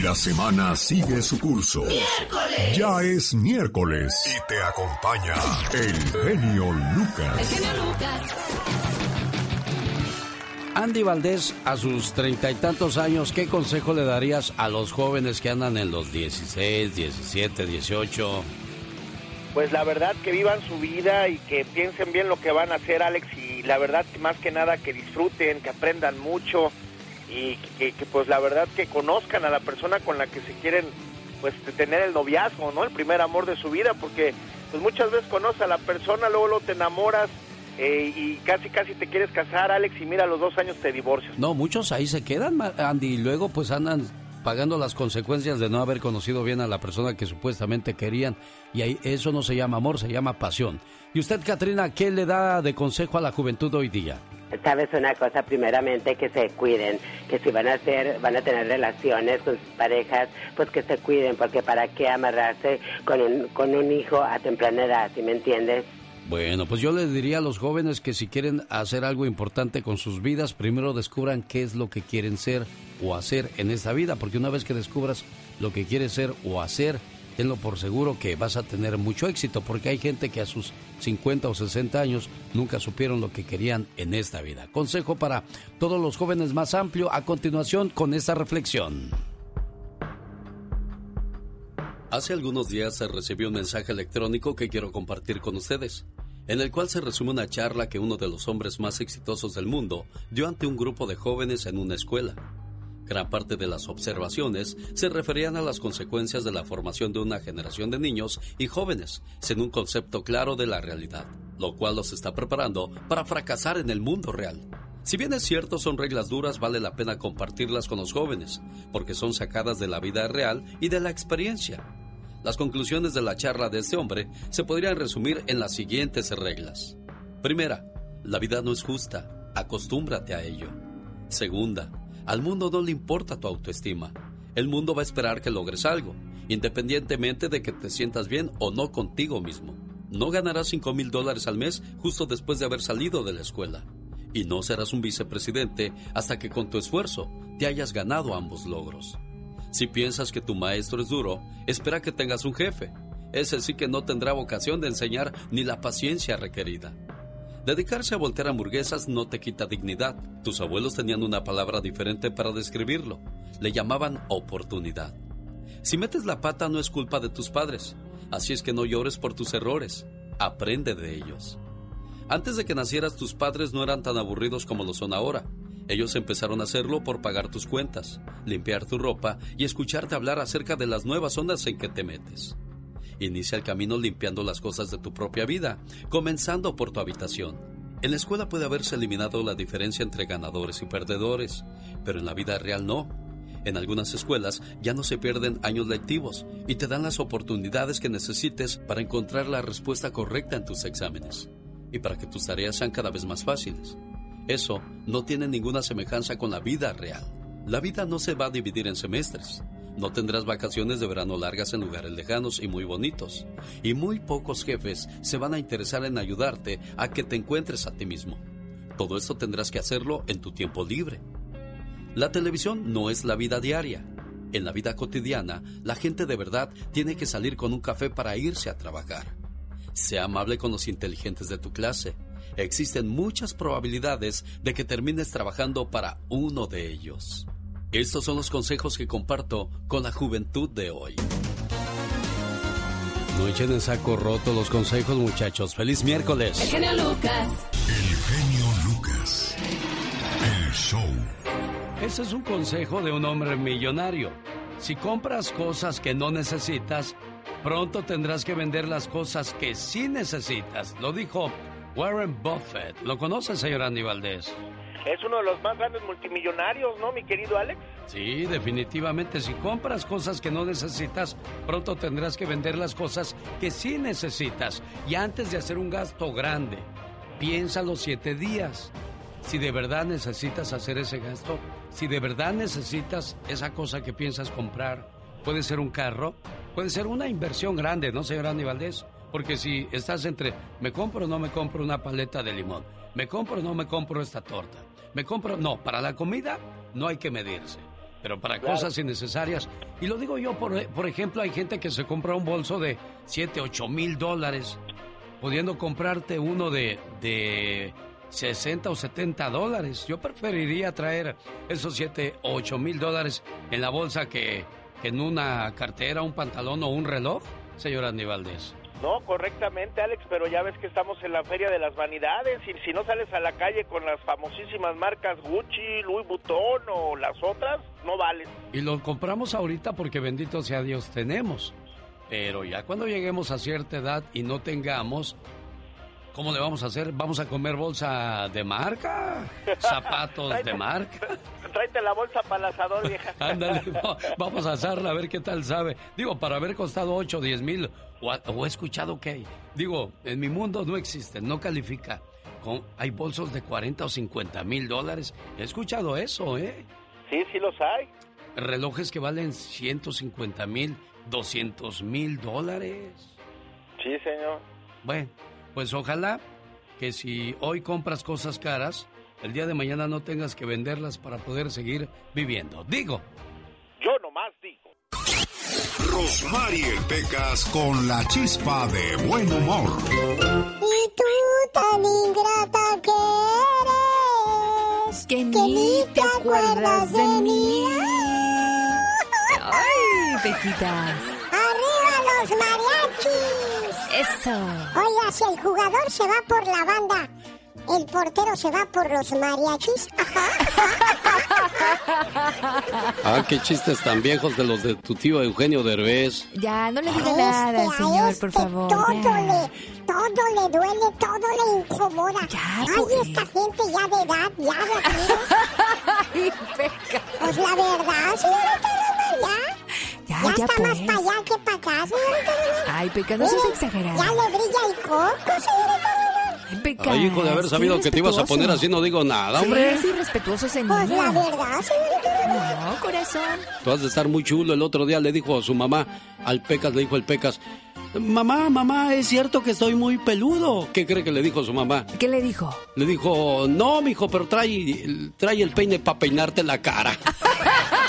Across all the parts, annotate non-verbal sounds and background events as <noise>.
La semana sigue su curso. ¡Miércoles! Ya es miércoles. Y te acompaña el genio Lucas. El genio Lucas. Andy Valdés, a sus treinta y tantos años, ¿qué consejo le darías a los jóvenes que andan en los 16, 17, 18? Pues la verdad que vivan su vida y que piensen bien lo que van a hacer, Alex, y la verdad más que nada que disfruten, que aprendan mucho y que, pues la verdad que conozcan a la persona con la que se quieren pues tener el noviazgo, ¿no? El primer amor de su vida, porque pues muchas veces conoces a la persona, luego, luego te enamoras eh, y casi casi te quieres casar, Alex, y mira, los dos años te divorcias. No, muchos ahí se quedan, Andy, y luego pues andan pagando las consecuencias de no haber conocido bien a la persona que supuestamente querían. Y ahí, eso no se llama amor, se llama pasión. ¿Y usted, Katrina, qué le da de consejo a la juventud hoy día? Sabes una cosa, primeramente que se cuiden, que si van a hacer, van a tener relaciones con sus parejas, pues que se cuiden, porque para qué amarrarse con un, con un hijo a temprana edad, ¿sí me entiendes? Bueno, pues yo les diría a los jóvenes que si quieren hacer algo importante con sus vidas, primero descubran qué es lo que quieren ser o hacer en esta vida, porque una vez que descubras lo que quieres ser o hacer, tenlo por seguro que vas a tener mucho éxito, porque hay gente que a sus 50 o 60 años nunca supieron lo que querían en esta vida. Consejo para todos los jóvenes más amplio a continuación con esta reflexión. Hace algunos días se recibió un mensaje electrónico que quiero compartir con ustedes, en el cual se resume una charla que uno de los hombres más exitosos del mundo dio ante un grupo de jóvenes en una escuela. Gran parte de las observaciones se referían a las consecuencias de la formación de una generación de niños y jóvenes sin un concepto claro de la realidad, lo cual los está preparando para fracasar en el mundo real. Si bien es cierto son reglas duras, vale la pena compartirlas con los jóvenes, porque son sacadas de la vida real y de la experiencia. Las conclusiones de la charla de este hombre se podrían resumir en las siguientes reglas. Primera, la vida no es justa, acostúmbrate a ello. Segunda, al mundo no le importa tu autoestima. El mundo va a esperar que logres algo, independientemente de que te sientas bien o no contigo mismo. No ganarás 5 mil dólares al mes justo después de haber salido de la escuela. Y no serás un vicepresidente hasta que con tu esfuerzo te hayas ganado ambos logros. Si piensas que tu maestro es duro, espera que tengas un jefe. Ese sí que no tendrá vocación de enseñar ni la paciencia requerida. Dedicarse a voltear hamburguesas no te quita dignidad. Tus abuelos tenían una palabra diferente para describirlo. Le llamaban oportunidad. Si metes la pata no es culpa de tus padres. Así es que no llores por tus errores. Aprende de ellos. Antes de que nacieras tus padres no eran tan aburridos como lo son ahora. Ellos empezaron a hacerlo por pagar tus cuentas, limpiar tu ropa y escucharte hablar acerca de las nuevas ondas en que te metes. Inicia el camino limpiando las cosas de tu propia vida, comenzando por tu habitación. En la escuela puede haberse eliminado la diferencia entre ganadores y perdedores, pero en la vida real no. En algunas escuelas ya no se pierden años lectivos y te dan las oportunidades que necesites para encontrar la respuesta correcta en tus exámenes y para que tus tareas sean cada vez más fáciles. Eso no tiene ninguna semejanza con la vida real. La vida no se va a dividir en semestres. No tendrás vacaciones de verano largas en lugares lejanos y muy bonitos. Y muy pocos jefes se van a interesar en ayudarte a que te encuentres a ti mismo. Todo esto tendrás que hacerlo en tu tiempo libre. La televisión no es la vida diaria. En la vida cotidiana, la gente de verdad tiene que salir con un café para irse a trabajar. Sea amable con los inteligentes de tu clase existen muchas probabilidades de que termines trabajando para uno de ellos. Estos son los consejos que comparto con la juventud de hoy. No echen en saco roto los consejos, muchachos. ¡Feliz miércoles! El genio Lucas. El genio Lucas. El show. Ese es un consejo de un hombre millonario. Si compras cosas que no necesitas, pronto tendrás que vender las cosas que sí necesitas. Lo dijo Warren Buffett. ¿Lo conoce, señor Andy Valdés? Es uno de los más grandes multimillonarios, ¿no, mi querido Alex? Sí, definitivamente. Si compras cosas que no necesitas, pronto tendrás que vender las cosas que sí necesitas. Y antes de hacer un gasto grande, piensa los siete días. Si de verdad necesitas hacer ese gasto, si de verdad necesitas esa cosa que piensas comprar, puede ser un carro, puede ser una inversión grande, ¿no, señor Andy Valdés? Porque si estás entre, me compro o no me compro una paleta de limón, me compro o no me compro esta torta, me compro, no, para la comida no hay que medirse. pero para cosas innecesarias. Y lo digo yo, por, por ejemplo, hay gente que se compra un bolso de 7, 8 mil dólares, pudiendo comprarte uno de, de 60 o 70 dólares. Yo preferiría traer esos 7 o 8 mil dólares en la bolsa que, que, en una cartera, un pantalón o un reloj, señor Andy Valdés. No, correctamente, Alex, pero ya ves que estamos en la Feria de las Vanidades y si no sales a la calle con las famosísimas marcas Gucci, Louis Vuitton o las otras, no vales. Y lo compramos ahorita porque bendito sea Dios tenemos. Pero ya cuando lleguemos a cierta edad y no tengamos, ¿Cómo le vamos a hacer? ¿Vamos a comer bolsa de marca? ¿Zapatos <laughs> de marca? Tráete la bolsa para el asador, vieja. <laughs> Ándale, vamos a asarla a ver qué tal sabe. Digo, para haber costado 8 o 10 mil, o, he escuchado que, digo, en mi mundo no existe, no califica. hay bolsos de 40 o 50 mil dólares. He escuchado eso, ¿eh? Sí, sí los hay. Relojes que valen 150 mil, 200 mil dólares. Sí, señor. Bueno, pues ojalá que si hoy compras cosas caras, el día de mañana no tengas que venderlas para poder seguir viviendo. Digo. Yo nomás digo. Rosmarie Pecas con la chispa de buen humor. Y tú tan ingrata que eres. Que, ni te acuerdas de mí. <laughs> Ay, Pequitas. Arriba los mariachis. Eso. Oiga, si el jugador se va por la banda, el portero se va por los mariachis. <laughs> ah, qué chistes tan viejos de los de tu tío Eugenio Derbez. Ya, no le diga nada, este, señor, por este favor. Todo le, todo le duele, todo le incomoda. Ya, Ay, pues. esta gente ya de edad, ya de <laughs> Ay, Pues la verdad, señorita ya. Ya, ya, ya está más para allá que para acá, señorita Ay, Peca, no seas exagerada. Ya le brilla el coco, señorita Ay, Peca. Ay, hijo, de haber sabido que te ibas a poner así, no digo nada, hombre. Sí, es irrespetuoso ese Pues la verdad, señorita No, corazón. Tú has de estar muy chulo. El otro día le dijo a su mamá, al Pecas, le dijo el Pecas, Mamá, mamá, es cierto que estoy muy peludo. ¿Qué cree que le dijo su mamá? ¿Qué le dijo? Le dijo, no, mijo, pero trae, trae el peine para peinarte la cara. <laughs>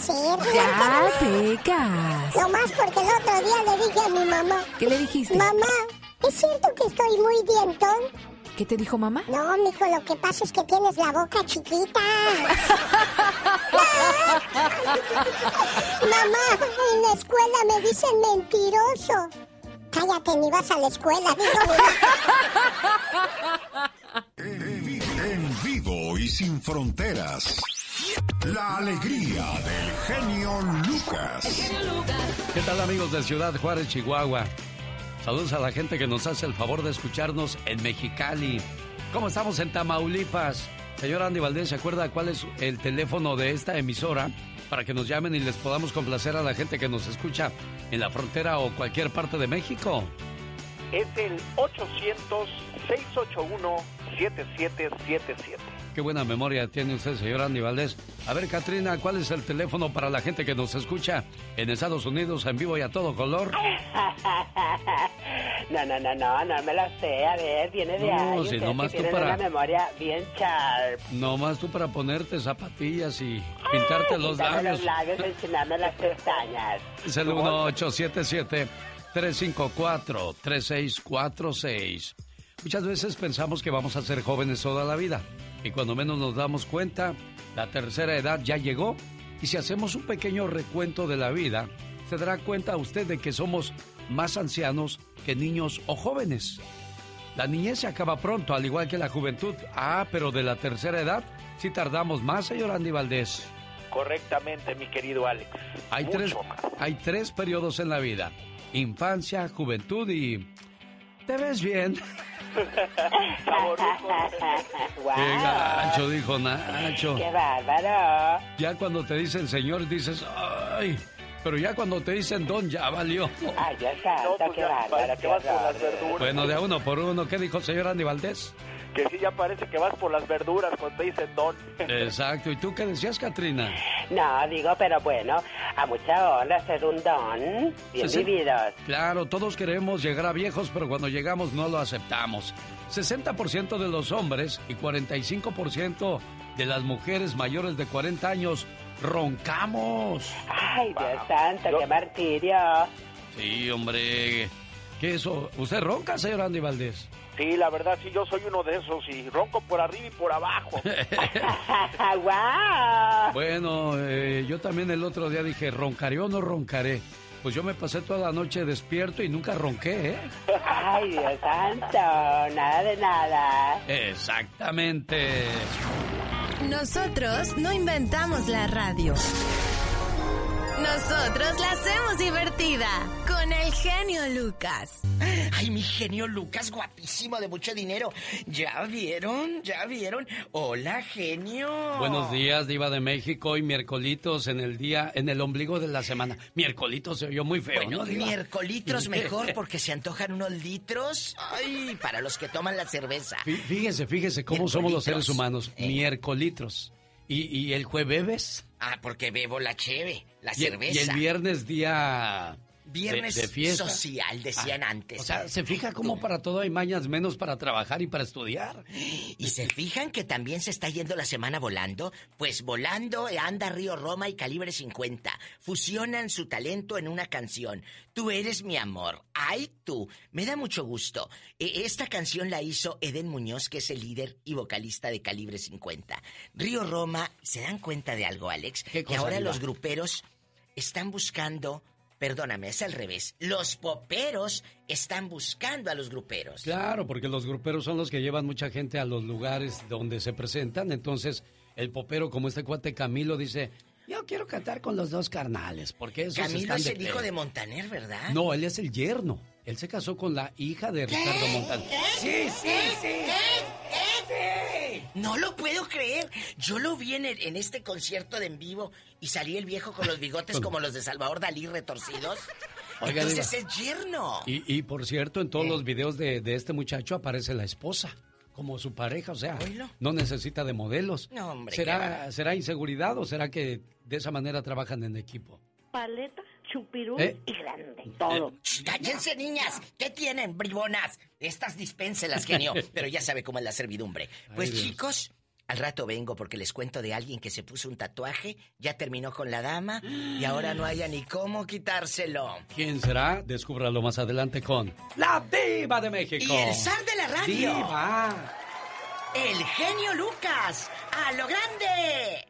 hacer. Ya, pecas. No más porque el otro día le dije a mi mamá. ¿Qué le dijiste? Mamá, ¿es cierto que estoy muy dientón? ¿Qué te dijo mamá? No, mijo, lo que pasa es que tienes la boca chiquita. <laughs> mamá, en la escuela me dicen mentiroso. Cállate, ni vas a la escuela, digo. <laughs> En vivo y sin fronteras. La alegría del genio Lucas. ¿Qué tal amigos de Ciudad Juárez, Chihuahua? Saludos a la gente que nos hace el favor de escucharnos en Mexicali. ¿Cómo estamos en Tamaulipas? Señor Andy Valdés, ¿se acuerda cuál es el teléfono de esta emisora? Para que nos llamen y les podamos complacer a la gente que nos escucha en la frontera o cualquier parte de México. Es el 800 681-7777. Qué buena memoria tiene usted, señor Andy Valdés. A ver, Katrina, ¿cuál es el teléfono para la gente que nos escucha en Estados Unidos en vivo y a todo color? <laughs> no, no, no, no, no me la sé. A ver, viene de ahí. No, si nomás tú para... una memoria bien sharp. Nomás tú para ponerte zapatillas y pintarte los labios. los labios, enseñarme las pestañas. Es el 1877 354 3646 Muchas veces pensamos que vamos a ser jóvenes toda la vida y cuando menos nos damos cuenta, la tercera edad ya llegó y si hacemos un pequeño recuento de la vida, se dará cuenta usted de que somos más ancianos que niños o jóvenes. La niñez se acaba pronto, al igual que la juventud. Ah, pero de la tercera edad sí tardamos más, señor Andy Valdés. Correctamente, mi querido Alex. Hay, tres, hay tres periodos en la vida. Infancia, juventud y... ¿Te ves bien? Qué gacho, dijo Nacho. Qué bárbaro. Ya cuando te dicen señor, dices, ay. Pero ya cuando te dicen don, ya valió. Ay, ya está, pues qué bárbaro. bueno, de uno por uno, ¿qué dijo el señor Andy Valdés? Que sí ya parece que vas por las verduras cuando te dicen don. Exacto. ¿Y tú qué decías, Katrina? No, digo, pero bueno, a mucha honra ser un don. Bien Sí. Claro, todos queremos llegar a viejos, pero cuando llegamos no lo aceptamos. 60% de los hombres y 45% de las mujeres mayores de 40 años roncamos. Ay, Dios santo, qué martirio. Sí, hombre. ¿Qué eso? ¿Usted ronca, señor Andy Valdés? Sí, la verdad, sí, yo soy uno de esos y ronco por arriba y por abajo. <laughs> ¡Guau! Bueno, eh, yo también el otro día dije, ¿roncaré o no roncaré? Pues yo me pasé toda la noche despierto y nunca ronqué, ¿eh? Ay, Dios santo, nada de nada. Exactamente. Nosotros no inventamos la radio. Nosotros la hacemos divertida con el genio Lucas. Ay, mi genio Lucas, guapísimo, de mucho dinero. ¿Ya vieron? ¿Ya vieron? Hola, genio. Buenos días, Diva de México. Y miércolitos en el día, en el ombligo de la semana. Miércolitos se oyó muy feo, Bueno, ¿no, Diva? miércolitros <laughs> mejor porque se antojan unos litros. Ay, para los que toman la cerveza. Fí- Fíjese, fíjese cómo somos los seres humanos. Eh. Miércolitros. ¿Y, y el jueves? Ah, porque bebo la cheve, la Y, cerveza. y el viernes día... Viernes de, fiesta. social, decían Ah, antes. O sea, se fija cómo para todo hay mañas menos para trabajar y para estudiar. ¿Y se fijan que también se está yendo la semana volando? Pues volando anda Río Roma y Calibre 50. Fusionan su talento en una canción. Tú eres mi amor. Ay, tú. Me da mucho gusto. E- Esta canción la hizo Eden Muñoz, que es el líder y vocalista de Calibre 50. Río Roma, ¿se dan cuenta de algo, Alex? ¿Qué que ahora los gruperos están buscando... Perdóname, es al revés. Los poperos están buscando a los gruperos. Claro, porque los gruperos son los que llevan mucha gente a los lugares donde se presentan. Entonces, el popero, como este cuate Camilo, dice: Yo quiero cantar con los dos carnales, porque esos Camilo están es de el hijo pedo". de Montaner, ¿verdad? No, él es el yerno. Él se casó con la hija de Ricardo Montaner. Sí, sí, sí. No lo puedo creer. Yo lo vi en, el- en este concierto de en vivo y salí el viejo con los bigotes como los de Salvador Dalí retorcidos. Oiga, Entonces Diva. es yerno. Y, y, por cierto, en todos los videos de, de este muchacho aparece la esposa como su pareja, o sea, Oílo. no necesita de modelos. No, hombre, ¿Será. ¿Será inseguridad o será que de esa manera trabajan en equipo? Paleta, chupirú ¿Eh? y grande. Todo. Shh, Cállense, niñas. ¿Qué tienen, bribonas? Estas dispénselas, genio. <laughs> Pero ya sabe cómo es la servidumbre. Pues, chicos, al rato vengo porque les cuento de alguien que se puso un tatuaje, ya terminó con la dama y ahora no haya ni cómo quitárselo. ¿Quién será? Descúbralo más adelante con La Diva de México. Y el zar de la radio. Diva. El genio Lucas. ¡A lo grande!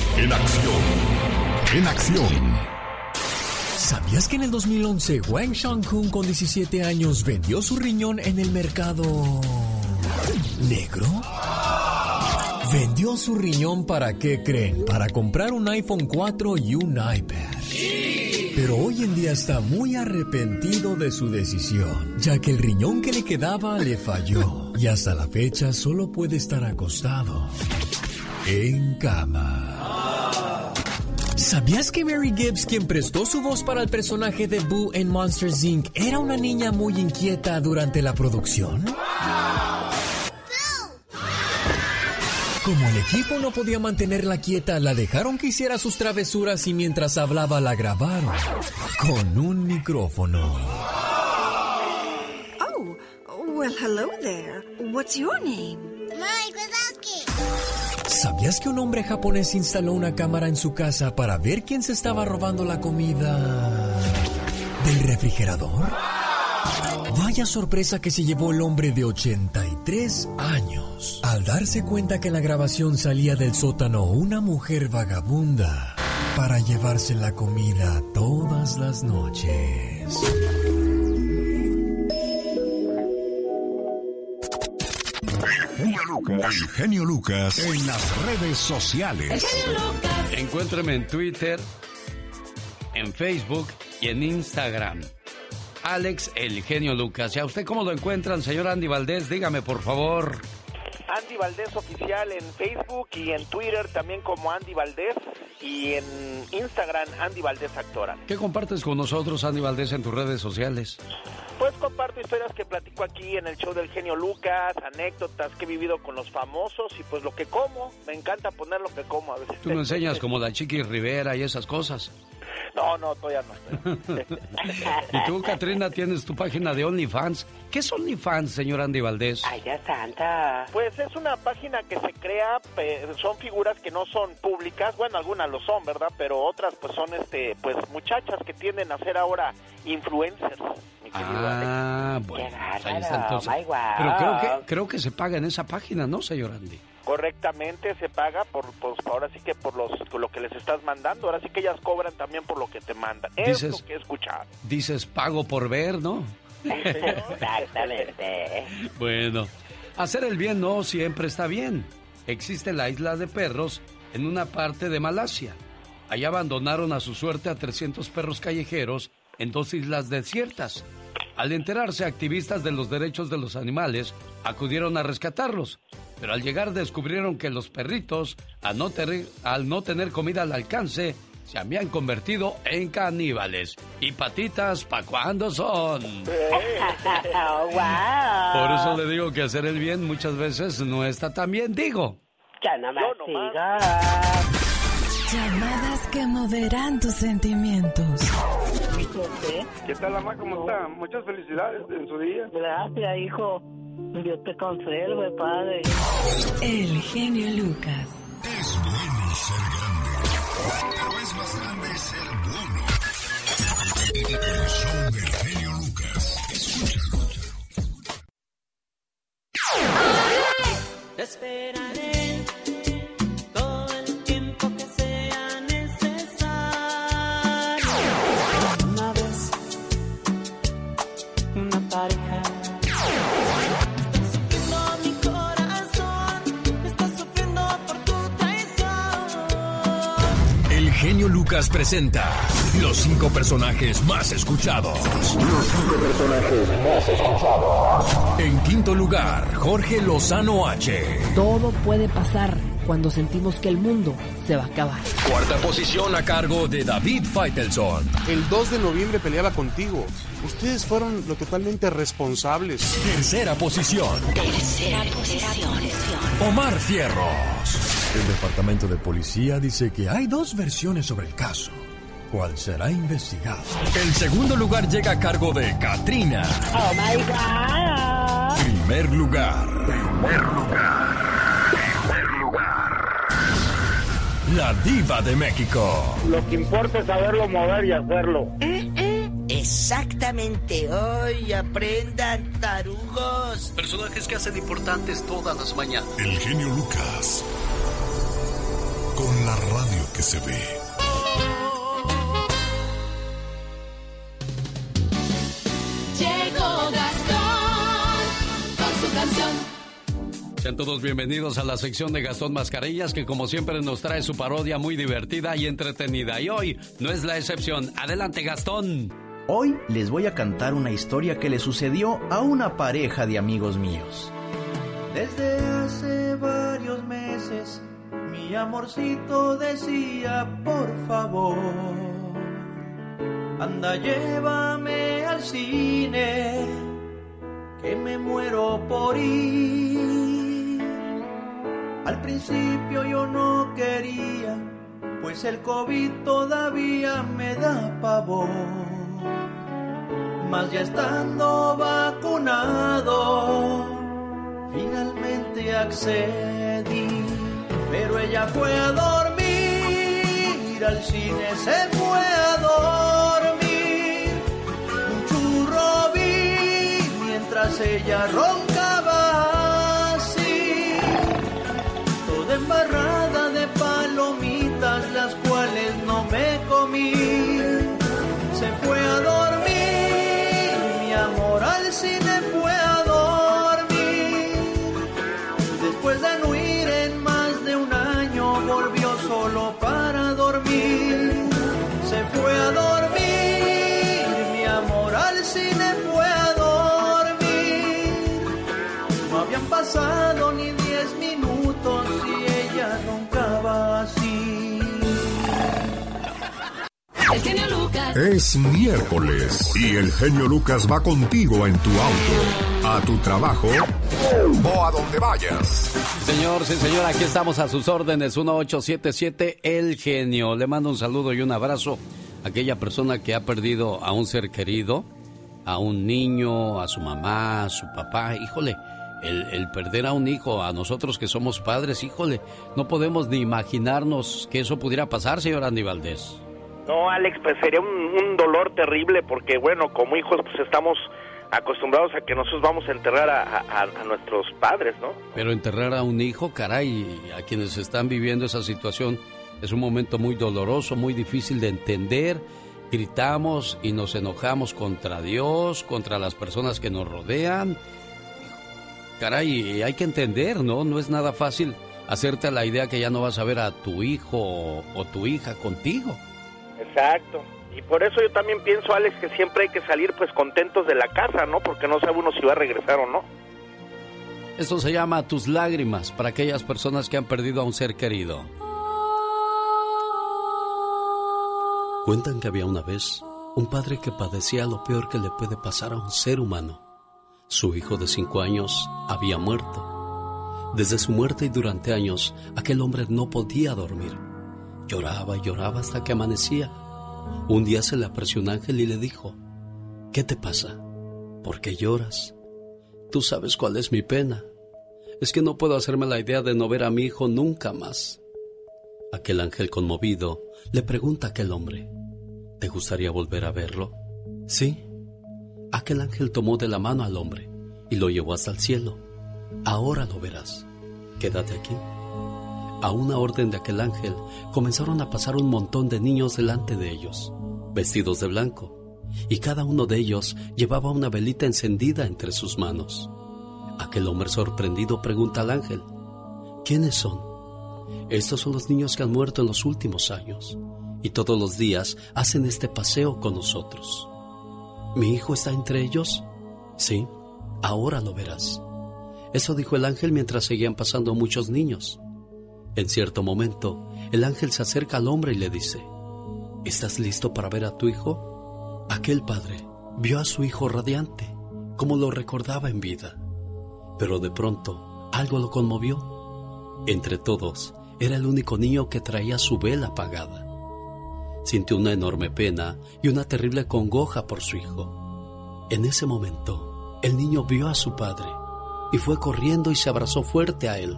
En acción. En acción. ¿Sabías que en el 2011 Wang Shangkun con 17 años vendió su riñón en el mercado negro? Vendió su riñón para qué creen? Para comprar un iPhone 4 y un iPad. Pero hoy en día está muy arrepentido de su decisión, ya que el riñón que le quedaba le falló y hasta la fecha solo puede estar acostado en cama. ¿Sabías que Mary Gibbs, quien prestó su voz para el personaje de Boo en Monsters Inc., era una niña muy inquieta durante la producción? Como el equipo no podía mantenerla quieta, la dejaron que hiciera sus travesuras y mientras hablaba la grabaron con un micrófono. Oh, well, hello there. What's your name? Mike Wazowski. ¿Sabías que un hombre japonés instaló una cámara en su casa para ver quién se estaba robando la comida del refrigerador? Vaya sorpresa que se llevó el hombre de 83 años al darse cuenta que en la grabación salía del sótano una mujer vagabunda para llevarse la comida todas las noches. El genio Lucas en las redes sociales. Encuéntreme en Twitter, en Facebook y en Instagram. Alex El Genio Lucas. ¿Y a usted cómo lo encuentran, señor Andy Valdés? Dígame, por favor. Andy Valdés Oficial en Facebook y en Twitter también como Andy Valdés y en Instagram Andy Valdés Actora. ¿Qué compartes con nosotros, Andy Valdés, en tus redes sociales? Pues comparto historias que platico aquí en el show del genio Lucas, anécdotas que he vivido con los famosos y pues lo que como. Me encanta poner lo que como a veces. Tú me enseñas como la Chiqui Rivera y esas cosas. No, no, todavía no. <laughs> y tú, Katrina, tienes tu página de OnlyFans. ¿Qué es OnlyFans, señor Andy Valdés? Ay, ya santa. Pues es una página que se crea, son figuras que no son públicas, bueno, algunas lo son, ¿verdad? Pero otras pues son este, pues muchachas que tienden a ser ahora influencers. ah, bueno, pues ahí está entonces. Pero creo que, creo que se paga en esa página, ¿no, señor Andy? Correctamente se paga por, pues ahora sí que por los lo que les estás mandando. Ahora sí que ellas cobran también por lo que te mandan. Es lo que he escuchado. dices pago por ver no <laughs> exactamente. Bueno hacer el bien no siempre está bien. Existe la isla de perros en una parte de Malasia. Allá abandonaron a su suerte a 300 perros callejeros en dos islas desiertas. Al enterarse activistas de los derechos de los animales acudieron a rescatarlos pero al llegar descubrieron que los perritos, al no, al no tener comida al alcance, se habían convertido en caníbales. ¿Y patitas pa' cuándo son? <laughs> Por eso le digo que hacer el bien muchas veces no está tan bien, digo. Ya no me Llamadas que moverán tus sentimientos. ¿Qué tal, mamá? ¿Cómo está? Muchas felicidades en su día. Gracias, hijo. Dios te conserve, Padre. El genio Lucas. Es bueno ser grande, pero es más grande ser bueno. El show del genio Lucas. Escúchalo. esperaré Lucas presenta los cinco personajes más escuchados. Los cinco personajes más escuchados. En quinto lugar, Jorge Lozano H. Todo puede pasar cuando sentimos que el mundo se va a acabar. Cuarta posición a cargo de David Feitelson. El 2 de noviembre peleaba contigo. Ustedes fueron lo totalmente responsables. Tercera posición. Tercera posición. Omar Fierros. El departamento de policía dice que hay dos versiones sobre el caso. ¿Cuál será investigado? El segundo lugar llega a cargo de Katrina. Oh my God. Primer lugar. Primer lugar. Primer lugar. La diva de México. Lo que importa es saberlo mover y hacerlo. Exactamente. Hoy aprendan, tarugos. Personajes que hacen importantes todas las mañanas. El genio Lucas. Con la radio que se ve. Llegó Gastón con su canción. Sean todos bienvenidos a la sección de Gastón Mascarillas que como siempre nos trae su parodia muy divertida y entretenida. Y hoy no es la excepción. Adelante Gastón. Hoy les voy a cantar una historia que le sucedió a una pareja de amigos míos. Desde hace varios meses mi amorcito decía, por favor, anda llévame al cine, que me muero por ir. Al principio yo no quería, pues el COVID todavía me da pavor. Mas ya estando vacunado, finalmente accedí pero ella fue a dormir, al cine se fue a dormir, un churro vi mientras ella roncaba pasado ni diez minutos y ella roncaba así. El genio Lucas. Es miércoles y el genio Lucas va contigo en tu auto, a tu trabajo o a donde vayas. Señor, sí, señor, aquí estamos a sus órdenes. 1877 El Genio. Le mando un saludo y un abrazo a aquella persona que ha perdido a un ser querido, a un niño, a su mamá, a su papá. Híjole, el, el perder a un hijo, a nosotros que somos padres, híjole, no podemos ni imaginarnos que eso pudiera pasar, señor Andy Valdés. No, Alex, pues sería un, un dolor terrible porque, bueno, como hijos, pues estamos acostumbrados a que nosotros vamos a enterrar a, a- a nuestros padres, ¿no? Pero enterrar a un hijo, caray, a quienes están viviendo esa situación es un momento muy doloroso, muy difícil de entender. Gritamos y nos enojamos contra Dios, contra las personas que nos rodean. Caray, hay que entender, ¿no? No es nada fácil hacerte a la idea que ya no vas a ver a tu hijo o, o tu hija contigo. Exacto. Y por eso yo también pienso, Alex, que siempre hay que salir pues contentos de la casa, ¿no? Porque no sabe uno si va a regresar o no. Esto se llama Tus lágrimas para aquellas personas que han perdido a un ser querido. Cuentan que había una vez un padre que padecía lo peor que le puede pasar a un ser humano. Su hijo de cinco años había muerto. Desde su muerte y durante años, aquel hombre no podía dormir. Lloraba y lloraba hasta que amanecía. Un día se le apareció un ángel y le dijo, ¿qué te pasa? ¿Por qué lloras? Tú sabes cuál es mi pena. Es que no puedo hacerme la idea de no ver a mi hijo nunca más. Aquel ángel conmovido le pregunta a aquel hombre, ¿te gustaría volver a verlo? Sí. Aquel ángel tomó de la mano al hombre y lo llevó hasta el cielo. Ahora lo verás. Quédate aquí. A una orden de aquel ángel comenzaron a pasar un montón de niños delante de ellos, vestidos de blanco, y cada uno de ellos llevaba una velita encendida entre sus manos. Aquel hombre sorprendido pregunta al ángel, ¿quiénes son? Estos son los niños que han muerto en los últimos años y todos los días hacen este paseo con nosotros. ¿Mi hijo está entre ellos? Sí, ahora lo verás. Eso dijo el ángel mientras seguían pasando muchos niños. En cierto momento, el ángel se acerca al hombre y le dice, ¿Estás listo para ver a tu hijo? Aquel padre vio a su hijo radiante, como lo recordaba en vida. Pero de pronto, algo lo conmovió. Entre todos, era el único niño que traía su vela apagada. Sintió una enorme pena y una terrible congoja por su hijo. En ese momento, el niño vio a su padre y fue corriendo y se abrazó fuerte a él.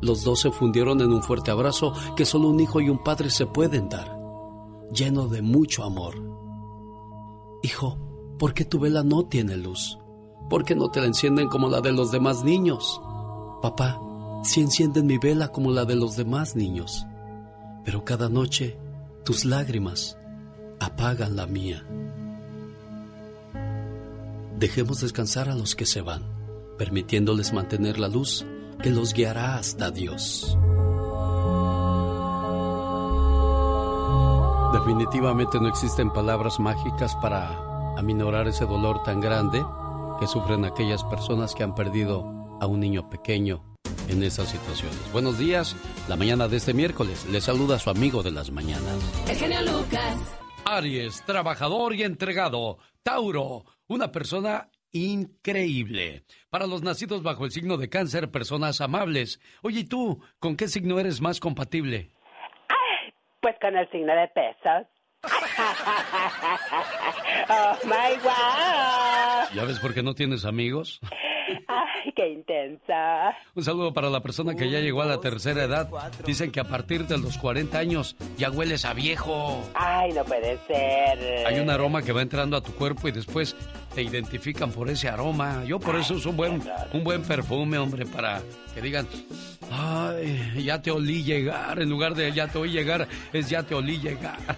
Los dos se fundieron en un fuerte abrazo que solo un hijo y un padre se pueden dar, lleno de mucho amor. Hijo, ¿por qué tu vela no tiene luz? ¿Por qué no te la encienden como la de los demás niños? Papá, si encienden mi vela como la de los demás niños, pero cada noche tus lágrimas apagan la mía. Dejemos descansar a los que se van, permitiéndoles mantener la luz que los guiará hasta Dios. Definitivamente no existen palabras mágicas para aminorar ese dolor tan grande que sufren aquellas personas que han perdido a un niño pequeño en esas situaciones. Buenos días, la mañana de este miércoles. Le saluda su amigo de las mañanas. El genio Lucas. Aries, trabajador y entregado. Tauro, una persona increíble. Para los nacidos bajo el signo de cáncer, personas amables. Oye, ¿y tú? ¿Con qué signo eres más compatible? Pues con el signo de pesos. <laughs> oh my wow. ¿Ya ves por qué no tienes amigos? Ay, qué intensa. Un saludo para la persona que ya llegó a la tercera edad. Dicen que a partir de los 40 años ya hueles a viejo. Ay, no puede ser. Hay un aroma que va entrando a tu cuerpo y después te identifican por ese aroma. Yo por eso uso un buen, un buen perfume, hombre, para que digan, ay, ya te olí llegar. En lugar de ya te oí llegar, es ya te olí llegar. <laughs>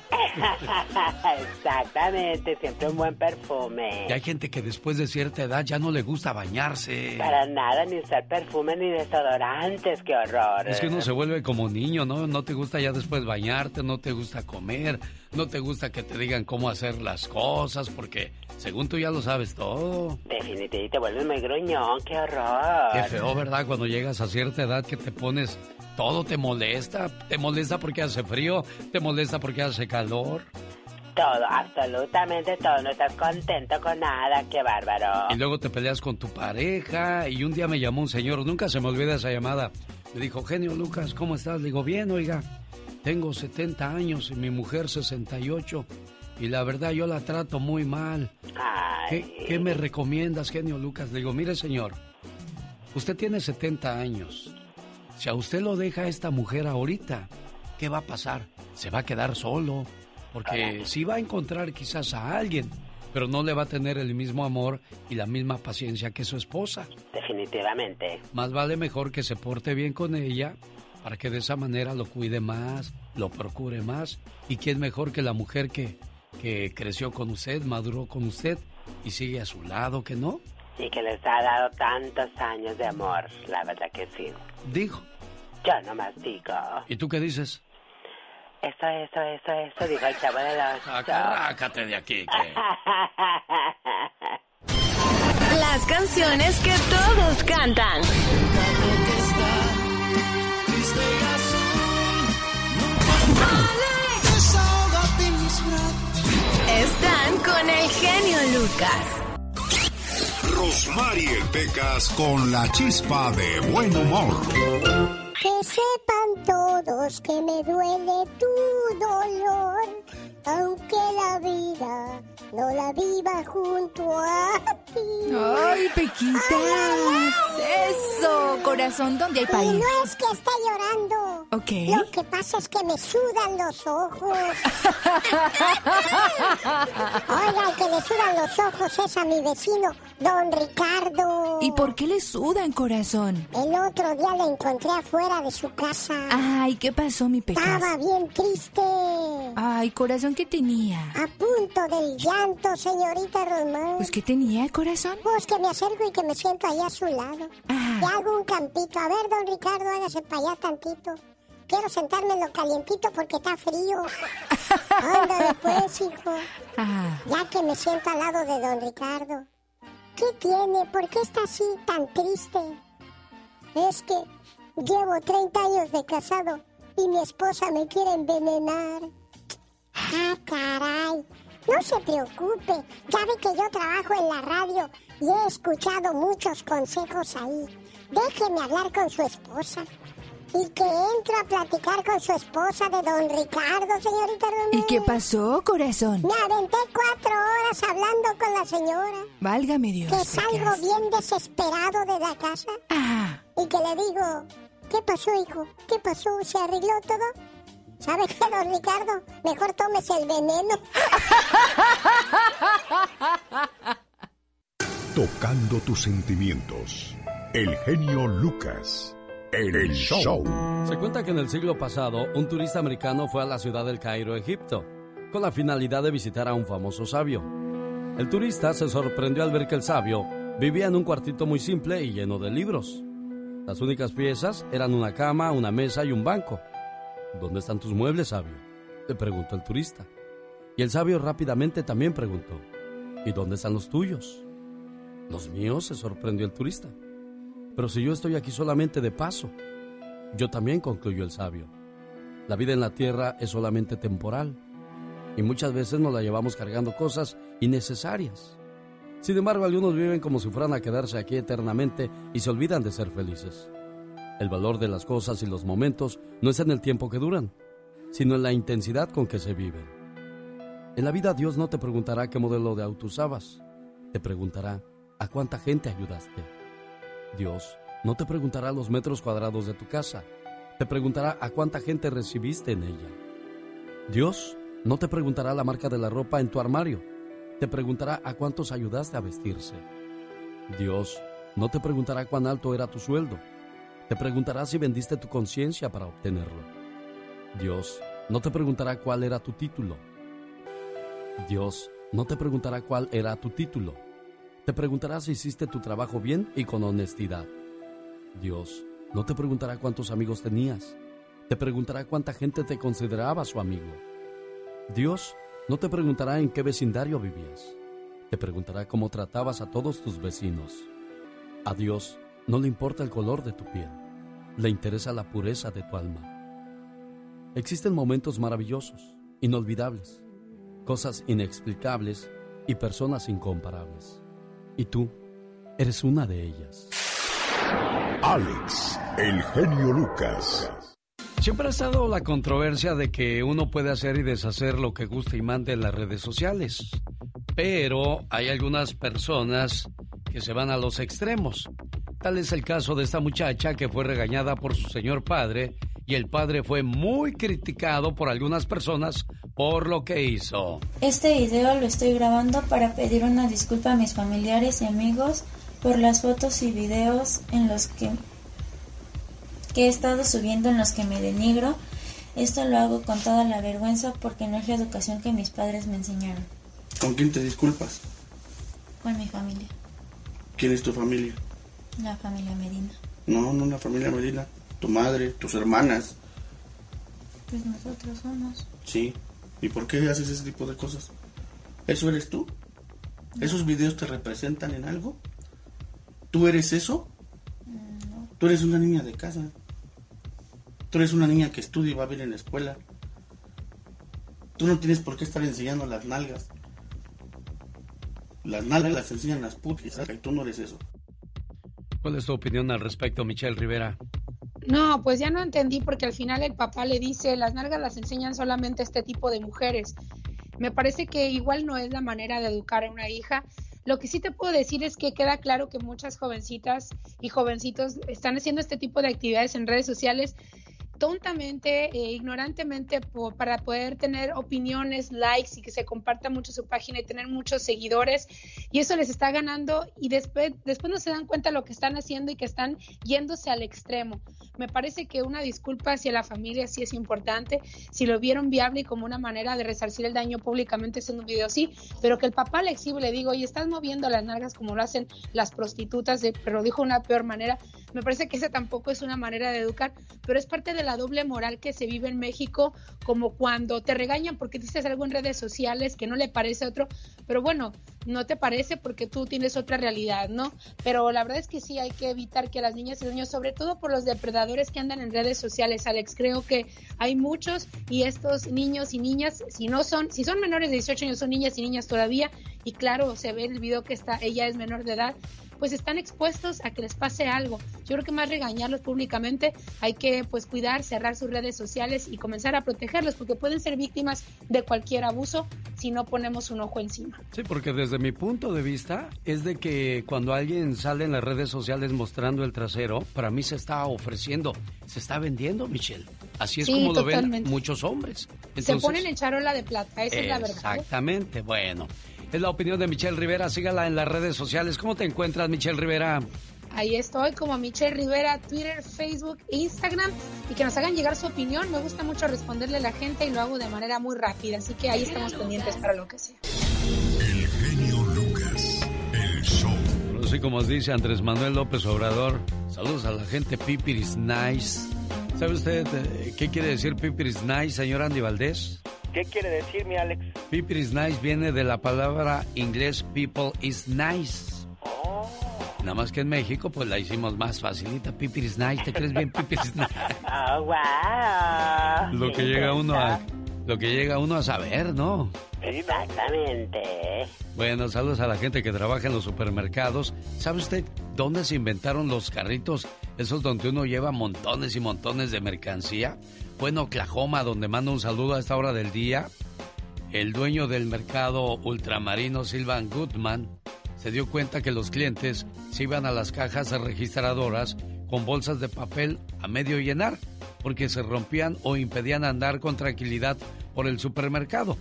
Exactamente, siempre un buen perfume. Y hay gente que después de cierta edad ya no le gusta bañarse. Para nada, ni usar perfume ni desodorantes, qué horror. Es que uno se vuelve como niño, ¿no? No te gusta ya después bañarte, no te gusta comer, no te gusta que te digan cómo hacer las cosas, porque según tú ya lo sabes todo. Definitivamente, te vuelves muy gruñón, qué horror. Qué feo, ¿verdad? Cuando llegas a cierta edad que te pones, todo te molesta. Te molesta porque hace frío, te molesta porque hace calor. Todo, absolutamente todo. No estás contento con nada, qué bárbaro. Y luego te peleas con tu pareja. Y un día me llamó un señor, nunca se me olvida esa llamada. Me dijo, genio Lucas, ¿cómo estás? Le digo, bien, oiga, tengo 70 años y mi mujer 68. Y la verdad yo la trato muy mal. ¿Qué, ¿Qué me recomiendas, genio Lucas? Le digo, mire señor, usted tiene 70 años. Si a usted lo deja esta mujer ahorita, ¿qué va a pasar? Se va a quedar solo. Porque sí va a encontrar quizás a alguien, pero no le va a tener el mismo amor y la misma paciencia que su esposa. Definitivamente. Más vale mejor que se porte bien con ella para que de esa manera lo cuide más, lo procure más. ¿Y quién mejor que la mujer que, que creció con usted, maduró con usted y sigue a su lado, que no? Y que les ha dado tantos años de amor, la verdad que sí. Dijo. Yo nomás digo. ¿Y tú qué dices? Eso, eso, eso, eso, dijo el chavo de los... Acárracate de aquí, que... <laughs> Las canciones que todos cantan. Están con el genio Lucas. Rosmarie Pecas con la chispa de buen humor. Que sepan todos que me duele tu dolor, aunque la vida no la viva junto a ti. ¡Ay, Pequitas! ¡Eso! Corazón, ¿dónde hay Y país? no es que esté llorando. Ok. Lo que pasa es que me sudan los ojos. <laughs> Oiga, el que le sudan los ojos es a mi vecino, don Ricardo. ¿Y por qué le sudan, corazón? El otro día le encontré afuera de su casa. Ay, ¿qué pasó, mi Pecas? Estaba bien triste. Ay, corazón, ¿qué tenía? A punto del llanto, señorita Román. Pues, ¿qué tenía, corazón? Pues que me acerco y que me siento ahí a su lado. Ah. Le hago un campito. A ver, don Ricardo, hágase para allá tantito. Quiero sentarme en lo calientito porque está frío. <laughs> Ándale pues, hijo. Ah, Ya que me siento al lado de don Ricardo. ¿Qué tiene? ¿Por qué está así tan triste? Es que llevo 30 años de casado y mi esposa me quiere envenenar. Ah, caray. No se preocupe. Ya ve que yo trabajo en la radio y he escuchado muchos consejos ahí. Déjeme hablar con su esposa. Y que entro a platicar con su esposa de don Ricardo, señorita Romero. ¿Y qué pasó, corazón? Me aventé cuatro horas hablando con la señora. Válgame Dios. Que salgo bien desesperado de la casa. Ah. Y que le digo, ¿qué pasó, hijo? ¿Qué pasó? ¿Se arregló todo? ¿Sabe qué, don Ricardo? Mejor tómese el veneno. <laughs> Tocando tus sentimientos. El genio Lucas. En el show. Se cuenta que en el siglo pasado, un turista americano fue a la ciudad del Cairo, Egipto, con la finalidad de visitar a un famoso sabio. El turista se sorprendió al ver que el sabio vivía en un cuartito muy simple y lleno de libros. Las únicas piezas eran una cama, una mesa y un banco. ¿Dónde están tus muebles, sabio? Le preguntó el turista. Y el sabio rápidamente también preguntó. ¿Y dónde están los tuyos? Los míos, se sorprendió el turista. Pero si yo estoy aquí solamente de paso. Yo también, concluyó el sabio. La vida en la tierra es solamente temporal. Y muchas veces nos la llevamos cargando cosas innecesarias. Sin embargo, algunos viven como si fueran a quedarse aquí eternamente y se olvidan de ser felices. El valor de las cosas y los momentos no es en el tiempo que duran, sino en la intensidad con que se viven. En la vida Dios no te preguntará qué modelo de auto usabas, te preguntará a cuánta gente ayudaste. Dios no te preguntará los metros cuadrados de tu casa, te preguntará a cuánta gente recibiste en ella. Dios no te preguntará la marca de la ropa en tu armario, te preguntará a cuántos ayudaste a vestirse. Dios no te preguntará cuán alto era tu sueldo. Te preguntará si vendiste tu conciencia para obtenerlo. Dios no te preguntará cuál era tu título. Dios no te preguntará cuál era tu título. Te preguntará si hiciste tu trabajo bien y con honestidad. Dios no te preguntará cuántos amigos tenías. Te preguntará cuánta gente te consideraba su amigo. Dios no te preguntará en qué vecindario vivías. Te preguntará cómo tratabas a todos tus vecinos. A Dios no le importa el color de tu piel. Le interesa la pureza de tu alma. Existen momentos maravillosos, inolvidables, cosas inexplicables y personas incomparables. Y tú eres una de ellas. Alex, el genio Lucas. Siempre ha estado la controversia de que uno puede hacer y deshacer lo que guste y mande en las redes sociales. Pero hay algunas personas que se van a los extremos. Tal es el caso de esta muchacha que fue regañada por su señor padre y el padre fue muy criticado por algunas personas por lo que hizo. Este video lo estoy grabando para pedir una disculpa a mis familiares y amigos por las fotos y videos en los que, que he estado subiendo en los que me denigro. Esto lo hago con toda la vergüenza porque no es la educación que mis padres me enseñaron. ¿Con quién te disculpas? Con mi familia, ¿Quién es tu familia? la familia Medina. No, no la familia Medina. Tu madre, tus hermanas. Pues nosotros somos. Sí. ¿Y por qué haces ese tipo de cosas? ¿Eso eres tú? ¿Esos videos te representan en algo? ¿Tú eres eso? Tú eres una niña de casa. Tú eres una niña que estudia y va bien en la escuela. Tú no tienes por qué estar enseñando las nalgas. Las nalgas las enseñan las putas y tú no eres eso. ¿Cuál es tu opinión al respecto, Michelle Rivera? No, pues ya no entendí porque al final el papá le dice, las nalgas las enseñan solamente a este tipo de mujeres. Me parece que igual no es la manera de educar a una hija. Lo que sí te puedo decir es que queda claro que muchas jovencitas y jovencitos están haciendo este tipo de actividades en redes sociales tontamente e ignorantemente para poder tener opiniones, likes y que se comparta mucho su página y tener muchos seguidores. Y eso les está ganando y después después no se dan cuenta lo que están haciendo y que están yéndose al extremo. Me parece que una disculpa hacia la familia sí es importante, si lo vieron viable y como una manera de resarcir el daño públicamente haciendo un video sí, pero que el papá le exhibe le digo, y estás moviendo las nalgas como lo hacen las prostitutas, de- pero dijo una peor manera, me parece que esa tampoco es una manera de educar, pero es parte de la doble moral que se vive en México, como cuando te regañan porque dices algo en redes sociales que no le parece a otro, pero bueno, no te parece porque tú tienes otra realidad, ¿no? Pero la verdad es que sí hay que evitar que las niñas y niños, sobre todo por los depredadores que andan en redes sociales, Alex, creo que hay muchos y estos niños y niñas, si no son, si son menores de 18 años, son niñas y niñas todavía, y claro, se ve en el video que está, ella es menor de edad, pues están expuestos a que les pase algo. Yo creo que más regañarlos públicamente, hay que pues cuidar, cerrar sus redes sociales y comenzar a protegerlos porque pueden ser víctimas de cualquier abuso si no ponemos un ojo encima. Sí, porque desde mi punto de vista es de que cuando alguien sale en las redes sociales mostrando el trasero, para mí se está ofreciendo, se está vendiendo, Michelle. Así es Sí, como lo ven muchos hombres. Se ponen en charola de plata, esa es la verdad. ¿eh? Exactamente, bueno. Es la opinión de Michelle Rivera, sígala en las redes sociales. ¿Cómo te encuentras, Michelle Rivera? Ahí estoy como Michelle Rivera, Twitter, Facebook, Instagram y que nos hagan llegar su opinión. Me gusta mucho responderle a la gente y lo hago de manera muy rápida, así que ahí estamos pendientes para lo que sea. El genio Lucas. El show. Pero sí, como dice Andrés Manuel López Obrador, saludos a la gente Pipiris Nice. ¿Sabe usted eh, qué quiere decir Pipiris Nice, señor Andy Valdés? ¿Qué quiere decir, mi Alex? Pipiris Nice viene de la palabra inglés people is nice. Nada más que en México, pues la hicimos más facilita. Pipiris Nice, ¿te crees bien Pipiris Nice? Oh, wow. Lo que llega uno a, lo que llega uno a saber, ¿no? Exactamente. Bueno, saludos a la gente que trabaja en los supermercados. ¿Sabe usted dónde se inventaron los carritos? Esos donde uno lleva montones y montones de mercancía. Fue en Oklahoma, donde manda un saludo a esta hora del día. El dueño del mercado ultramarino, Silvan Goodman, se dio cuenta que los clientes se iban a las cajas registradoras con bolsas de papel a medio llenar, porque se rompían o impedían andar con tranquilidad por el supermercado.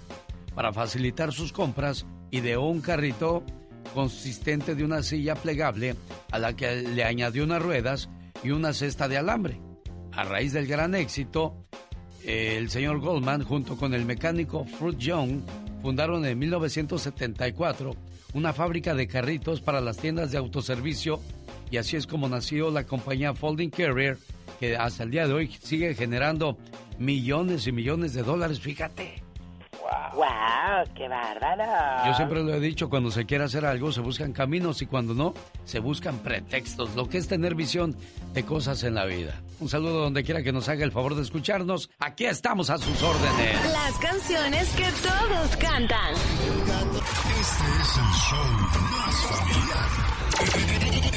Para facilitar sus compras, ideó un carrito consistente de una silla plegable a la que le añadió unas ruedas y una cesta de alambre. A raíz del gran éxito, el señor Goldman, junto con el mecánico Fruit Young, fundaron en 1974 una fábrica de carritos para las tiendas de autoservicio y así es como nació la compañía Folding Carrier, que hasta el día de hoy sigue generando millones y millones de dólares, fíjate. ¡Wow! ¡Qué bárbaro! Yo siempre lo he dicho, cuando se quiere hacer algo se buscan caminos y cuando no, se buscan pretextos, lo que es tener visión de cosas en la vida. Un saludo donde quiera que nos haga el favor de escucharnos. Aquí estamos a sus órdenes. Las canciones que todos cantan. Este es el show más familiar.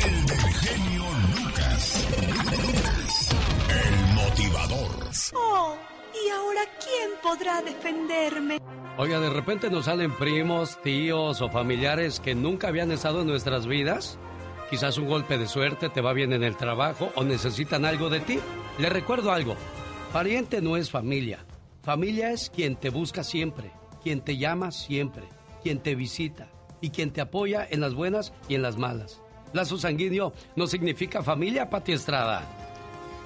El del genio Lucas. El motivador. Oh, ¿y ahora quién podrá defenderme? Oiga, de repente nos salen primos, tíos o familiares que nunca habían estado en nuestras vidas. Quizás un golpe de suerte, te va bien en el trabajo o necesitan algo de ti. Le recuerdo algo, pariente no es familia. Familia es quien te busca siempre, quien te llama siempre, quien te visita y quien te apoya en las buenas y en las malas. Lazo sanguíneo no significa familia, Pati Estrada.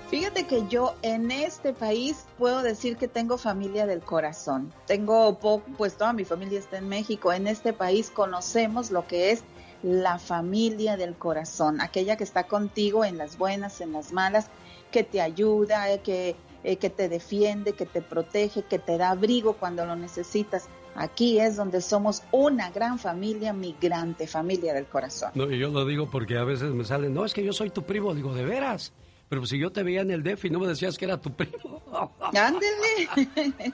Fíjate que yo en este país puedo decir que tengo familia del corazón. Tengo pues toda mi familia está en México. En este país conocemos lo que es la familia del corazón, aquella que está contigo en las buenas, en las malas, que te ayuda, eh, que, eh, que te defiende, que te protege, que te da abrigo cuando lo necesitas. Aquí es donde somos una gran familia migrante, familia del corazón. No, y yo lo digo porque a veces me salen, no, es que yo soy tu primo, digo, de veras. Pero si yo te veía en el DEF y no me decías que era tu primo. <laughs> Ándele. <laughs>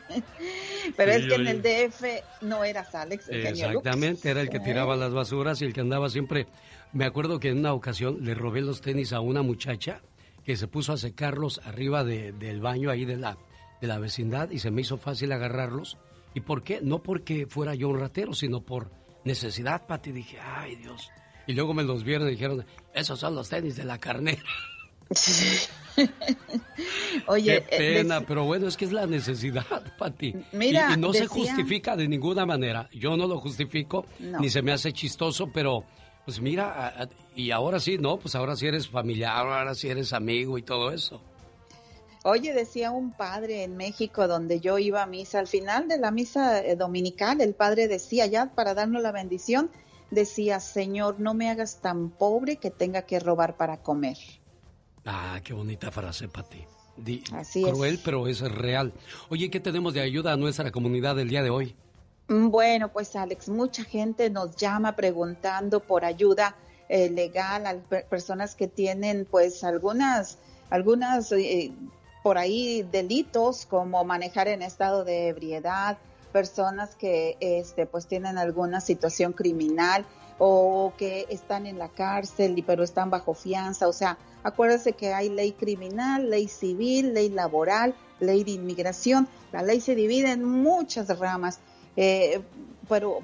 Pero Sí, es que en el DF no eras Alex, el. Exactamente, era el que tiraba las basuras y el que andaba siempre. Me acuerdo que en una ocasión le robé los tenis a una muchacha que se puso a secarlos arriba de- del baño ahí de la, de la vecindad y se me hizo fácil agarrarlos. ¿Y por qué? No porque fuera yo un ratero, sino por necesidad, Pati. Dije, ay Dios. Y luego me los vieron y dijeron, esos son los tenis de la carnera. <laughs> Oye, Qué eh, pena, pero bueno, es que es la necesidad, <laughs> Pati. Mira, y, y no se justifica de ninguna manera. Yo no lo justifico, No. ni se me hace chistoso, pero pues mira, y ahora sí, no, pues ahora sí eres familiar, ahora sí eres amigo y todo eso. Oye, decía un padre en México donde yo iba a misa, al final de la misa eh, dominical, el padre decía, ya para darnos la bendición, decía, Señor, no me hagas tan pobre que tenga que robar para comer. Ah, qué bonita frase, Pati. Di- Así es. cruel, pero es real. Oye, ¿qué tenemos de ayuda a nuestra comunidad el día de hoy? Mm, Bueno, pues Alex, mucha gente nos llama preguntando por ayuda eh, legal a per- personas que tienen pues algunas, algunas eh, por ahí delitos como manejar en estado de ebriedad, personas que este pues tienen alguna situación criminal o que están en la cárcel y pero están bajo fianza, o sea, acuérdense que hay ley criminal, ley civil, ley laboral, ley de inmigración, la ley se divide en muchas ramas eh, pero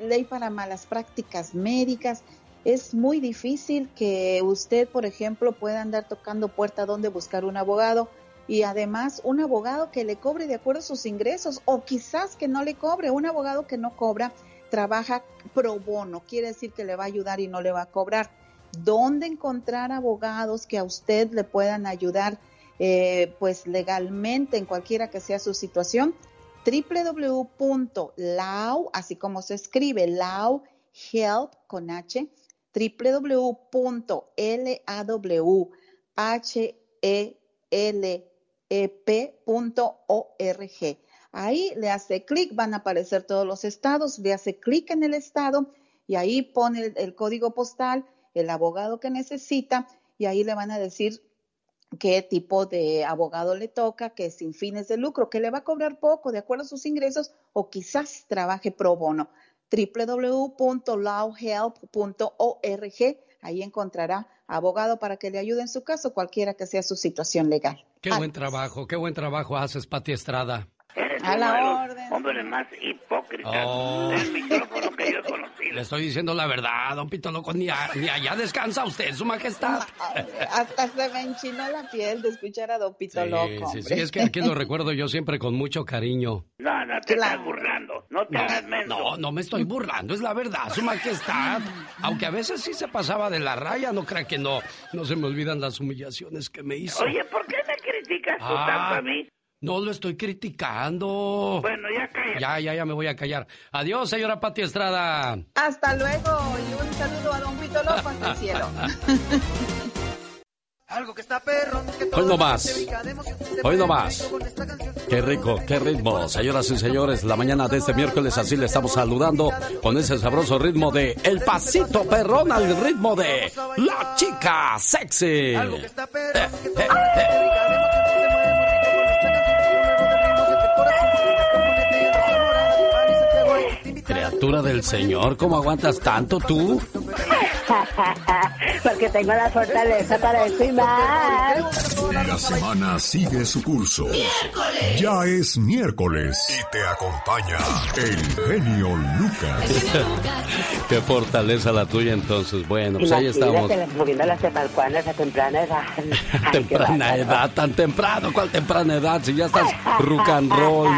ley para malas prácticas médicas. Es muy difícil que usted, por ejemplo, pueda andar tocando puerta donde buscar un abogado y además un abogado que le cobre de acuerdo a sus ingresos o quizás que no le cobre. Un abogado que no cobra trabaja pro bono, quiere decir que le va a ayudar y no le va a cobrar. ¿Dónde encontrar abogados que a usted le puedan ayudar eh, pues legalmente en cualquiera que sea su situación? www.lau, así como se escribe, lau help con H, www.lawhelp.org. Ahí le hace clic, van a aparecer todos los estados, le hace clic en el estado y ahí pone el código postal, el abogado que necesita y ahí le van a decir qué tipo de abogado le toca, que es sin fines de lucro, que le va a cobrar poco de acuerdo a sus ingresos o quizás trabaje pro bono. www.lawhelp.org, ahí encontrará abogado para que le ayude en su caso, cualquiera que sea su situación legal. Qué buen trabajo, qué buen trabajo haces, Pati Estrada. Es A uno la de los orden. hombres más hipócritas Oh. del micrófono que yo he conocido. Le estoy diciendo la verdad, don Pito Loco, ni, a- ni allá descansa usted, su majestad. Hasta se me enchinó la piel de escuchar a Don Pito Sí, Loco. sí, sí, es que aquí lo recuerdo yo siempre con mucho cariño. No, no te estás burlando. No te hagas menso. No, no me estoy burlando, es la verdad, su majestad. Aunque a veces sí se pasaba de la raya, no crea que no, no se me olvidan las humillaciones que me hizo. Oye, ¿por qué me criticas tú Ah. tanto a mí? No lo estoy criticando. Bueno, ya cállate. Ya, ya, ya me voy a callar. Adiós, señora Pati Estrada. Hasta luego y un saludo a Don hasta el cielo. <laughs> Algo que está perro, que Hoy no más. Hoy no más. Qué rico, qué ritmo. Señoras y señores, la mañana de este miércoles así le estamos saludando con ese sabroso ritmo de El Pasito Perrón al ritmo de La Chica Sexy. Algo que está perro, que Eh, eh. Criatura del Señor, ¿cómo aguantas tanto tú? <laughs> Porque tengo la fortaleza para más. La semana sigue su curso. Ya es miércoles y te acompaña el genio Lucas. <laughs> Qué fortaleza la tuya entonces. Bueno, pues ahí estamos. Moviendo las tepalcuanas a temprana edad. <laughs> Ay, Temprana edad, tan temprano. ¿Cuál temprana edad? Si ya estás rock and roll.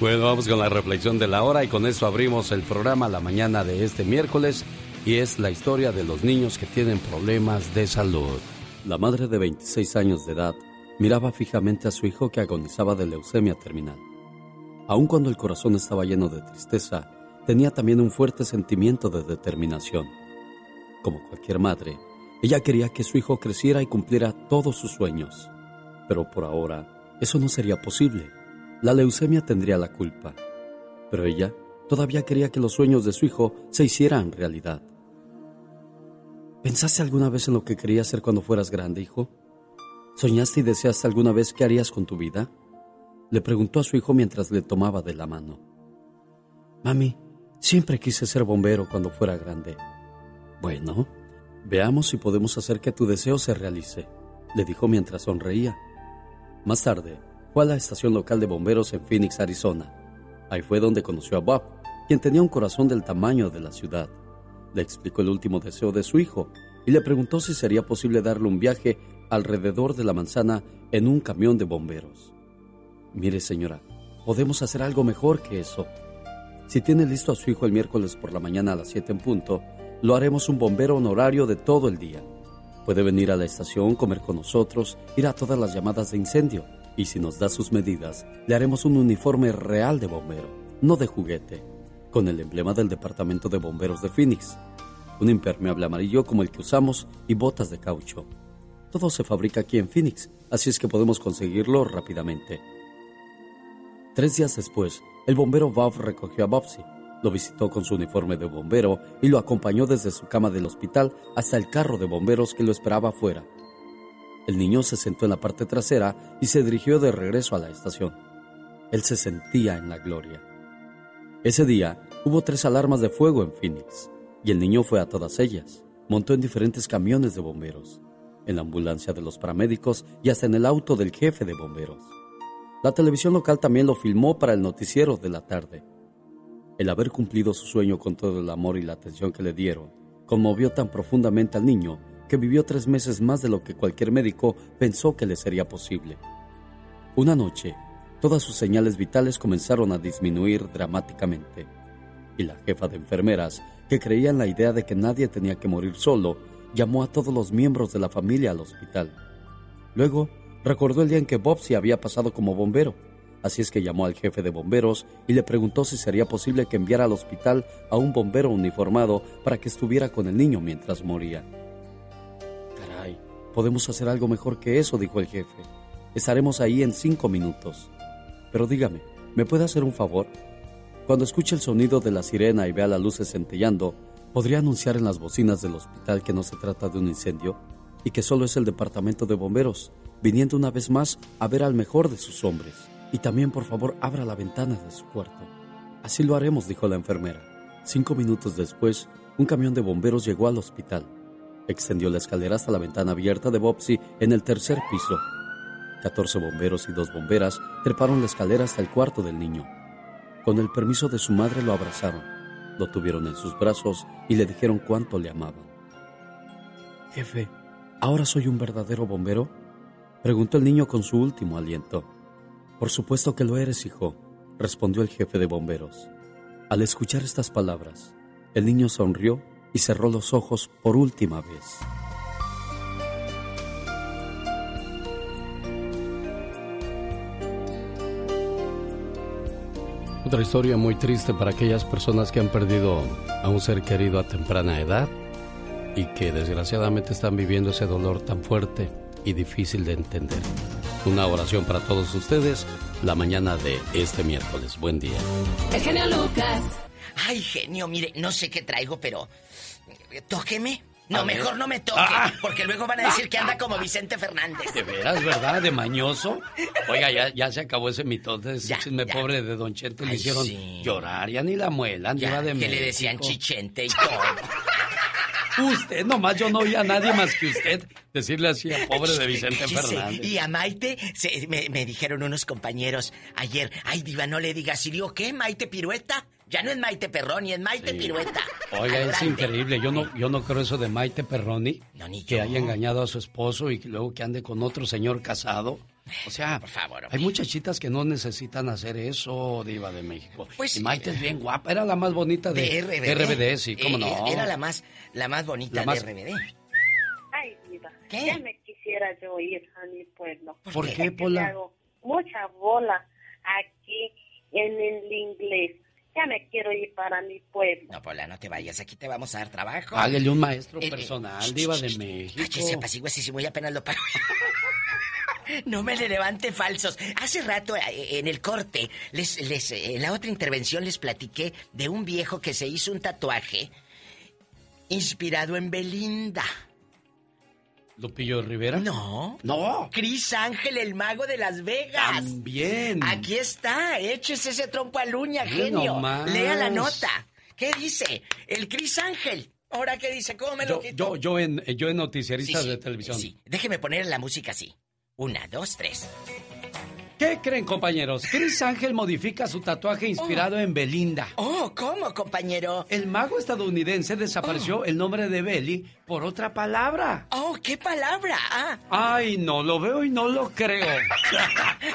Bueno, vamos con la reflexión de la hora y con eso abrimos el programa la mañana de este miércoles y es la historia de los niños que tienen problemas de salud. La madre de 26 años de edad miraba fijamente a su hijo que agonizaba de leucemia terminal. Aun cuando el corazón estaba lleno de tristeza, tenía también un fuerte sentimiento de determinación. Como cualquier madre, ella quería que su hijo creciera y cumpliera todos sus sueños. Pero por ahora, eso no sería posible. La leucemia tendría la culpa. Pero ella todavía quería que los sueños de su hijo se hicieran realidad. ¿Pensaste alguna vez en lo que querías ser cuando fueras grande, hijo? ¿Soñaste y deseaste alguna vez qué harías con tu vida? Le preguntó a su hijo mientras le tomaba de la mano. Mami, siempre quise ser bombero cuando fuera grande. Bueno, veamos si podemos hacer que tu deseo se realice, le dijo mientras sonreía. Más tarde, fue a la estación local de bomberos en Phoenix, Arizona. Ahí fue donde conoció a Bob, quien tenía un corazón del tamaño de la ciudad. Le explicó el último deseo de su hijo y le preguntó si sería posible darle un viaje alrededor de la manzana en un camión de bomberos. Mire, señora, podemos hacer algo mejor que eso. Si tiene listo a su hijo el miércoles por la mañana a las 7 en punto, lo haremos un bombero honorario de todo el día. Puede venir a la estación, comer con nosotros, ir a todas las llamadas de incendio. Y si nos da sus medidas, le haremos un uniforme real de bombero, no de juguete, con el emblema del Departamento de Bomberos de Phoenix. Un impermeable amarillo como el que usamos y botas de caucho. Todo se fabrica aquí en Phoenix, así es que podemos conseguirlo rápidamente. Tres días después, el bombero Bob recogió a Bobsy, lo visitó con su uniforme de bombero y lo acompañó desde su cama del hospital hasta el carro de bomberos que lo esperaba afuera. El niño se sentó en la parte trasera y se dirigió de regreso a la estación. Él se sentía en la gloria. Ese día hubo tres alarmas de fuego en Phoenix y el niño fue a todas ellas. Montó en diferentes camiones de bomberos, en la ambulancia de los paramédicos y hasta en el auto del jefe de bomberos. La televisión local también lo filmó para el noticiero de la tarde. El haber cumplido su sueño con todo el amor y la atención que le dieron conmovió tan profundamente al niño que vivió tres meses más de lo que cualquier médico pensó que le sería posible. Una noche, todas sus señales vitales comenzaron a disminuir dramáticamente, y la jefa de enfermeras, que creía en la idea de que nadie tenía que morir solo, llamó a todos los miembros de la familia al hospital. Luego, recordó el día en que Bob se había pasado como bombero, así es que llamó al jefe de bomberos y le preguntó si sería posible que enviara al hospital a un bombero uniformado para que estuviera con el niño mientras moría. Podemos hacer algo mejor que eso, dijo el jefe. Estaremos ahí en cinco minutos. Pero dígame, ¿me puede hacer un favor? Cuando escuche el sonido de la sirena y vea las luces centellando, ¿podría anunciar en las bocinas del hospital que no se trata de un incendio y que solo es el departamento de bomberos, viniendo una vez más a ver al mejor de sus hombres? Y también, por favor, abra la ventana de su cuarto. Así lo haremos, dijo la enfermera. Cinco minutos después, un camión de bomberos llegó al hospital. Extendió la escalera hasta la ventana abierta de Bobsy en el tercer piso. 14 bomberos y dos bomberas treparon la escalera hasta el cuarto del niño. Con el permiso de su madre lo abrazaron, lo tuvieron en sus brazos y le dijeron cuánto le amaban. Jefe, ¿ahora soy un verdadero bombero? Preguntó el niño con su último aliento. Por supuesto que lo eres, hijo, respondió el jefe de bomberos. Al escuchar estas palabras, el niño sonrió y cerró los ojos por última vez. Otra historia muy triste para aquellas personas que han perdido a un ser querido a temprana edad y que desgraciadamente están viviendo ese dolor tan fuerte y difícil de entender. Una oración para todos ustedes la mañana de este miércoles. Buen día. El genio Lucas. Ay, genio, mire, no sé qué traigo, pero. Tóqueme. No, A ver. mejor no me toque, Ah. porque luego van a decir que anda como <laughs> Vicente Fernández. ¿De veras, verdad? ¿De mañoso? Oiga, ya, ya se acabó ese mitote, ese chisme pobre de Don Chente. Le Ay, hicieron sí. llorar, ya ni la muelan, Ya, de que le decían chichente y <laughs> todo. Usted, nomás yo no oía a nadie más que usted decirle así a pobre de Vicente <laughs> Fernández. Y a Maite, se- me, me dijeron unos compañeros ayer, ay, diva, no le digas, ¿y digo qué? ¿Maite Pirueta? Ya no es Maite Perroni, es Maite Sí. Pirueta. Oiga, es increíble. Yo no, yo no creo eso de Maite Perroni, que yo. haya engañado a su esposo y que luego que ande con otro señor casado. O sea, hay muchachitas que no necesitan hacer eso, Diva de México. Pues y Maite es bien guapa, era la más bonita de, De RBD. sí, cómo Eh, no. Era la más, la más bonita La más- de RBD. Ay, diva, ¿Qué? ya me quisiera yo ir a mi pueblo. ¿Por qué, que Pola? hago mucha bola aquí en el inglés. Ya me quiero ir para mi pueblo. No, Pola, no te vayas, aquí te vamos a dar trabajo. Hágale un maestro Eh, eh, personal, Diva de México. Cállese, apacigüe, si muy apenas lo pago. <laughs> No me le levante falsos. Hace rato, eh, en el corte, les, les, eh, en la otra intervención les platiqué de un viejo que se hizo un tatuaje inspirado en Belinda. ¿Lupillo Rivera? No. No. Cris Ángel, el mago de Las Vegas. También. Aquí está. Échese ese trompo a luña, genio. nomás. Lea la nota. ¿Qué dice? El Cris Ángel. Ahora, ¿qué dice? ¿Cómo me lo Yo, quito? yo, yo en, yo en noticiaristas Sí, sí, de televisión. sí. Déjeme poner la música así. Una, dos, tres. ¿Qué creen, compañeros? Chris Ángel modifica su tatuaje inspirado en Belinda. Oh, ¿cómo, compañero? El mago estadounidense desapareció el nombre de Belly por otra palabra. Oh, ¿qué palabra? Ah. Ay, no lo veo y no lo creo. <laughs>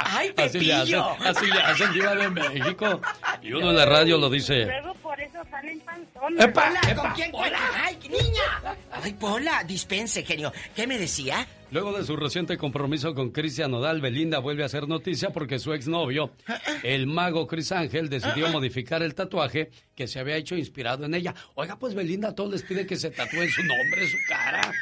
Ay, así le hacen, Pepillo. así le hacen Diva de México. Y uno en la radio lo dice. Luego por eso salen panzones. ¡Epa! Pola, epa, ¿con quién? Pola. ¡Ay, niña! Ay, Pola, dispense, genio. ¿Qué me decía? Luego de su reciente compromiso con Cristian Nodal, Belinda vuelve a hacer noticia porque su exnovio, el mago Chris Ángel, decidió modificar el tatuaje que se había hecho inspirado en ella. Oiga, pues Belinda a todos les pide que se tatúen su nombre, su cara.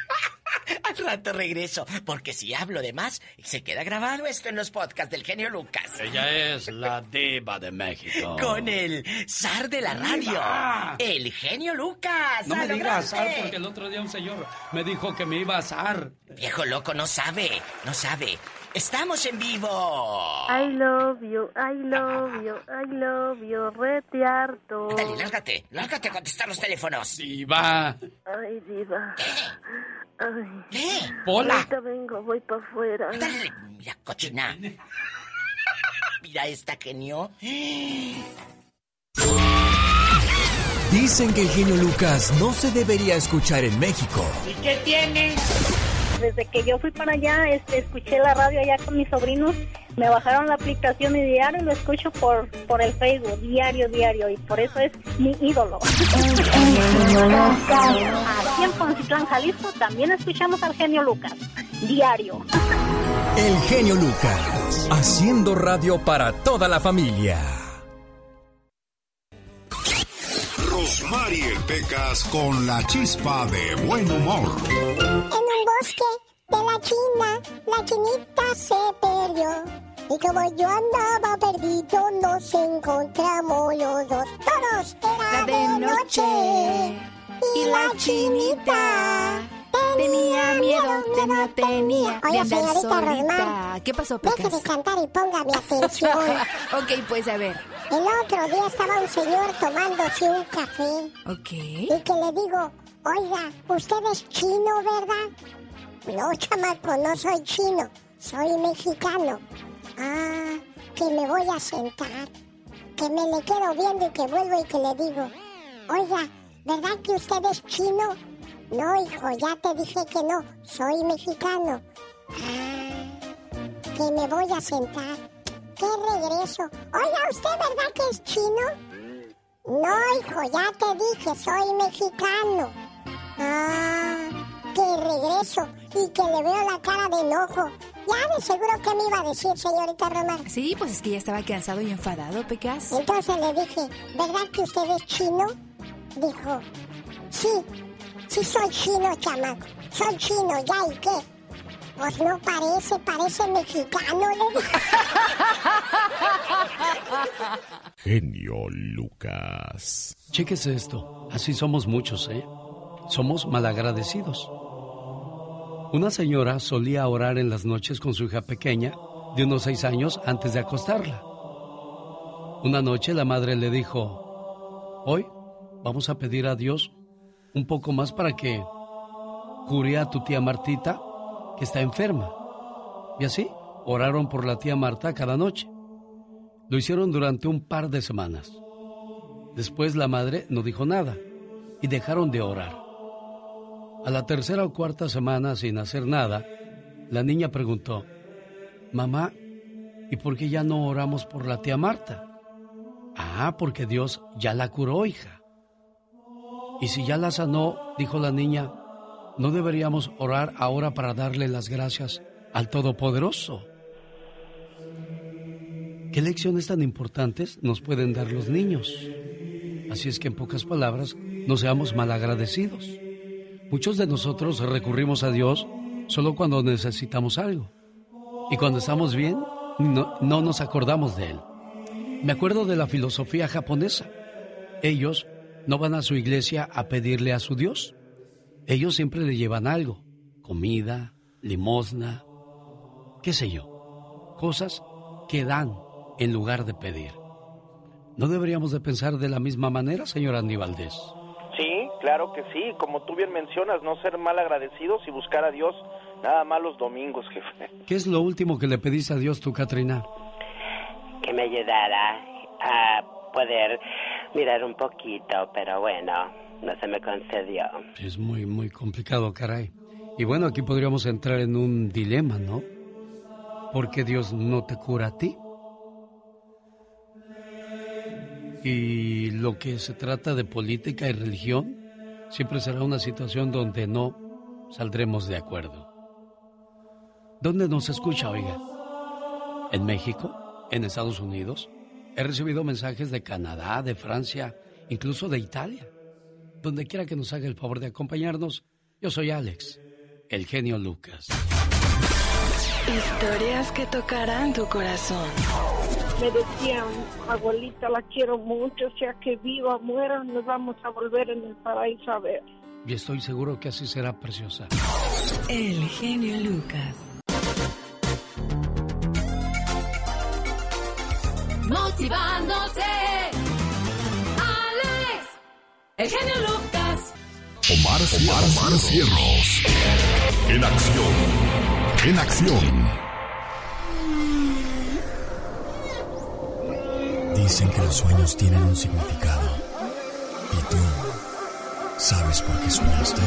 <laughs> Al rato regreso, porque si hablo de más, se queda grabado esto en los podcasts del genio Lucas. Ella es la diva de México. Con el zar de la radio, ¡Diva! el genio Lucas. No ¡A me digas grande! azar porque el otro día un señor me dijo que me iba a azar. Viejo loco, no sabe, no sabe. Estamos en vivo. I love you, I love you, I love you, rete harto. Dale, lárgate, lárgate a contestar los teléfonos. Diva. Ay, diva. Ay. ¿Qué? Pola. Ahorita vengo, voy para afuera. Dale, mira, cochina. <laughs> Mira esta genio. Dicen que el genio Lucas no se debería escuchar en México. ¿Y qué tiene? Desde que yo fui para allá, este, escuché la radio allá con mis sobrinos, me bajaron la aplicación y diario lo escucho por, por el Facebook, diario, diario, y por eso es mi ídolo. Aquí en Poncitlán, Jalisco, también escuchamos al genio Lucas, diario. El genio Lucas, haciendo radio para toda la familia. Rosmarie Pecas con la chispa de buen humor. En un bosque de la China, la chinita se perdió. Y como yo andaba perdido, nos encontramos los dos. Todos era Era de noche Y la chinita Tenía miedo, tenía, tenía Oye, señorita. Román, ¿Qué pasó, Deje Pecas? de cantar y póngame atención. <laughs> ok, pues a ver. El otro día estaba un señor tomándose un café. Ok. Y que le digo, oiga, usted es chino, ¿verdad? No, chamaco, no soy chino. soy mexicano. Ah, que me voy a sentar, que me le quedo viendo y que vuelvo y que le digo, oiga, ¿verdad que usted es chino? No, hijo, ya te dije que no, soy mexicano. Ah, que me voy a sentar. ¿Qué regreso? Oiga, ¿usted verdad que es chino? No, hijo, ya te dije, soy mexicano. Ah, que regreso y que le veo la cara de enojo. Ya de seguro que me iba a decir, señorita Román. Sí, pues es que ya estaba cansado y enfadado, Pecas. Entonces le dije, ¿verdad que usted es chino? Dijo, sí, sí soy chino, chamaco. Soy chino, ¿ya y qué? Pues no parece, parece mexicano, dije. <laughs> Genio Lucas. Chéquese esto. Así somos muchos, ¿eh? Somos malagradecidos. Una señora solía orar en las noches con su hija pequeña, de unos seis años, antes de acostarla. Una noche la madre le dijo, hoy vamos a pedir a Dios un poco más para que cure a tu tía Martita, que está enferma. Y así oraron por la tía Marta cada noche. Lo hicieron durante un par de semanas. Después la madre no dijo nada y dejaron de orar. A la tercera o cuarta semana, sin hacer nada, la niña preguntó, Mamá, ¿y por qué ya no oramos por la tía Marta? Ah, porque Dios ya la curó, hija. Y si ya la sanó, dijo la niña, ¿no deberíamos orar ahora para darle las gracias al Todopoderoso? ¿Qué lecciones tan importantes nos pueden dar los niños? Así es que en pocas palabras, no seamos malagradecidos. Muchos de nosotros recurrimos a Dios solo cuando necesitamos algo. Y cuando estamos bien, no, no, nos acordamos de Él. Me acuerdo de la filosofía japonesa. Ellos no van a su iglesia a pedirle a su Dios. Ellos siempre le llevan algo. Comida, limosna, qué sé yo. Cosas que dan en lugar de pedir. ¿No deberíamos de pensar de la misma manera, señor Andy Valdés? Sí, claro que sí. Como tú bien mencionas, no ser mal agradecidos y buscar a Dios nada más los domingos, <laughs> jefe. ¿Qué es lo último que le pediste a Dios tú, Katrina? Que me ayudara a poder mirar un poquito, pero bueno, no se me concedió. Es muy, muy complicado, caray. Y bueno, aquí podríamos entrar en un dilema, ¿no? ¿Por qué Dios no te cura a ti? Y lo que se trata de política y religión siempre será una situación donde no saldremos de acuerdo. ¿Dónde nos escucha, oiga? ¿En México? ¿En Estados Unidos? He recibido mensajes de Canadá, de Francia, incluso de Italia. Donde quiera que nos haga el favor de acompañarnos, yo soy Alex, el genio Lucas. Historias que tocarán tu corazón. Me decían, abuelita, la quiero mucho, sea que viva, muera, nos vamos a volver en el paraíso a ver. Y estoy seguro que así será preciosa. El genio Lucas. Motivándote. Alex, el genio Lucas. Omar, Omar, Omar Cierros. En acción. En acción. Dicen que los sueños tienen un significado. ¿Y tú sabes por qué soñaste?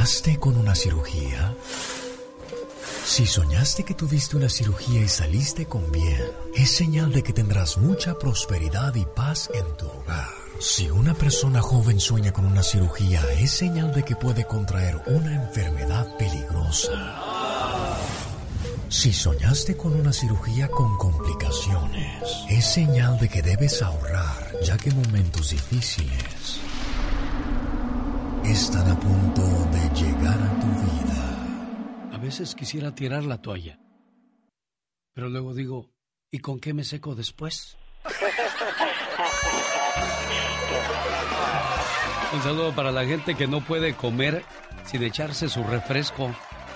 ¿Soñaste con una cirugía? Si soñaste que tuviste una cirugía y saliste con bien, es señal de que tendrás mucha prosperidad y paz en tu hogar. Si una persona joven sueña con una cirugía, es señal de que puede contraer una enfermedad peligrosa. Si soñaste con una cirugía con complicaciones, es señal de que debes ahorrar, ya que momentos difíciles están a punto de llegar a tu vida. A veces quisiera tirar la toalla. Pero luego digo, ¿y con qué me seco después? <laughs> Un saludo para la gente que no puede comer sin echarse su refresco.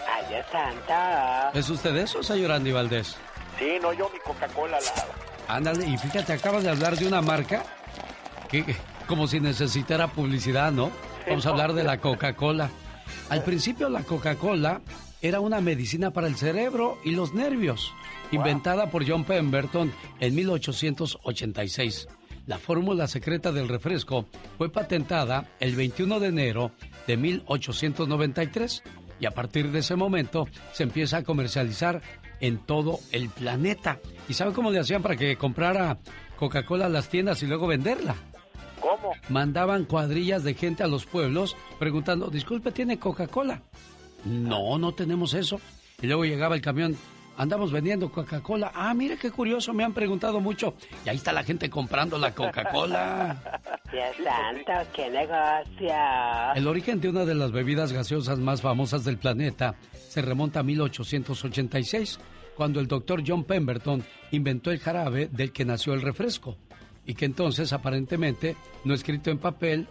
¡Ay, Dios santo! ¿Es usted eso, señor Andy Valdés? Sí, no, yo mi Coca-Cola la... Ándale, y fíjate, acabas de hablar de una marca que como si necesitara publicidad, ¿no? Vamos a hablar de la Coca-Cola. Al principio la Coca-Cola era una medicina para el cerebro y los nervios, inventada por John Pemberton en 1886. La fórmula secreta del refresco fue patentada el 21 de enero de 1893 y a partir de ese momento se empieza a comercializar en todo el planeta. ¿Y sabe cómo le hacían para que comprara Coca-Cola a las tiendas y luego venderla? ¿Cómo? Mandaban cuadrillas de gente a los pueblos preguntando, disculpe, ¿tiene Coca-Cola? No, no tenemos eso. Y luego llegaba el camión, andamos vendiendo Coca-Cola. Ah, mire qué curioso, me han preguntado mucho. Y ahí está la gente comprando la Coca-Cola. <laughs> Dios santo, qué negocio. El origen de una de las bebidas gaseosas más famosas del planeta se remonta a 1886, cuando el doctor John Pemberton inventó el jarabe del que nació el refresco y que entonces aparentemente no escrito en papel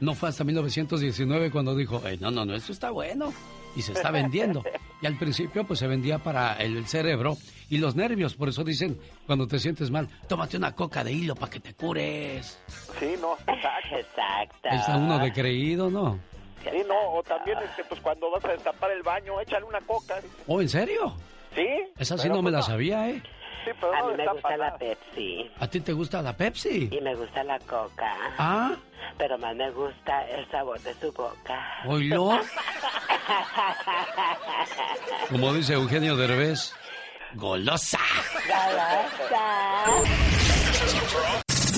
no fue hasta 1919 cuando dijo, no, no, no, esto está bueno y se está vendiendo. <laughs> Y al principio pues se vendía para el cerebro y los nervios, por eso dicen, cuando te sientes mal, tómate una coca de hilo para que te cures. Sí, no, exacto. exacto. Está uno de creído, ¿no? Sí, no, o también este, pues cuando vas a destapar el baño, échale una coca. ¿Oh, en serio? Sí. Esa sí no me la sabía, ¿eh? A mí me gusta la Pepsi. ¿A ti te gusta la Pepsi? Y me gusta la Coca. ¿Ah? Pero más me gusta el sabor de su boca. ¿Oílo? <laughs> Como dice Eugenio Derbez, golosa. Golosa.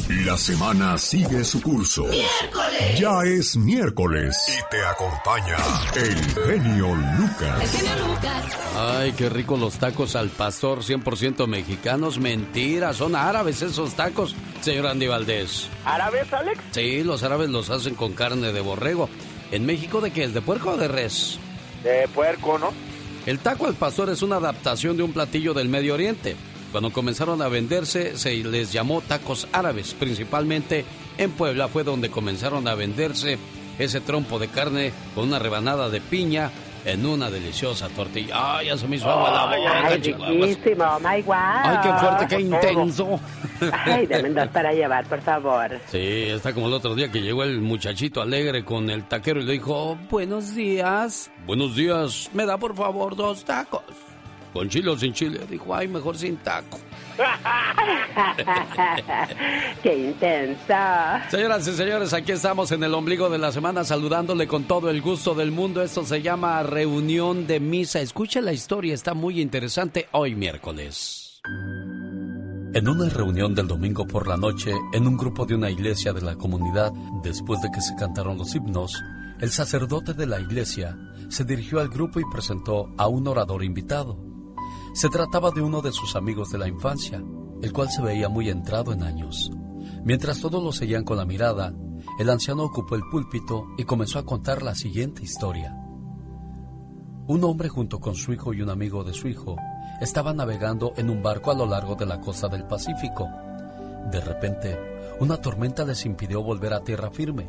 La semana sigue su curso. ¡Miércoles! Ya es miércoles y te acompaña el genio Lucas. El genio Lucas. Ay, qué rico los tacos al pastor 100% mexicanos. Mentira, son árabes esos tacos, señor Andy Valdés. ¿Árabes, Alex? Sí, los árabes los hacen con carne de borrego. ¿En México de qué es? ¿De puerco o de res? De puerco, ¿no? El taco al pastor es una adaptación de un platillo del Medio Oriente. Cuando comenzaron a venderse se les llamó tacos árabes, principalmente en Puebla fue donde comenzaron a venderse ese trompo de carne con una rebanada de piña en una deliciosa tortilla. ¡Ay, ya se me hizo agua la boca, Ay, riquísimo, oh my wow. ¡Ay, qué fuerte, qué intenso! Ay, dame dos para llevar, por favor. Sí, está como el otro día que llegó el muchachito alegre con el taquero y le dijo, buenos días. Buenos días, ¿me da por favor dos tacos? ¿Con chile o sin chile? Dijo, ay, mejor sin taco. <laughs> ¡Qué intensa! Señoras y señores, aquí estamos en el ombligo de la semana saludándole con todo el gusto del mundo. Esto se llama reunión de misa. Escuche la historia, está muy interesante hoy miércoles. En una reunión del domingo por la noche, en un grupo de una iglesia de la comunidad, después de que se cantaron los himnos, el sacerdote de la iglesia se dirigió al grupo y presentó a un orador invitado. Se trataba de uno de sus amigos de la infancia, el cual se veía muy entrado en años. Mientras todos lo seguían con la mirada, el anciano ocupó el púlpito y comenzó a contar la siguiente historia. Un hombre junto con su hijo y un amigo de su hijo estaban navegando en un barco a lo largo de la costa del Pacífico. De repente, una tormenta les impidió volver a tierra firme.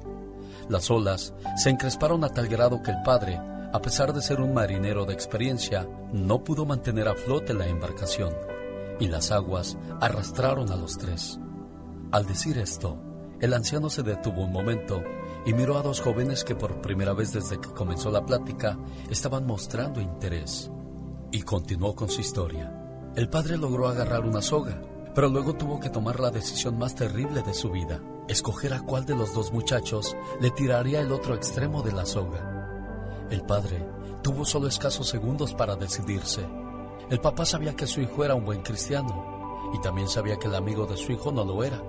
Las olas se encresparon a tal grado que el padre, a pesar de ser un marinero de experiencia, no pudo mantener a flote la embarcación y las aguas arrastraron a los tres. Al decir esto, el anciano se detuvo un momento y miró a dos jóvenes que por primera vez desde que comenzó la plática estaban mostrando interés. Y continuó con su historia. El padre logró agarrar una soga, pero luego tuvo que tomar la decisión más terrible de su vida, escoger a cuál de los dos muchachos le tiraría el otro extremo de la soga. El padre tuvo solo escasos segundos para decidirse. El papá sabía que su hijo era un buen cristiano y también sabía que el amigo de su hijo no lo era.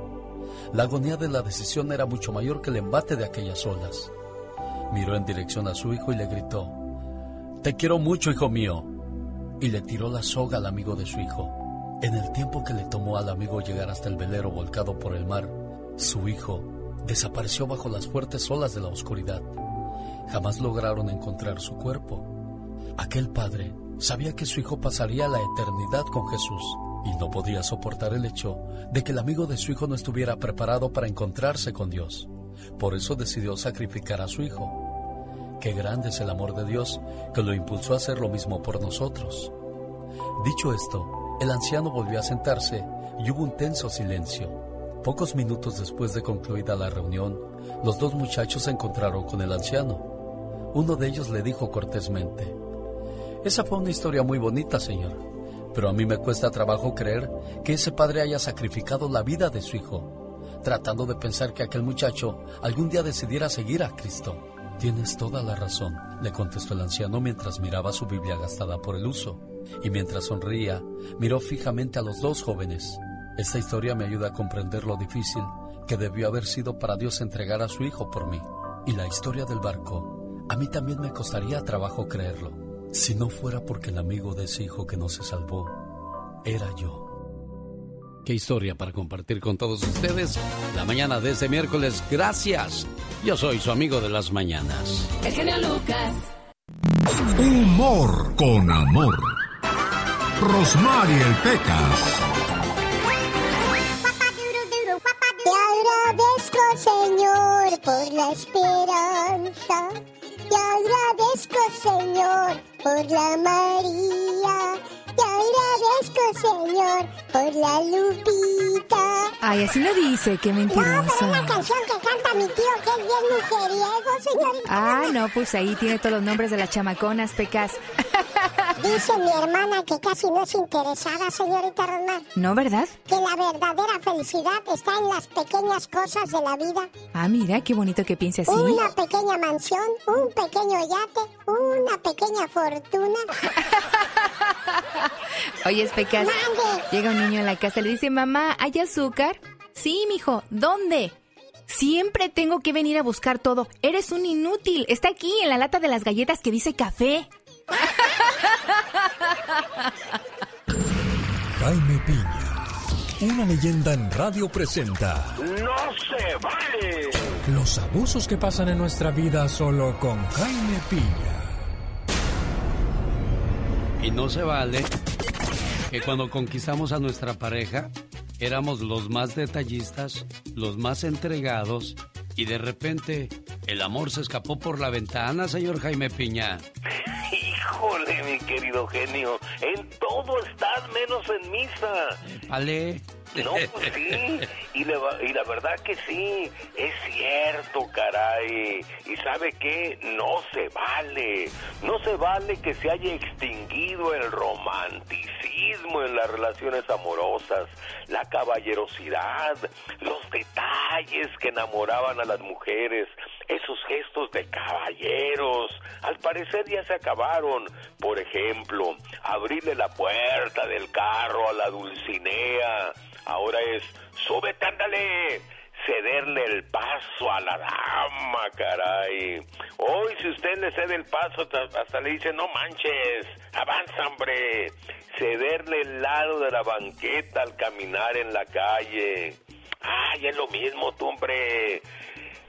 La agonía de la decisión era mucho mayor que el embate de aquellas olas. Miró en dirección a su hijo y le gritó, Te quiero mucho, hijo mío. Y le tiró la soga al amigo de su hijo. En el tiempo que le tomó al amigo llegar hasta el velero volcado por el mar, su hijo desapareció bajo las fuertes olas de la oscuridad. Jamás lograron encontrar su cuerpo. Aquel padre sabía que su hijo pasaría la eternidad con Jesús y no podía soportar el hecho de que el amigo de su hijo no estuviera preparado para encontrarse con Dios. Por eso decidió sacrificar a su hijo. Qué grande es el amor de Dios que lo impulsó a hacer lo mismo por nosotros. Dicho esto, El anciano volvió a sentarse y hubo un tenso silencio. Pocos minutos después de concluida la reunión, los dos muchachos se encontraron con el anciano. Uno de ellos le dijo cortésmente, Esa fue una historia muy bonita, señor, pero a mí me cuesta trabajo creer que ese padre haya sacrificado la vida de su hijo, tratando de pensar que aquel muchacho algún día decidiera seguir a Cristo. Tienes toda la razón, le contestó el anciano mientras miraba su Biblia gastada por el uso, y mientras sonría, miró fijamente a los dos jóvenes. Esta historia me ayuda a comprender lo difícil que debió haber sido para Dios entregar a su hijo por mí. Y la historia del barco, a mí también me costaría trabajo creerlo, si no fuera porque el amigo de ese hijo que no se salvó era yo. Qué historia para compartir con todos ustedes la mañana de este miércoles. Gracias. Yo soy su amigo de las mañanas. El genio Lucas. Humor con amor. Rosmarie el Pecas. Te agradezco, Señor, por la esperanza. Te agradezco, Señor, por la María. Te agradezco, Señor, por la Lupita. Ay, así lo dice, qué mentirosa. No, pero es la canción que canta mi tío, que es bien mujeriego, señorita. Ah, no, pues ahí tiene todos los nombres de las chamaconas, pecas. Dice mi hermana que casi no es interesada, señorita Román. ¿No, verdad? Que la verdadera felicidad está en las pequeñas cosas de la vida. Ah, mira, qué bonito que piense así. Una pequeña mansión, un pequeño yate, una pequeña fortuna. <laughs> Oye, Pecas, Mande. llega un niño a la casa y le dice, mamá, ¿hay azúcar? Sí, mijo, ¿dónde? Siempre tengo que venir a buscar todo. Eres un inútil. Está aquí en la lata de las galletas que dice café. Jaime Piña, una leyenda en radio presenta ¡No se vale! los abusos que pasan en nuestra vida solo con Jaime Piña. Y no se vale que cuando conquistamos a nuestra pareja éramos los más detallistas, los más entregados y de repente el amor se escapó por la ventana, señor Jaime Piña. Híjole, mi querido genio, en todo estás menos en misa. Vale. No, pues sí, y la, y la verdad que sí, es cierto, caray. Y sabe qué, no se vale, no se vale que se haya extinguido el romanticismo en las relaciones amorosas, la caballerosidad, los detalles que enamoraban a las mujeres, esos gestos de caballeros, al parecer ya se acabaron. Por ejemplo, abrirle la puerta del carro a la Dulcinea. Ahora es, súbete, ándale. Cederle el paso a la dama, caray. Hoy, si usted le cede el paso, hasta- le dice, no manches, avanza, hombre. Cederle el lado de la banqueta al caminar en la calle. Ay, es lo mismo, tú, hombre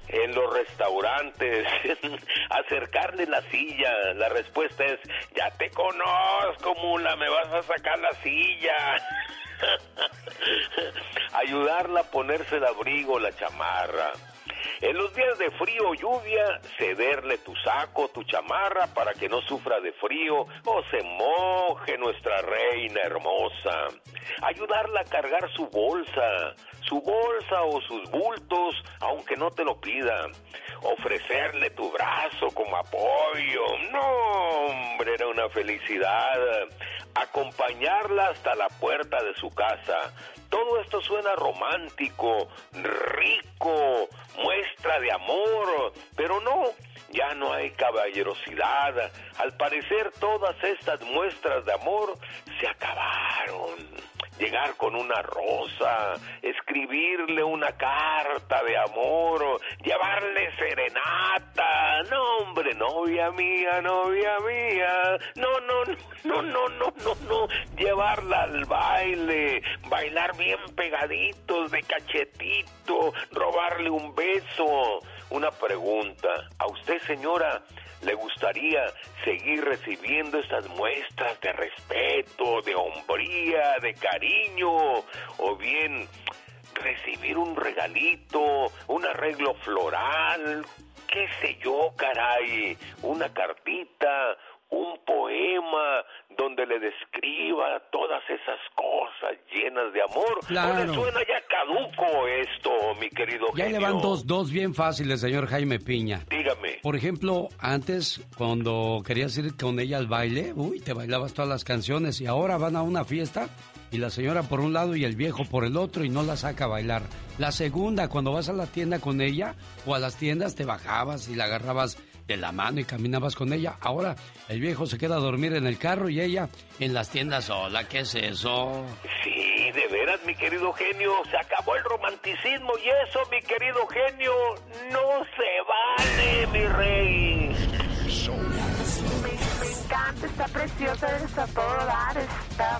en los restaurantes, <laughs> acercarle la silla. La respuesta es, ya te conozco, mula, me vas a sacar la silla. <laughs> <laughs> Ayudarla a ponerse el abrigo, la chamarra. En los días de frío o lluvia, cederle tu saco, tu chamarra para que no sufra de frío o se moje nuestra reina hermosa. Ayudarla a cargar su bolsa, su bolsa o sus bultos, aunque no te lo pida. Ofrecerle tu brazo como apoyo. No, hombre, era una felicidad. Acompañarla hasta la puerta de su casa. Todo esto suena romántico, rico, muestra de amor, pero no, ya no hay caballerosidad. Al parecer todas estas muestras de amor se acabaron. Llegar con una rosa, escribirle una carta de amor, llevarle serenata. No, hombre, novia mía, novia mía. No, no, no, no, no, no, no. Llevarla al baile, bailar bien pegaditos de cachetito, robarle un beso. Una pregunta. ¿A usted, señora, le gustaría seguir recibiendo estas muestras de respeto, de hombría, de cariño? ¿O bien recibir un regalito, un arreglo floral? ¿Qué sé yo, caray? Una cartita, un poema donde le describa todas esas cosas llenas de amor. Claro. ¿O le suena ya caduco esto, mi querido Ya le genio? van dos, dos bien fáciles, señor Jaime Piña. Dígame. Por ejemplo, antes, cuando querías ir con ella al baile, uy, te bailabas todas las canciones y ahora van a una fiesta y la señora por un lado y el viejo por el otro y no la saca a bailar. La segunda, cuando vas a la tienda con ella o a las tiendas te bajabas y la agarrabas de la mano y caminabas con ella. Ahora el viejo se queda a dormir en el carro y ella en las tiendas sola. ¿Qué es eso? Sí, de veras, mi querido genio, se acabó el romanticismo y eso, mi querido genio, no se vale, mi rey. Me encanta, está preciosa, está todo dar, está...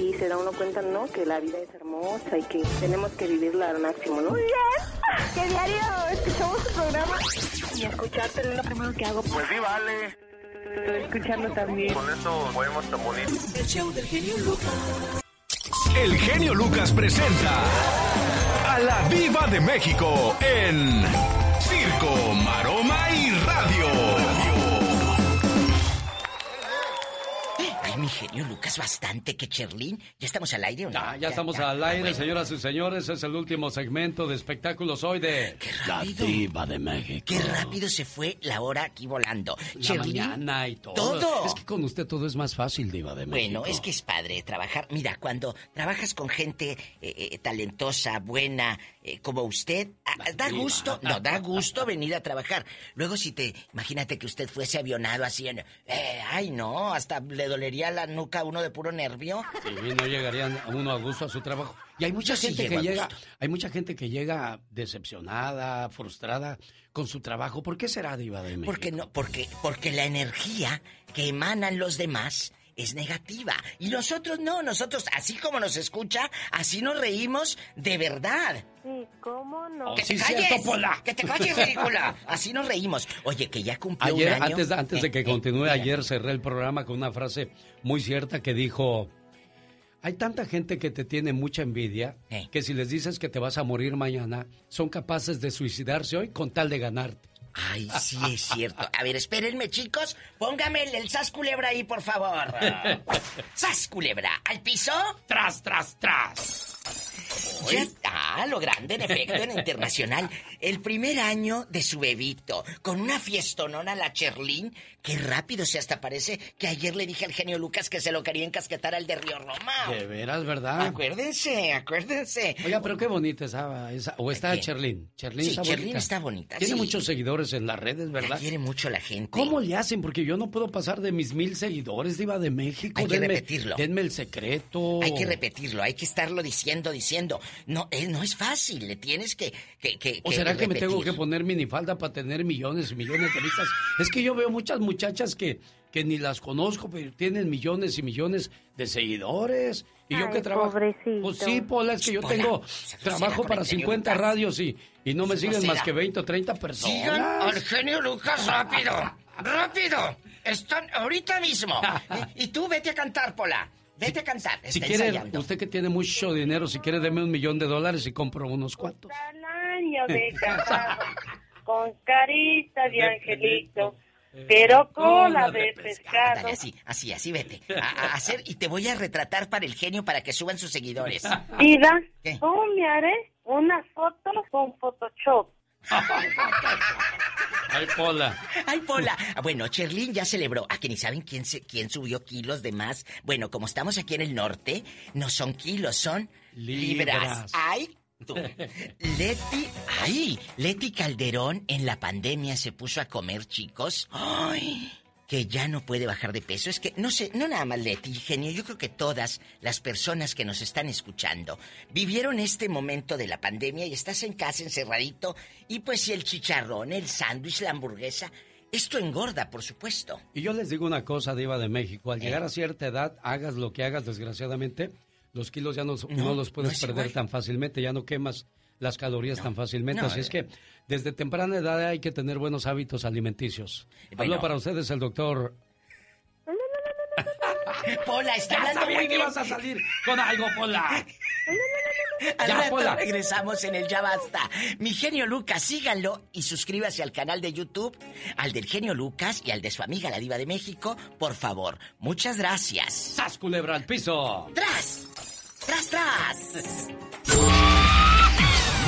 Y se da uno cuenta, ¿no? Que la vida es hermosa y que tenemos que vivirla al máximo, ¿no? Muy bien, que diario escuchamos tu programa y escucharte es lo primero que hago. Pues sí, vale. Escucharlo también. Con eso podemos tan bonito. El show del genio Lucas. El genio Lucas presenta a la Viva de México en Circo, Maroma genio Lucas, bastante que Cherlín. ¿Ya estamos al aire o no? Ya, ya estamos al aire, bueno. señoras y señores. Es el último segmento de espectáculos hoy de La Diva de México. Qué rápido se fue la hora aquí volando. La Cherlín, mañana y todo. Todo. Es que con usted todo es más fácil, Diva de México. Bueno, es que es padre trabajar. Mira, cuando trabajas con gente eh, eh, talentosa, buena, eh, como usted, ah, da gusto, no, da <laughs> gusto venir a trabajar. Luego si te, imagínate que usted fuese avionado así en, eh, ay no, hasta le dolería la nuca a uno de puro nervio. Sí, no llegarían a uno a gusto a su trabajo. Y hay mucha Yo gente que llega, hay mucha gente que llega decepcionada, frustrada con su trabajo. ¿Por qué será Diva de México? Porque no, porque, porque la energía que emanan los demás es negativa. Y nosotros no, nosotros, así como nos escucha, así nos reímos de verdad. Sí, ¿cómo no? ¡Que sí, te cierto, calles! Pola. ¡Que te calles, ridícula! Así nos reímos. Oye, que ya cumplió Ayer, un año. antes, antes de Eh, que eh, continúe, ayer cerré el programa con una frase muy cierta que dijo, hay tanta gente que te tiene mucha envidia Eh. que si les dices que te vas a morir mañana, son capaces de suicidarse hoy con tal de ganarte. Ay, sí es cierto. A ver, espérenme, chicos. Póngame el, el sas culebra ahí, por favor. <laughs> sas culebra. ¿Al piso? Tras, tras, tras. Ya está, lo grande en efecto en internacional. El primer año de su bebito, con una fiestonona la Cherlín, que rápido se hasta parece que ayer le dije al genio Lucas que se lo quería encasquetar al de Río Roma. De veras, ¿verdad? Acuérdense, acuérdense. Oiga, pero qué bonita esa, esa- o está ¿Quién? Cherlin. Cherlin Sí, está bonita. está bonita, Tiene sí. muchos seguidores en las redes, La ¿verdad? quiere mucho la gente. ¿Cómo le hacen? Porque yo no puedo pasar de mis mil seguidores, Diva de México. Hay que denme, repetirlo. Denme el secreto. Hay que repetirlo, hay que estarlo diciendo, diciendo. No, eh, no es fácil, le tienes que... que, que ¿O será que me tengo que poner minifalda para tener millones y millones de vistas? Es que yo veo muchas muchachas que, que ni las conozco, pero tienen millones y millones de seguidores. Y yo Ay, que trabajo. pobrecito. Pues sí, Pola, es que yo Pola, tengo trabajo para con el genio 50 Lucas. radios y, y no me siguen más que 20 o 30 personas. Sigan al genio Lucas rápido, rápido. Están ahorita mismo. <laughs> Y, y tú vete a cantar, Pola. Vete a cantar. Si Está quiere, ensayando. usted que tiene mucho dinero, si quiere, deme un millón de dólares y compro unos cuantos. Al año de <laughs> casado, con carita de angelito, pero cola de pescado. Ándale, así, así, así, vete. A, a hacer y te voy a retratar para el genio para que suban sus seguidores. <laughs> Diva, ¿Qué? ¿cómo me haré unas fotos con Photoshop? <laughs> Ay, Pola. Ay, Pola. Ah, Bueno, Cherlin ya celebró. ¿A que ni saben quién, se, quién subió kilos de más? Bueno, como estamos aquí en el norte, no son kilos, son libras. Libras. Ay, tú. Leti, ay, Leti Calderón en la pandemia se puso a comer, chicos. Ay, que ya no puede bajar de peso. Es que, no sé, no nada más Leti, genio, yo creo que todas las personas que nos están escuchando vivieron este momento de la pandemia y estás en casa encerradito y pues si el chicharrón, el sándwich, la hamburguesa, esto engorda, por supuesto. Y yo les digo una cosa, Diva de México. Al Eh. llegar a cierta edad, hagas lo que hagas, desgraciadamente, los kilos ya no, no los puedes no perder igual. tan fácilmente, ya no quemas las calorías tan fácilmente. no, Así es eh. que desde temprana edad hay que tener buenos hábitos alimenticios. Bueno. Hablo para ustedes el doctor. <laughs> Pola, está Ya hablando muy que bien. ibas a salir con algo, Pola. Al rato regresamos en el Ya Basta. Mi genio Lucas, síganlo y suscríbase al canal de YouTube, al del genio Lucas y al de su amiga la diva de México, por favor. Muchas gracias. ¡Sas culebra al piso! ¡Tras! ¡Tras, tras!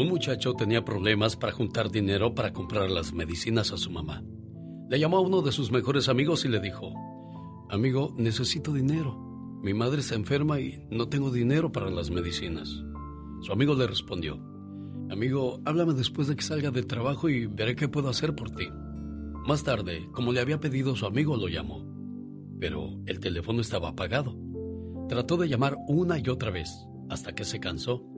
Un muchacho tenía problemas para juntar dinero para comprar las medicinas a su mamá. Le llamó a uno de sus mejores amigos y le dijo, Amigo, necesito dinero. Mi madre está enferma y no tengo dinero para las medicinas. Su amigo le respondió, Amigo, háblame después de que salga del trabajo y veré qué puedo hacer por ti. Más tarde, como le había pedido su amigo, lo llamó. Pero el teléfono estaba apagado. Trató de llamar una y otra vez, hasta que se cansó.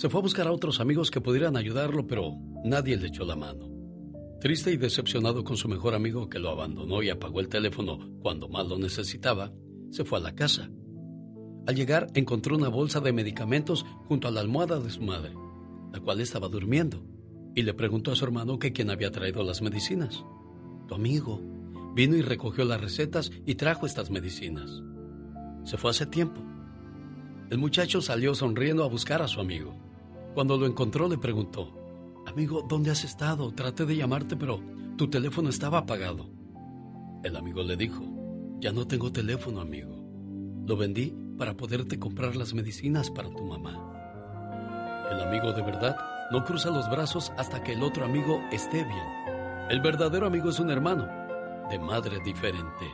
Se fue a buscar a otros amigos que pudieran ayudarlo, pero nadie le echó la mano. Triste y decepcionado con su mejor amigo que lo abandonó y apagó el teléfono cuando más lo necesitaba, se fue a la casa. Al llegar encontró una bolsa de medicamentos junto a la almohada de su madre, la cual estaba durmiendo, y le preguntó a su hermano que quién había traído las medicinas. Tu amigo vino y recogió las recetas y trajo estas medicinas. Se fue hace tiempo. El muchacho salió sonriendo a buscar a su amigo. Cuando lo encontró le preguntó, Amigo, ¿dónde has estado? Traté de llamarte, pero tu teléfono estaba apagado. El amigo le dijo, Ya no tengo teléfono, amigo. Lo vendí para poderte comprar las medicinas para tu mamá. El amigo de verdad no cruza los brazos hasta que el otro amigo esté bien. El verdadero amigo es un hermano, de madre diferente.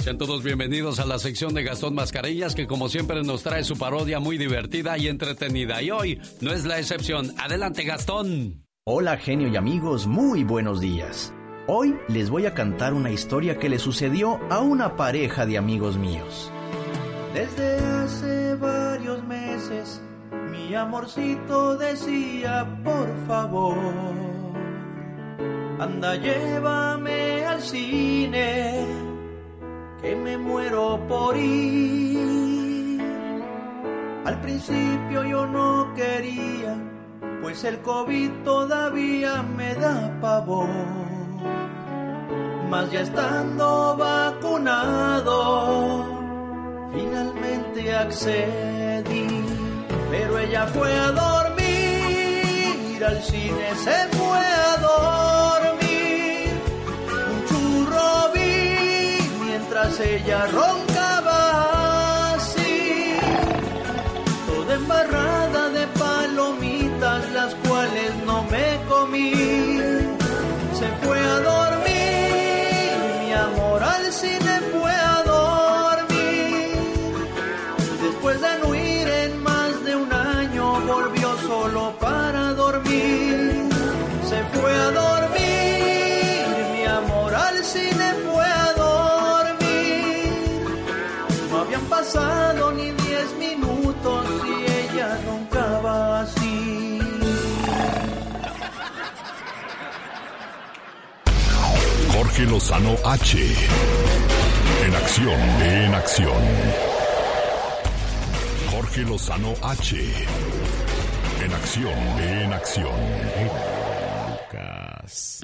Sean todos bienvenidos a la sección de Gastón Mascarillas que como siempre nos trae su parodia muy divertida y entretenida. Y hoy no es la excepción. Adelante Gastón. Hola genio y amigos, muy buenos días. Hoy les voy a cantar una historia que le sucedió a una pareja de amigos míos. Desde hace varios meses mi amorcito decía, por favor, anda llévame al cine, que me muero por ir. Al principio yo no quería, pues el COVID todavía me da pavor. Mas ya estando vacunado, finalmente accedí. Pero ella fue a dormir, al cine se fue a dormir. Mientras ella roncaba Jorge Lozano H. En acción, en acción. Jorge Lozano H. En acción, en acción. Lucas.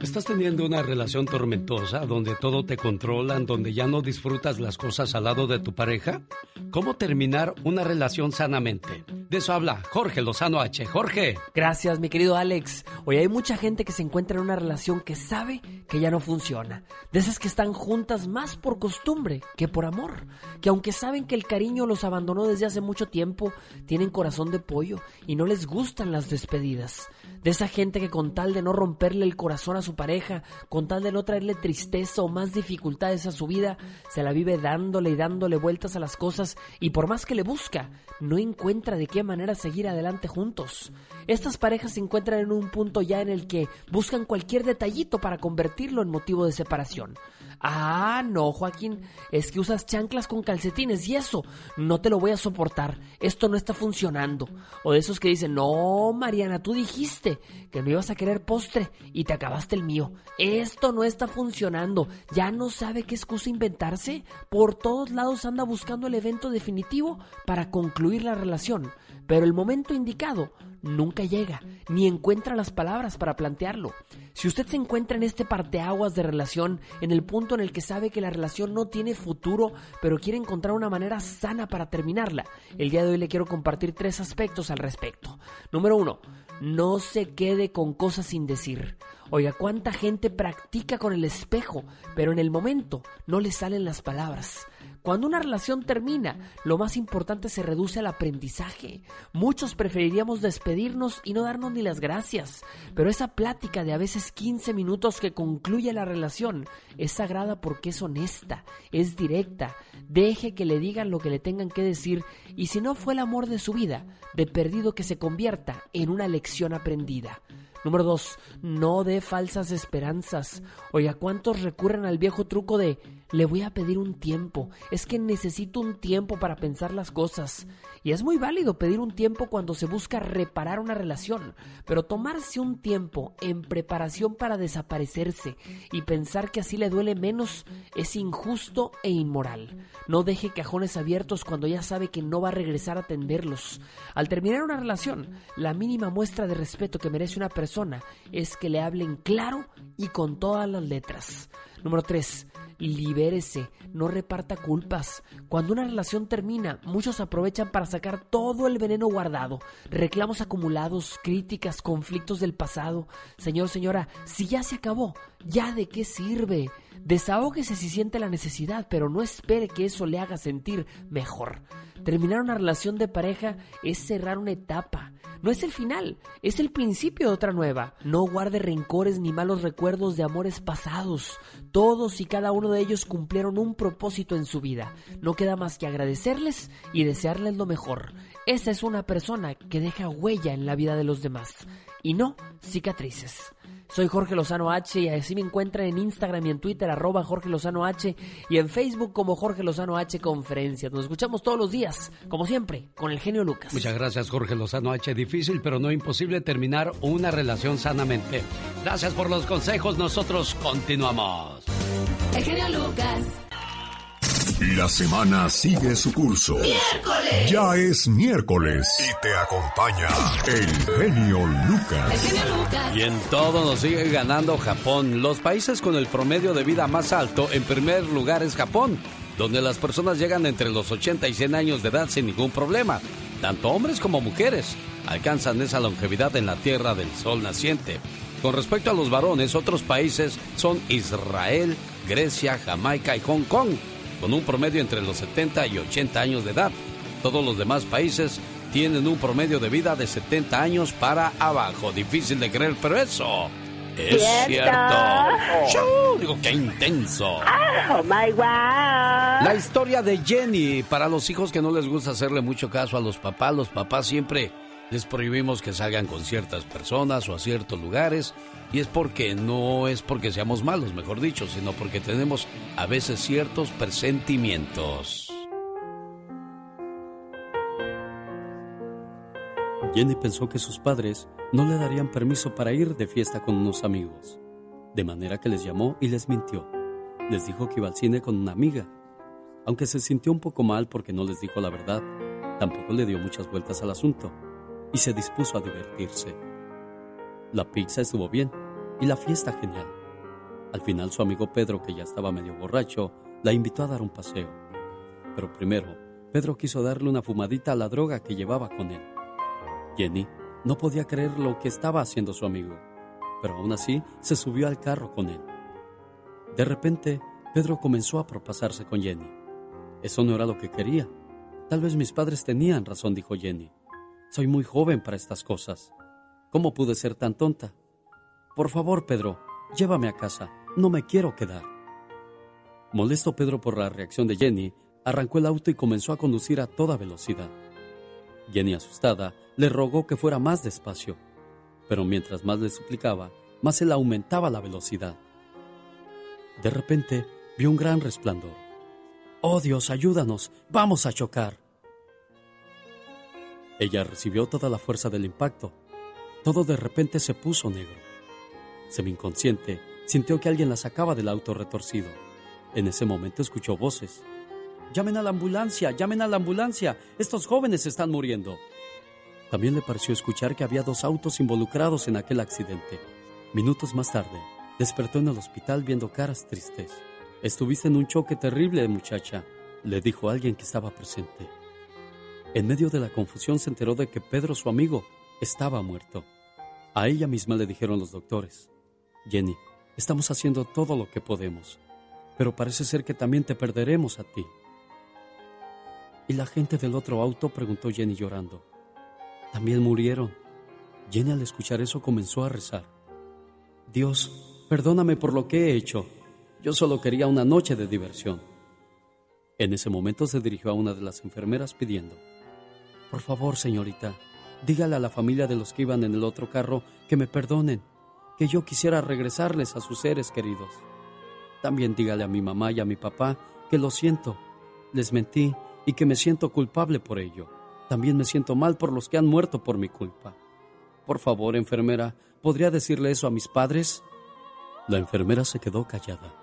¿Estás teniendo una relación tormentosa donde todo te controlan, donde ya no disfrutas las cosas al lado de tu pareja? ¿Cómo terminar una relación sanamente? De eso habla Jorge Lozano H. Jorge. Gracias, mi querido Alex. Hoy hay mucha gente que se encuentra en una relación que sabe que ya no funciona. De esas que están juntas más por costumbre que por amor. Que aunque saben que el cariño los abandonó desde hace mucho tiempo, tienen corazón de pollo y no les gustan las despedidas. De esa gente que con tal de no el corazón a su pareja, con tal de no traerle tristeza o más dificultades a su vida, se la vive dándole y dándole vueltas a las cosas y por más que le busca, no encuentra de qué manera seguir adelante juntos. Estas parejas se encuentran en un punto ya en el que buscan cualquier detallito para convertirlo en motivo de separación. Ah, no, Joaquín, es que usas chanclas con calcetines y eso, no te lo voy a soportar, esto no está funcionando. O de esos que dicen, no, Mariana, tú dijiste que no ibas a querer postre y te acabaste el mío. Esto no está funcionando, ya no sabe qué excusa inventarse. Por todos lados anda buscando el evento definitivo para concluir la relación, pero el momento indicado nunca llega, ni encuentra las palabras para plantearlo. Si usted se encuentra en este parteaguas de relación, en el punto en el que sabe que la relación no tiene futuro, pero quiere encontrar una manera sana para terminarla, el día de hoy le quiero compartir tres aspectos al respecto. Número uno, no se quede con cosas sin decir. Oiga, cuánta gente practica con el espejo, pero en el momento no le salen las palabras. Cuando una relación termina, lo más importante se reduce al aprendizaje. Muchos preferiríamos despedirnos y no darnos ni las gracias, pero esa plática de a veces 15 minutos que concluye la relación es sagrada porque es honesta, es directa. Deje que le digan lo que le tengan que decir y si no fue el amor de su vida, de perdido que se convierta en una lección aprendida. Número dos, no dé falsas esperanzas. Oiga, ¿cuántos recurren al viejo truco de le voy a pedir un tiempo? Es que necesito un tiempo para pensar las cosas. Y es muy válido pedir un tiempo cuando se busca reparar una relación, pero tomarse un tiempo en preparación para desaparecerse y pensar que así le duele menos es injusto e inmoral. No deje cajones abiertos cuando ya sabe que no va a regresar a atenderlos. Al terminar una relación, la mínima muestra de respeto que merece una persona es que le hablen claro y con todas las letras. Número 3 libérese, no reparta culpas. Cuando una relación termina, muchos aprovechan para sacar todo el veneno guardado, reclamos acumulados, críticas, conflictos del pasado. Señor, señora, si ya se acabó, ¿ya de qué sirve? Desahógese si siente la necesidad, pero no espere que eso le haga sentir mejor. Terminar una relación de pareja es cerrar una etapa. No es el final, es el principio de otra nueva. No guarde rencores ni malos recuerdos de amores pasados. Todos y cada uno de ellos cumplieron un propósito en su vida. No queda más que agradecerles y desearles lo mejor. Esa es una persona que deja huella en la vida de los demás y no cicatrices. Soy Jorge Lozano H y así me encuentran en Instagram y en Twitter arroba Jorge Lozano H y en Facebook como Jorge Lozano H Conferencias. Nos escuchamos todos los días, como siempre, con el genio Lucas. Muchas gracias Jorge Lozano H. Difícil pero no imposible terminar una relación sanamente. Gracias por los consejos, nosotros continuamos. El genio Lucas. La semana sigue su curso. ¡Miércoles! Ya es miércoles y te acompaña el genio Lucas. El genio Lucas. Y en todo nos sigue ganando Japón. Los países con el promedio de vida más alto, en primer lugar es Japón, donde las personas llegan entre los 80 y 100 años de edad sin ningún problema. Tanto hombres como mujeres alcanzan esa longevidad en la tierra del sol naciente. Con respecto a los varones, otros países son Israel, Grecia, Jamaica y Hong Kong, con un promedio entre los 70 y 80 años de edad. Todos los demás países tienen un promedio de vida de 70 años para abajo. Difícil de creer, pero eso es ¿Cierto? cierto. Shoo, digo, qué intenso. Oh my wow. La historia de Jenny, para los hijos que no les gusta hacerle mucho caso a los papás, los papás siempre les prohibimos que salgan con ciertas personas o a ciertos lugares y es porque no es porque seamos malos, mejor dicho, sino porque tenemos a veces ciertos presentimientos. Jenny pensó que sus padres no le darían permiso para ir de fiesta con unos amigos, de manera que les llamó y les mintió. Les dijo que iba al cine con una amiga. Aunque se sintió un poco mal porque no les dijo la verdad, tampoco le dio muchas vueltas al asunto y se dispuso a divertirse. La pizza estuvo bien y la fiesta genial. Al final su amigo Pedro, que ya estaba medio borracho, la invitó a dar un paseo. Pero primero, Pedro quiso darle una fumadita a la droga que llevaba con él. Jenny no podía creer lo que estaba haciendo su amigo, pero aún así se subió al carro con él. De repente, Pedro comenzó a propasarse con Jenny. Eso no era lo que quería. Tal vez mis padres tenían razón, dijo Jenny. Soy muy joven para estas cosas. ¿Cómo pude ser tan tonta? Por favor, Pedro, llévame a casa. No me quiero quedar. Molesto Pedro por la reacción de Jenny, arrancó el auto y comenzó a conducir a toda velocidad. Jenny, asustada, le rogó que fuera más despacio, pero mientras más le suplicaba, más él aumentaba la velocidad. De repente, vio un gran resplandor. ¡Oh Dios, ayúdanos! ¡Vamos a chocar! Ella recibió toda la fuerza del impacto. Todo de repente se puso negro. Semi-inconsciente, sintió que alguien la sacaba del auto retorcido. En ese momento escuchó voces. Llamen a la ambulancia, llamen a la ambulancia. Estos jóvenes están muriendo. También le pareció escuchar que había dos autos involucrados en aquel accidente. Minutos más tarde, despertó en el hospital viendo caras tristes. Estuviste en un choque terrible, muchacha, le dijo alguien que estaba presente. En medio de la confusión se enteró de que Pedro, su amigo, estaba muerto. A ella misma le dijeron los doctores, Jenny, estamos haciendo todo lo que podemos, pero parece ser que también te perderemos a ti. ¿Y la gente del otro auto? preguntó Jenny llorando. También murieron. Jenny al escuchar eso comenzó a rezar. Dios, perdóname por lo que he hecho. Yo solo quería una noche de diversión. En ese momento se dirigió a una de las enfermeras pidiendo, por favor, señorita, dígale a la familia de los que iban en el otro carro que me perdonen, que yo quisiera regresarles a sus seres queridos. También dígale a mi mamá y a mi papá que lo siento, les mentí y que me siento culpable por ello. También me siento mal por los que han muerto por mi culpa. Por favor, enfermera, ¿podría decirle eso a mis padres? La enfermera se quedó callada,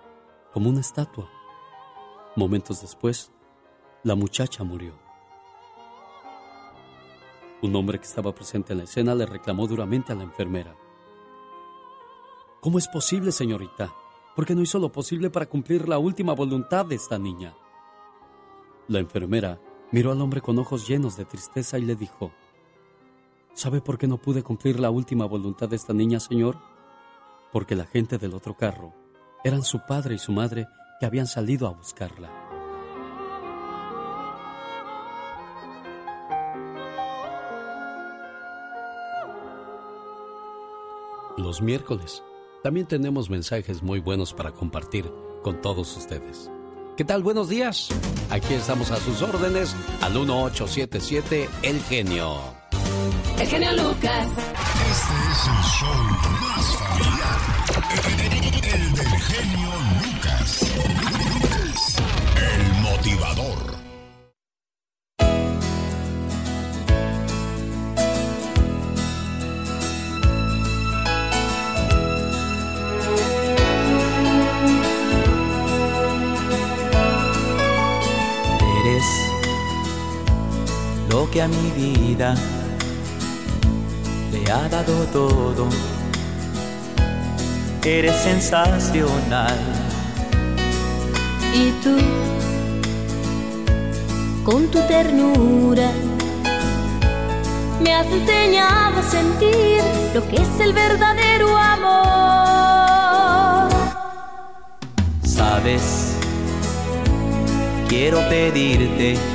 como una estatua. Momentos después, la muchacha murió. Un hombre que estaba presente en la escena le reclamó duramente a la enfermera. ¿Cómo es posible, señorita? Porque no hizo lo posible para cumplir la última voluntad de esta niña. La enfermera miró al hombre con ojos llenos de tristeza y le dijo, ¿Sabe por qué no pude cumplir la última voluntad de esta niña, señor? Porque la gente del otro carro eran su padre y su madre que habían salido a buscarla. Los miércoles. También tenemos mensajes muy buenos para compartir con todos ustedes. ¿Qué tal? Buenos días. Aquí estamos a sus órdenes al 1877 El Genio. El Genio Lucas. Este es el show más familiar. El del Genio Lucas. El motivador. Que a mi vida le ha dado todo. Eres sensacional. Y tú, con tu ternura, me has enseñado a sentir lo que es el verdadero amor. Sabes, quiero pedirte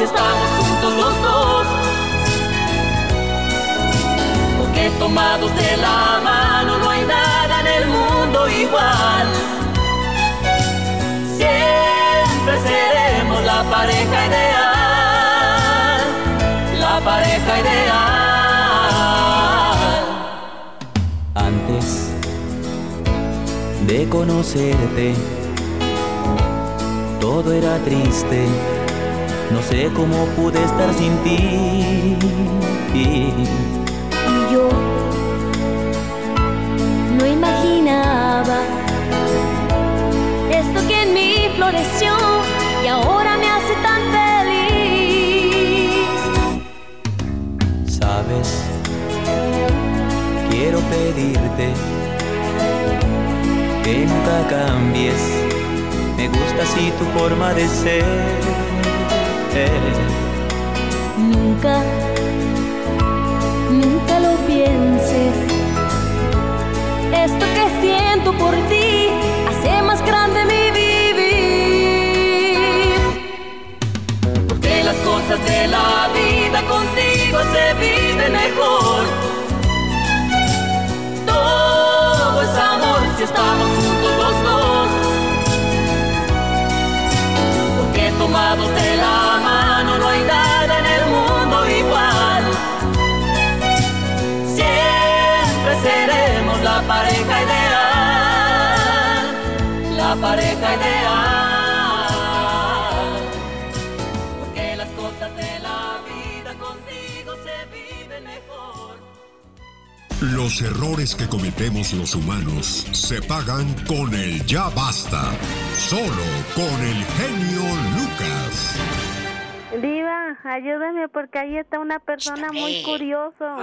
si estamos juntos los dos. Porque tomados de la mano no hay nada en el mundo igual. Siempre seremos la pareja ideal, la pareja ideal. Antes de conocerte todo era triste. No sé cómo pude estar sin ti. Y yo no imaginaba esto que en mí floreció y ahora me hace tan feliz. Sabes, quiero pedirte que nunca cambies. Me gusta así tu forma de ser. Nunca, nunca lo pienses. Esto que siento por ti hace más grande mi vivir. Porque las cosas de la vida contigo se viven mejor. Todo es amor si estamos juntos los dos. Porque tomados de la pareja ideal. Porque las cosas de la vida contigo se viven mejor. Los errores que cometemos los humanos se pagan con el ya basta. Solo con el genio Lucas. Diva, ayúdame porque ahí está una persona muy curioso.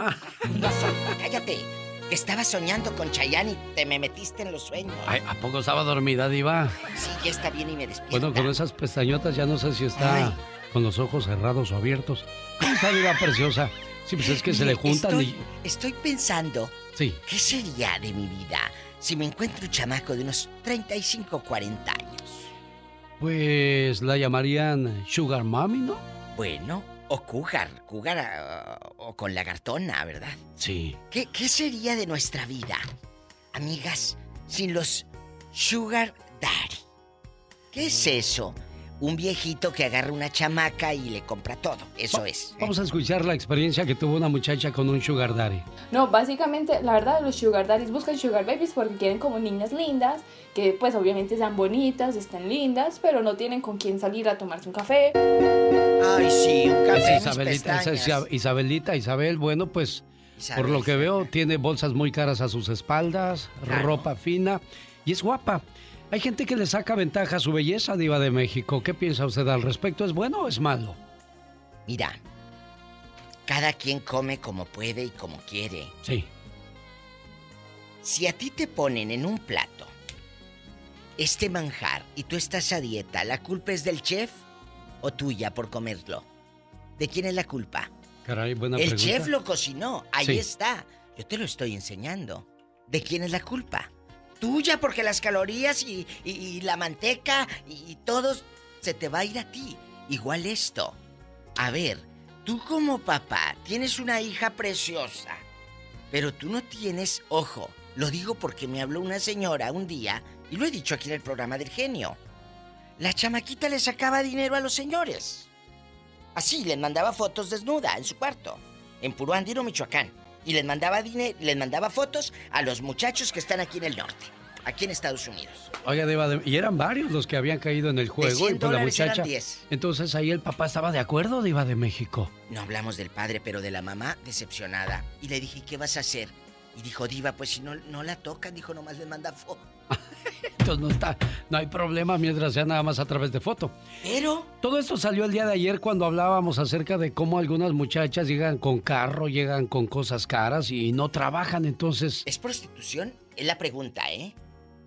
Cállate. Que estaba soñando con Chayanne y te me metiste en los sueños. Ay, ¿A poco estaba dormida, Diva? Sí, ya está bien y me despierta. Bueno, con esas pestañotas ya no sé si está Ay. con los ojos cerrados o abiertos. ¿Cómo está, Diva preciosa? Sí, pues es que se le juntan estoy, y. Estoy pensando, Sí. ¿qué sería de mi vida si me encuentro un chamaco de unos 35 40 años? Pues la llamarían Sugar Mommy, ¿no? Bueno, o cougar, cougar ah, o con lagartona, ¿verdad? Sí. ¿Qué, qué sería de nuestra vida, amigas, sin los sugar daddy? ¿Qué es eso? Un viejito que agarra una chamaca y le compra todo. Eso es. Vamos a escuchar la experiencia que tuvo una muchacha con un Sugar Daddy. No, básicamente, la verdad, los sugar daddies buscan sugar babies porque quieren como niñas lindas, que pues obviamente sean bonitas, estén lindas, pero no tienen con quién salir a tomarse un café. Ay, sí, un café. Es Isabelita, es. Isabelita, Isabel, bueno, pues por lo que veo tiene bolsas muy caras a sus espaldas, ropa fina y es guapa. Hay gente que le saca ventaja a su belleza, diva de México. ¿Qué piensa usted al respecto? ¿Es bueno o es malo? Mira, cada quien come como puede y como quiere. Sí. Si a ti te ponen en un plato este manjar y tú estás a dieta, ¿la culpa es del chef o tuya por comerlo? ¿De quién es la culpa? Caray, buena El pregunta. chef lo cocinó, ahí Sí. está. Yo te lo estoy enseñando. ¿De quién es la culpa? Tuya porque las calorías y, la manteca y, y todo se te va a ir a ti. Igual esto. A ver, tú como papá tienes una hija preciosa, pero tú no tienes ojo. Lo digo porque me habló una señora un día y lo he dicho aquí en el programa del genio. La chamaquita le sacaba dinero a los señores. Así, les mandaba fotos desnuda en su cuarto, en Puro Andino, Michoacán. Y les mandaba, dine- les mandaba fotos a los muchachos que están aquí en el norte, aquí en Estados Unidos. Oiga, Diva de- y eran varios los que habían caído en el juego. 100 y pues la dólares eran muchacha. 10. Entonces ahí el papá estaba de acuerdo, Diva de México. No hablamos del padre, pero de la mamá decepcionada. Y le dije, ¿qué vas a hacer? Y dijo, Diva, pues si no, no la tocan, dijo, nomás les manda fotos. <laughs> Entonces no está, no hay problema mientras sea nada más a través de foto. Pero. Todo esto salió el día de ayer cuando hablábamos acerca de cómo algunas muchachas llegan con carro, llegan con cosas caras y no trabajan, entonces. ¿Es prostitución? Es la pregunta, ¿eh?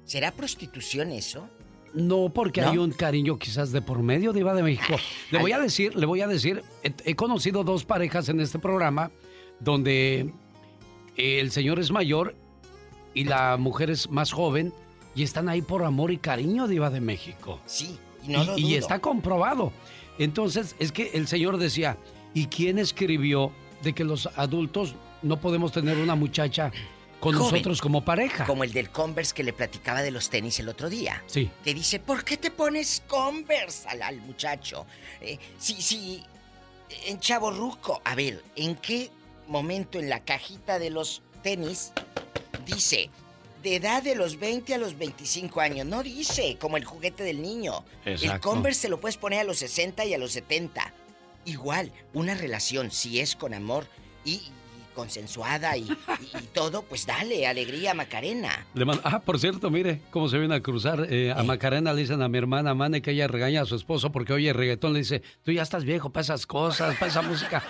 ¿Será prostitución eso? No, porque ¿No? hay un cariño quizás de por medio, Diva de México. Le voy a decir, le voy a decir, he, he conocido dos parejas en este programa donde el señor es mayor y la mujer es más joven y están ahí por amor y cariño, Diva de México. Sí, y no lo y dudo. está comprobado. Entonces, es que el señor decía, ¿y quién escribió de que los adultos no podemos tener una muchacha con Joven. nosotros como pareja? Como el del Converse que le platicaba de los tenis el otro día. Sí. Que dice, ¿por qué te pones Converse al, al muchacho? Eh, sí, sí, en Chavo Ruco. A ver, ¿en qué momento en la cajita de los tenis dice, de edad de los 20 a los 25 años. No dice, como el juguete del niño. El Exacto. Converse se lo puedes poner a los 60 y a los 70. Igual, una relación, si es con amor y, y consensuada y, y- y todo, pues dale, alegría, Macarena. Le mando- ah, por cierto, mire cómo se viene a cruzar. eh, a Macarena le dicen a mi hermana Mane que ella regaña a su esposo porque oye reggaetón. Le dice, tú ya estás viejo para esas cosas, para esa música.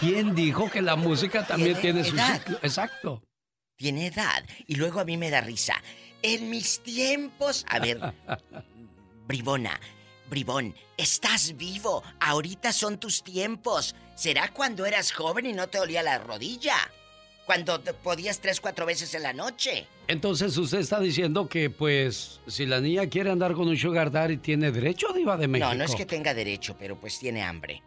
¿Quién dijo que la música también Tiene tiene, su edad. ciclo? Exacto. Tiene edad. Y luego a mí me da risa. En mis tiempos. A ver, <laughs> Bribona, Bribón, estás vivo. Ahorita son tus tiempos. ¿Será cuando eras joven y no te dolía la rodilla? Cuando te podías tres, cuatro veces en la noche. Entonces usted está diciendo que, pues, si la niña quiere andar con un sugar daddy, ¿tiene derecho, Diva de México? No, no es que tenga derecho, pero pues tiene hambre.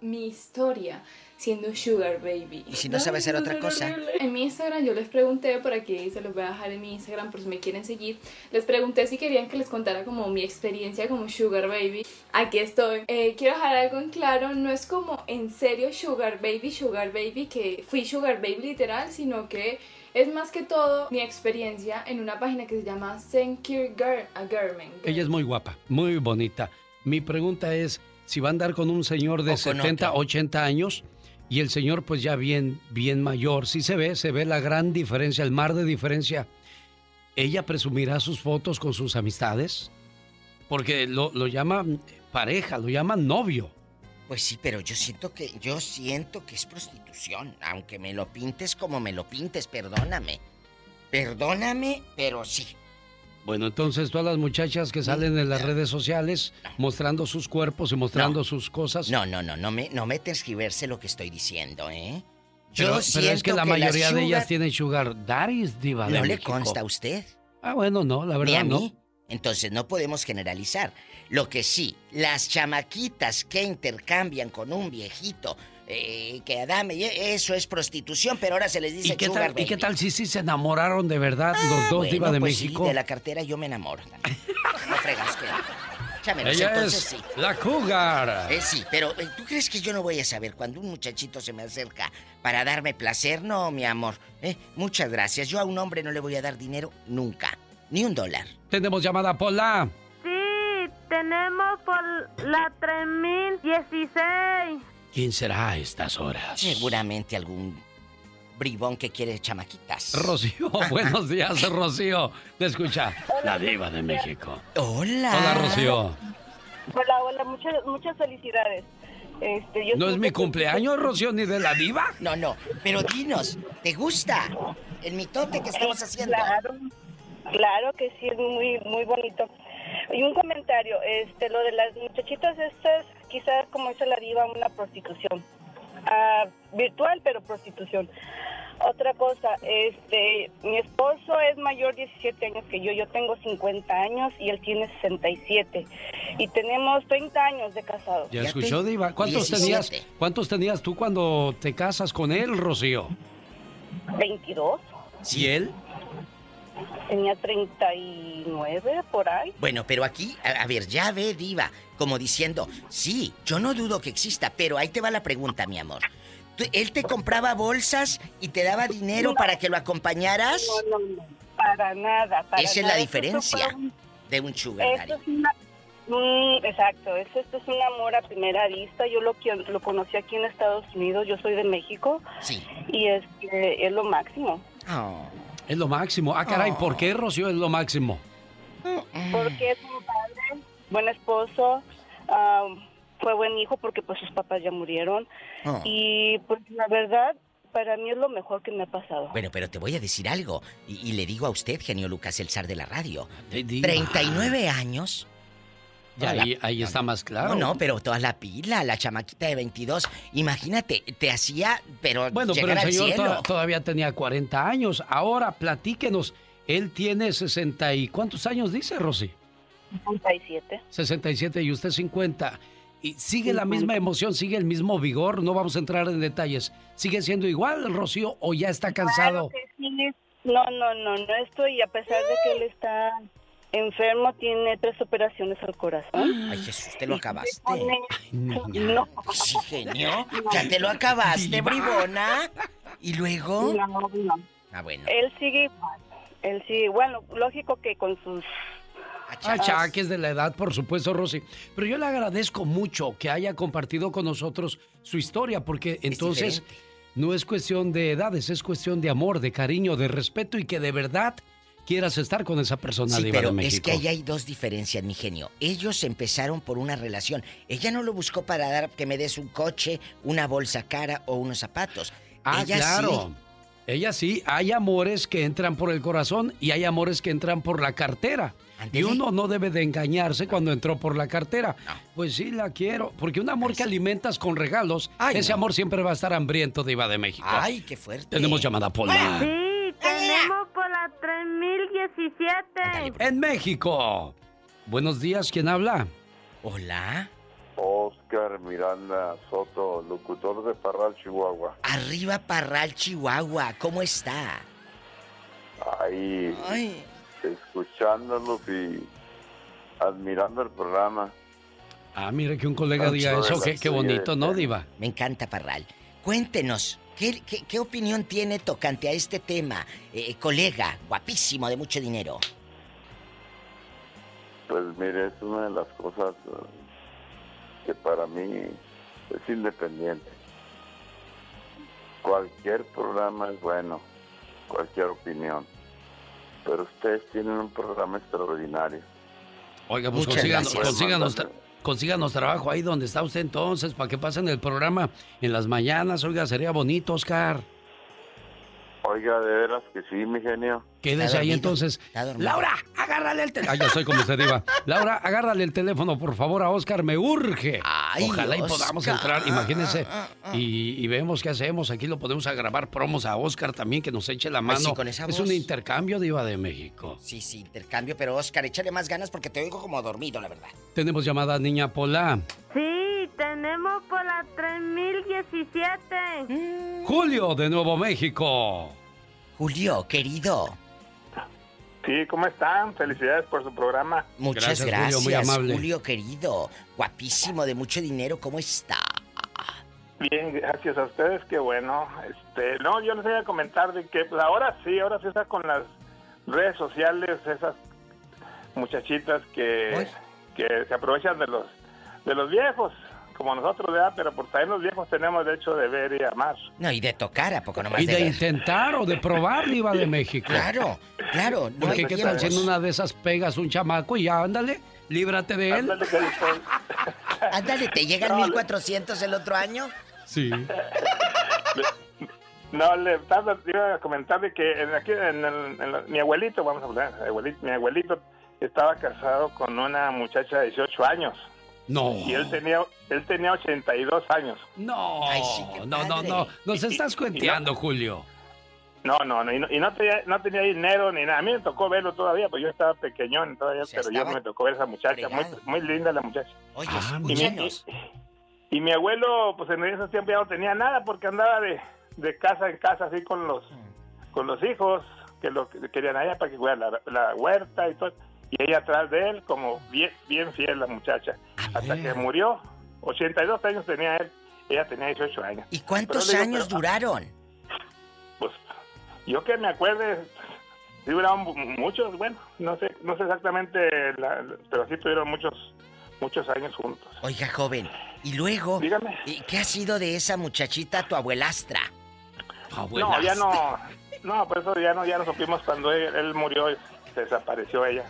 Mi historia siendo Sugar Baby. Y si no sabe hacer otra cosa. horrible. En mi Instagram yo les pregunté, por aquí se los voy a dejar en mi Instagram por si me quieren seguir. Les pregunté si querían que les contara como mi experiencia como Sugar Baby. Aquí estoy. Eh, quiero dejar algo en claro, no es como en serio Sugar Baby, Sugar Baby, que fui Sugar Baby literal, sino que es más que todo mi experiencia en una página que se llama Secure Girl, a Garment. Ella es muy guapa, muy bonita. Mi pregunta es, si va a andar con un señor de O con 70, otro. 80 años y el señor pues ya bien, bien mayor, sí se ve, se ve la gran diferencia, el mar de diferencia. ¿Ella presumirá sus fotos con sus amistades? Porque lo, lo llama pareja, lo llama novio. Pues sí, pero yo siento que yo siento que es prostitución, aunque me lo pintes como me lo pintes, perdóname. Perdóname, pero sí. Bueno, entonces todas las muchachas que salen en las redes sociales mostrando sus cuerpos y mostrando sus cosas. No, no, no, no me no me lo que estoy diciendo, ¿eh? Yo Pero, pero siento es que la mayoría de ellas tienen sugar daddies, diva de ¿No le México. consta a usted? Ah, bueno, no, la verdad a no. Entonces no podemos generalizar. Lo que sí, las chamaquitas que intercambian con un viejito eh, que dame, eso es prostitución, pero ahora se les dice ¿Y qué, sugar tal, ¿Y qué tal si sí se enamoraron de verdad los Ah, dos bueno, diva de pues sí, México? de la cartera yo me enamoro. No fregas que. Chámelos, Ella entonces es sí. la cougar. Eh, sí, pero eh, ¿tú crees que yo no voy a saber cuando un muchachito se me acerca para darme placer? No, mi amor. Eh, muchas gracias. Yo a un hombre no le voy a dar dinero nunca. Ni un dólar. Tenemos llamada Pola. Sí, tenemos por la 3016. ¿Quién será a estas horas? Seguramente algún bribón que quiere chamaquitas. Rocío, <laughs> buenos días, Rocío. Te escucha la diva de México. Hola. Hola, Rocío. Hola, hola, muchas, muchas felicidades. Este, yo ¿No es mi cumpleaños, Rocío, ni de la diva? No, no. Pero dinos, ¿te gusta el mitote que estamos haciendo? Claro, claro que sí, es muy, muy bonito. Y un comentario, este, lo de las muchachitas estas, quizás como dice la diva, una prostitución. Ah, virtual, pero prostitución. Otra cosa, este, mi esposo es mayor 17 años que yo, yo tengo 50 años y él tiene 67. Y tenemos 30 años de casados. ¿Ya escuchó, diva? ¿Cuántos tenías, ¿Cuántos tenías tú cuando te casas con él, Rocío? 22, ¿Y él? Tenía 39 por ahí. Bueno, pero aquí, a, a ver, ya ve, diva, como diciendo, sí, yo no dudo que exista, pero ahí te va la pregunta, mi amor. ¿Tú- ¿Él te compraba bolsas y te daba dinero No. para que lo acompañaras? No, no, no, para nada. Para Esa es la diferencia de un sugar daddy. es una... Mm, exacto, esto, esto es un amor a primera vista. Yo lo, lo conocí aquí en Estados Unidos, yo soy de México. Sí. Y es, es lo máximo. Es lo máximo. Ah, caray, ¿por qué, Rocío, es lo máximo? Porque es un padre, buen esposo, ah, fue buen hijo porque pues sus papás ya murieron. Oh. Y pues la verdad, para mí es lo mejor que me ha pasado. Bueno, pero te voy a decir algo, y, y le digo a usted, genio Lucas, el zar de la radio. diva. 39 años. Ya, la- ahí, ahí está más claro. No, no, pero toda la pila, la chamaquita de 22, imagínate, te hacía, pero Bueno, pero llegar el al señor cielo. to- todavía tenía 40 años. Ahora, platíquenos. Él tiene 60 y... ¿Cuántos años dice, Rosy? 67. 67 y usted 50. ¿Y sigue la misma emoción, sigue el mismo vigor? No vamos a entrar en detalles. ¿Sigue siendo igual, Rocío, o ya está cansado? Claro que sí. No, no, no, no estoy, a pesar de que él está enfermo, tiene tres operaciones al corazón. Ay, Jesús, te lo acabaste. <laughs> No. Sí, genio. Ya te lo acabaste, Diva. bribona. ¿Y luego? No, no. Ah, bueno. Él sigue igual. Él sí, bueno, lógico que con sus Achaques de la edad, por supuesto, Rosy. Pero yo le agradezco mucho que haya compartido con nosotros su historia, porque entonces no es cuestión de edades, es cuestión de amor, de cariño, de respeto y que de verdad quieras estar con esa persona Sí, Diva pero de México. es que ahí hay dos diferencias, mi genio. Ellos empezaron por una relación. Ella no lo buscó para dar que me des un coche, una bolsa cara o unos zapatos. Ah, Ella claro. sí. Ella sí, hay amores que entran por el corazón y hay amores que entran por la cartera. Y uno no debe de engañarse cuando entró por la cartera. Pues sí, la quiero. Porque un amor que alimentas con regalos, Ay, ese no. amor siempre va a estar hambriento, Diva de México. Ay, qué fuerte. Tenemos llamada Pola. Tenemos por la 3017. En México. Buenos días, ¿quién habla? Hola. Oscar Miranda Soto, locutor de Parral, Chihuahua. Arriba Parral, Chihuahua. ¿Cómo está? Ahí, Ay. escuchándolos y admirando el programa. Ah, mire que un colega diga eso, qué, bonito, ¿no. Diva? Me encanta Parral. Cuéntenos, ¿qué, qué, qué opinión tiene tocante a este tema, eh, colega, guapísimo, de mucho dinero? Pues mire, es una de las cosas eh, que para mí es independiente. Cualquier programa es bueno, cualquier opinión. Pero ustedes tienen un programa extraordinario. Oiga, pues Muchas consíganos, gracias. consíganos, consíganos trabajo ahí donde está usted entonces, para que pasen el programa en las mañanas. Oiga, sería bonito, Oscar. Oiga, de veras que sí, mi genio. Quédese ahí entonces. Laura, agárrale el teléfono. Ah, ya soy como usted diva. <laughs> Laura, agárrale el teléfono, por favor, a Oscar, me urge. Ay, Ojalá y podamos entrar, imagínense. Y, y vemos qué hacemos. Aquí lo podemos grabar promos a Oscar también, que nos eche la Ay, mano. sí, con esa es voz. un intercambio, Diva de México. Sí, sí, intercambio, pero Oscar, échale más ganas porque te oigo como dormido, la verdad. Tenemos llamada Niña Pola. Sí, tenemos por la 3017. Julio, de Nuevo México. Julio, querido. Sí, ¿cómo están? Felicidades por su programa. Muchas Gracias, gracias, Julio, muy amable. Julio, querido. Guapísimo, de mucho dinero, ¿cómo está? Bien, gracias a ustedes, qué bueno. Este, no, yo les voy a comentar de que pues, ahora sí, ahora sí está con las redes sociales esas muchachitas que, que se aprovechan de los de los viejos, como nosotros, ¿verdad? Pero por también los viejos tenemos derecho de ver y amar. No, y de tocar, ¿a poco nomás Y de ver? intentar o de probar, Diva de México. Claro, claro. No Porque qué tal si en tiempos. una de esas pegas un chamaco y ya, ándale, líbrate de él. Ándale, <laughs> ¿te llegan 1400 el otro año? Sí. <laughs> No, le estaba- iba a comentar de que en aquí, en el- en la- mi abuelito, vamos a hablar, abuelito, mi abuelito estaba casado con una muchacha de 18 años. No. Y él tenía, él tenía 82 años. No, no, no, no. Nos estás cuenteando, Julio. No, no, no, y no, y no tenía, no tenía dinero ni nada. A mí me tocó verlo todavía, pues yo estaba pequeñón todavía, pero yo me tocó ver a esa muchacha, muy, muy linda la muchacha. Oye, Ah, y, mi, y, y mi abuelo, pues en esos tiempos ya no tenía nada porque andaba de, de casa en casa así con los con los hijos que lo que querían allá para que cuidara la, la huerta y todo. Y ella atrás de él, como bien, bien fiel la muchacha. Hasta que murió, 82 años tenía él, ella tenía 18 años. ¿Y cuántos digo, años pero, duraron? Pues yo que me acuerde, sí duraron mu- muchos, bueno, no sé, no sé exactamente, la- pero sí tuvieron muchos, muchos años juntos. Oiga, joven, y luego, ¿y ¿qué ha sido de esa muchachita, tu abuelastra? No, ya no, no, por eso ya no, ya no supimos cuando él, él murió, se desapareció ella.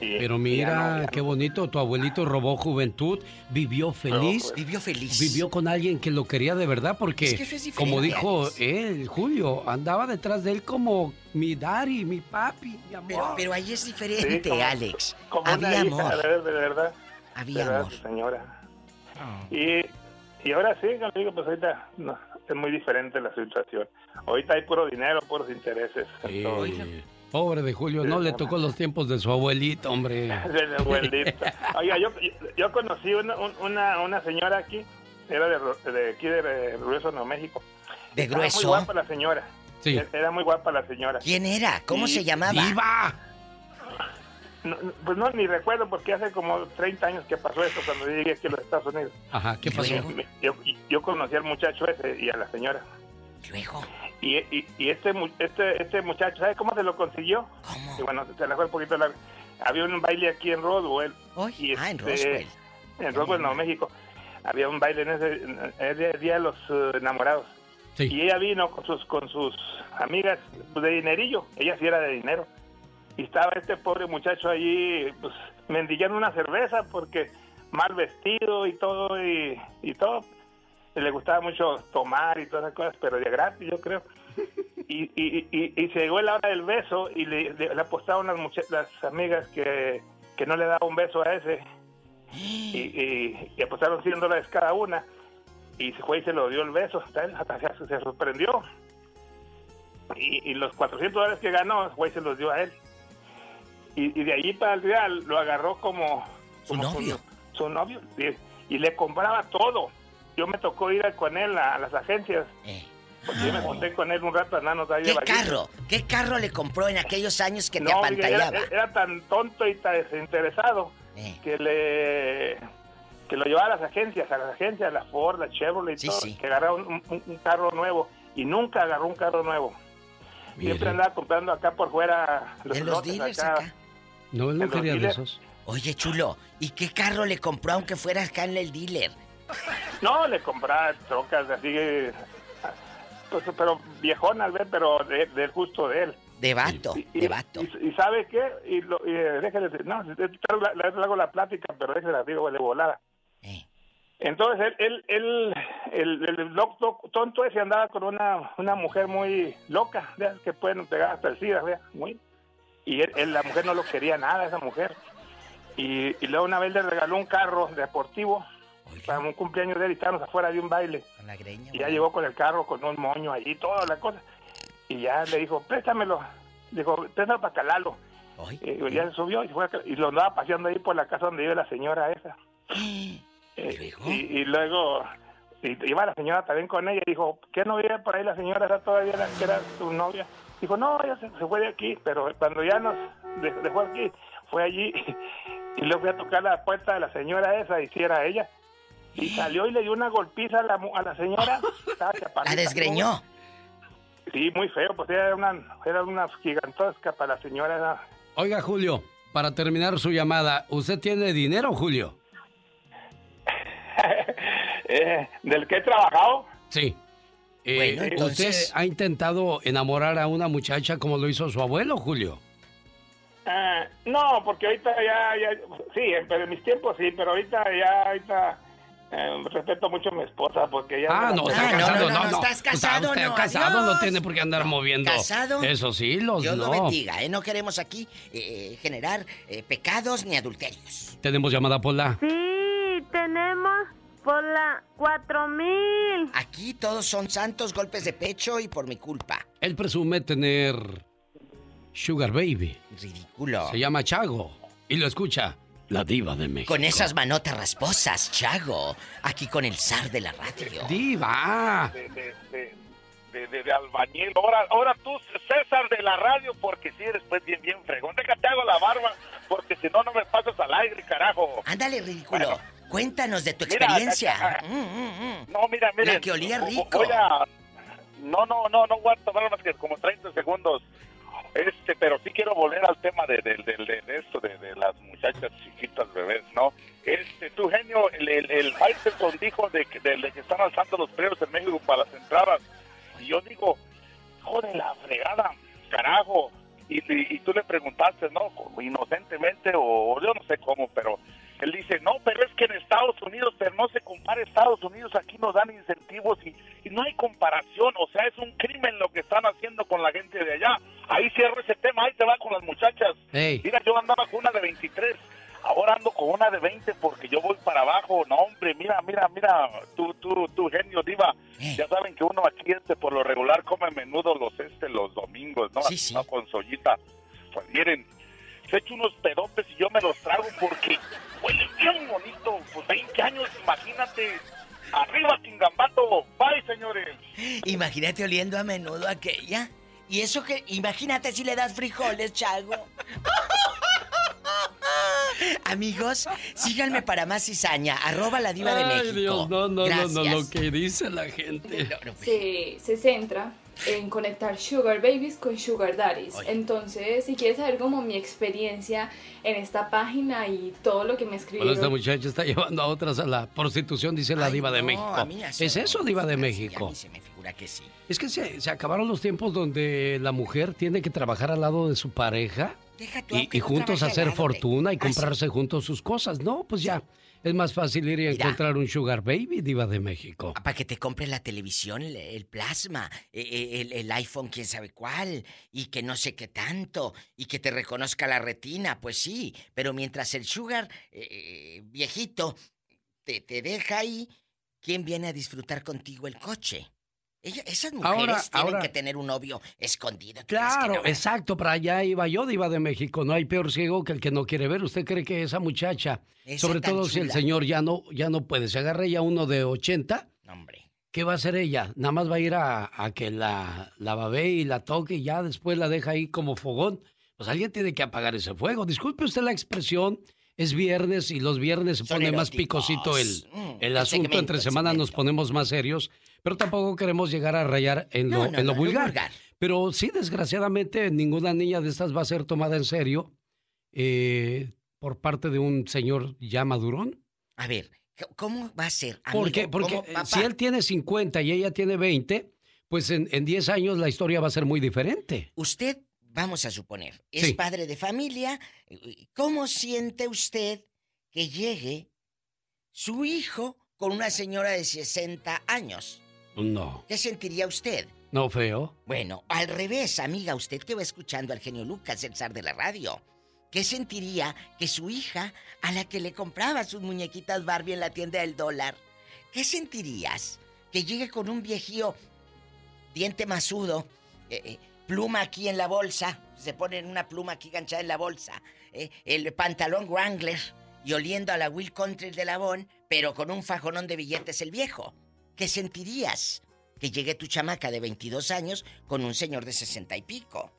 Y- Pero mira, ya no, ya qué bonito, tu abuelito robó juventud, vivió feliz. Vivió feliz. Vivió con alguien que lo quería de verdad porque, Es que eso es como dijo él, Julio, andaba detrás de él como mi daddy, mi papi, mi amor. Pero, pero ahí es diferente, Sí, como- Alex. como Había una hija, amor. de, ver- de verdad. Había de verdad, amor. señora. Y, y ahora sí, digo, pues ahorita no, es muy diferente la situación. Ahorita hay puro dinero, puros intereses. Sí. entonces, Pobre de Julio, no le tocó los tiempos de su abuelito, hombre. <laughs> de mi abuelita. Oiga, yo, yo conocí una, un- una, una señora aquí, era de, Ro- de aquí de Grueso, Nuevo México. ¿De Grueso? Muy guapa la señora. Sí. Era muy guapa la señora. ¿Quién era? ¿Cómo Y- se llamaba? ¡Viva! No, pues no, ni recuerdo porque hace como 30 años que pasó esto cuando yo llegué aquí a los Estados Unidos. Ajá, ¿qué pasó? Yo, yo conocí al muchacho ese y a la señora. Luego. Y, y, y este, mu- este este muchacho, ¿sabe cómo se lo consiguió? Y bueno, se le fue un poquito largo. Había un baile aquí en Roswell. y ah, en este, Roswell. En Roswell, no, México. Había un baile en ese, en Día de los eh, Enamorados. Y ella vino con sus con sus amigas pues, de dinerillo. Ella sí era de dinero. Y estaba este pobre muchacho allí, pues, mendigando una cerveza porque mal vestido y todo, y, y todo. Le gustaba mucho tomar y todas esas cosas, pero de gratis, yo creo. Y, y, y, y se llegó la hora del beso y le, le, le apostaron las, las amigas que, que no le daba un beso a ese. Y, y, y apostaron 100 dólares cada una. Y se fue y se lo dio el beso. Hasta se, se sorprendió. Y, y los 400 dólares que ganó, el güey se los dio a él. Y, y de allí para el real lo agarró como... Su novio. Su, su novio. Y, y le compraba todo. Yo me tocó ir con él a, a las agencias. Porque yo me junté con él un rato andando ahí de ¿Qué vaguito. carro? ¿Qué carro le compró en aquellos años que te No, mira, era, apantallaba? era tan tonto y tan desinteresado que le que lo llevaba a las agencias, a las agencias, la Ford, la Chevrolet y todo, que agarraba un, un- un carro nuevo y nunca agarró un carro nuevo. Siempre andaba comprando acá por fuera los, ¿De los lotes dealers acá. acá? No, él En no quería de esos. Oye, chulo, ¿y qué carro le compró aunque fuera acá en el dealer? No, le compraba trocas así, eh, pues, pero viejón al ver, pero de, del gusto de él. De vato, Y- de vato. Y, y ¿sabe qué? Y, lo, eh, déjale, no, le hago la plática, pero déjale digo de volada. Entonces, él, él, él el, el loco tonto ese andaba con una, una mujer muy loca, de que pueden pegar hasta el SIDA, muy. Y él, él- la mujer no lo quería nada, esa mujer. Y, y luego una vez le regaló un carro deportivo para un cumpleaños de él y estábamos afuera de un baile. Y ya llegó con el carro, con un moño allí, toda la cosa. Y ya le dijo, préstamelo. Dijo, préstamelo para calarlo. Y ya se subió y, fue y lo andaba paseando ahí por la casa donde vive la señora esa. <gasps> Eh, y, y luego y- iba la señora también con ella y dijo, ¿qué no vive por ahí la señora? ¿Era todavía la que era su novia? Dijo, no, ya se, se fue de aquí, pero cuando ya nos de- dejó aquí, fue allí <laughs> y luego fui a tocar la puerta de la señora esa y si era ella. Y salió y le dio una golpiza a la, mu- a la señora. <laughs> La desgreñó. Sí, muy feo, pues era una, era una gigantesca para la señora. era- Oiga, Julio, para terminar su llamada, ¿usted tiene dinero, Julio? <laughs> Eh, ¿Del que he trabajado? Sí. Eh, Bueno, entonces- ¿Usted ha intentado enamorar a una muchacha como lo hizo su abuelo, Julio? Ah, no, porque ahorita ya, ya, sí, en, pero en mis tiempos sí, pero ahorita ya, ahorita eh, respeto mucho a mi esposa porque ya... Ah, no, está casado, no, no. ¿Estás casado, no? casado, no tiene por qué andar moviendo. ¿Casado? Eso sí, los Dios no. lo bendiga, ¿eh? No queremos aquí eh, generar eh, pecados ni adulterios. Tenemos llamada Pola. Sí, tenemos por la 4000. Aquí todos son santos, golpes de pecho y por mi culpa. Él presume tener Sugar Baby. Ridículo. Se llama Chago. Y lo escucha la diva de México. Con esas manotas rasposas, Chago. Aquí con el zar de la radio. ¡Diva! de, de, de, de- albañil. Ahora, ahora tú, César de la radio, porque sí eres pues bien, bien fregón. Déjate hago la barba, porque si no, no me pasas al aire, carajo. Ándale, ridículo. Cuéntanos de tu Mira, experiencia. Mm, mm, mm. No, mira, mira. La que olía rico. Voy a... No, no, no, no voy a tomar más que como 30 segundos. Este, pero sí quiero volver al tema de, de, de, esto, de, las muchachas chiquitas bebés, ¿no? Este, tu genio, el, el, el dijo de, que- de, que están alzando los precios en México para las entradas. Y yo digo, joder, la fregada, carajo. Y, y, tú le preguntaste, ¿no? Inocentemente o yo no sé cómo, pero él dice, no, pero es que en Estados Unidos, pero no se compara Estados Unidos, aquí nos dan incentivos y, y no hay comparación, o sea, es un crimen lo que están haciendo con la gente de allá. Ahí cierro ese tema, ahí te va con las muchachas. Mira, yo andaba con una de 23, ahora ando con una de 20 porque yo voy para abajo. No, hombre, mira, mira, mira, tú, tú, tú, genio diva. Ya saben que uno aquí, este, por lo regular, come menudo los, este, los domingos, ¿no? Así, ¿no? Con sollita. Pues miren, se echo unos pedotes y yo me los trago porque huele bien bonito. Pues 20 años, imagínate. Arriba, Kingambato. Bye, señores. Imagínate oliendo a menudo aquella. Y eso que, imagínate si le das frijoles, Chago. <laughs> Amigos, síganme para más cizaña. Arroba la diva de Ay, México. Dios, no, no, no, no, lo que dice la gente. se, se centra en conectar sugar babies con sugar daddies. Entonces, si quieres saber como mi experiencia en esta página y todo lo que me Bueno, escribieron. esta muchacha está llevando a otras a la prostitución, dice la diva de México. a mí así ¿Es no eso, diva de México? a mí se me figura que sí. Es que se, se acabaron los tiempos donde la mujer tiene que trabajar al lado de su pareja Deja tú, y, aunque y no juntos hacer fortuna y Ah, sí. comprarse juntos sus cosas. No, pues ya. Es más fácil ir y encontrar un sugar baby, diva de México. Para que te compre la televisión, el, plasma, e- e- el, el iPhone, quién sabe cuál, y que no sé qué tanto, y que te reconozca la retina, pues sí, pero mientras el sugar eh, viejito te, te deja ahí, ¿quién viene a disfrutar contigo el coche? Ella- esas mujeres Ahora- tienen ahora- que tener un novio escondido. ¿tú crees que Claro, no? exacto, para allá iba yo, diva de México. No hay peor ciego que el que no quiere ver. ¿Usted cree que esa muchacha, Esa sobre todo si el señor ya no, ya no puede, se agarra ya uno de 80? Hombre. ¿Qué va a hacer ella? Nada más va a ir a, a que la, la babee y la toque y ya después la deja ahí como fogón. Pues alguien tiene que apagar ese fuego. Disculpe usted la expresión. Es viernes y los viernes se pone más picosito el, Mm, el el asunto. Entre el semana nos ponemos más serios, pero tampoco queremos llegar a rayar en lo, No, no, en no, lo lo vulgar. vulgar. Pero sí, desgraciadamente, ninguna niña de estas va a ser tomada en serio eh, por parte de un señor ya madurón. A ver, ¿cómo va a ser? Porque ¿Cómo, eh, papá? si él tiene 50 y ella tiene 20, pues en, en 10 años la historia va a ser muy diferente. Usted, vamos a suponer, es Sí. padre de familia. ¿Cómo siente usted que llegue su hijo con una señora de 60 años? No, ¿Qué sentiría usted? no feo. Bueno, al revés, amiga, usted que va escuchando al genio Lucas, el zar de la radio. ¿Qué sentiría que su hija, a la que le compraba sus muñequitas Barbie en la tienda del dólar, ¿qué sentirías? Que llegue con un viejío diente masudo, eh, eh, pluma aquí en la bolsa, se pone una pluma aquí ganchada en la bolsa, eh, el pantalón Wrangler y oliendo a la Will Country de Labón, pero con un fajonón de billetes el viejo. ¿Qué sentirías? Que llegue tu chamaca de 22 años con un señor de 60 y pico.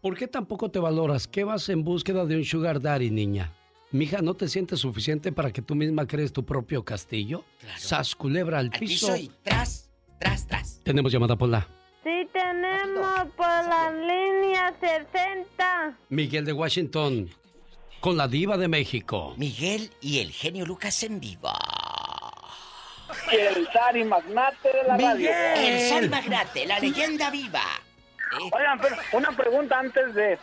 ¿Por qué tampoco te valoras? ¿Qué vas en búsqueda de un sugar daddy, niña? Mija, ¿no te sientes suficiente para que tú misma crees tu propio castillo? Sas culebra al Al piso. piso y tras, tras, tras. Tenemos llamada por la Sí, tenemos por la línea 60. Miguel de Washington con la diva de México. Miguel y el genio Lucas en vivo. El zar y magnate de la radio. El Sal Magnate, la leyenda viva. Oigan, pero una pregunta antes de...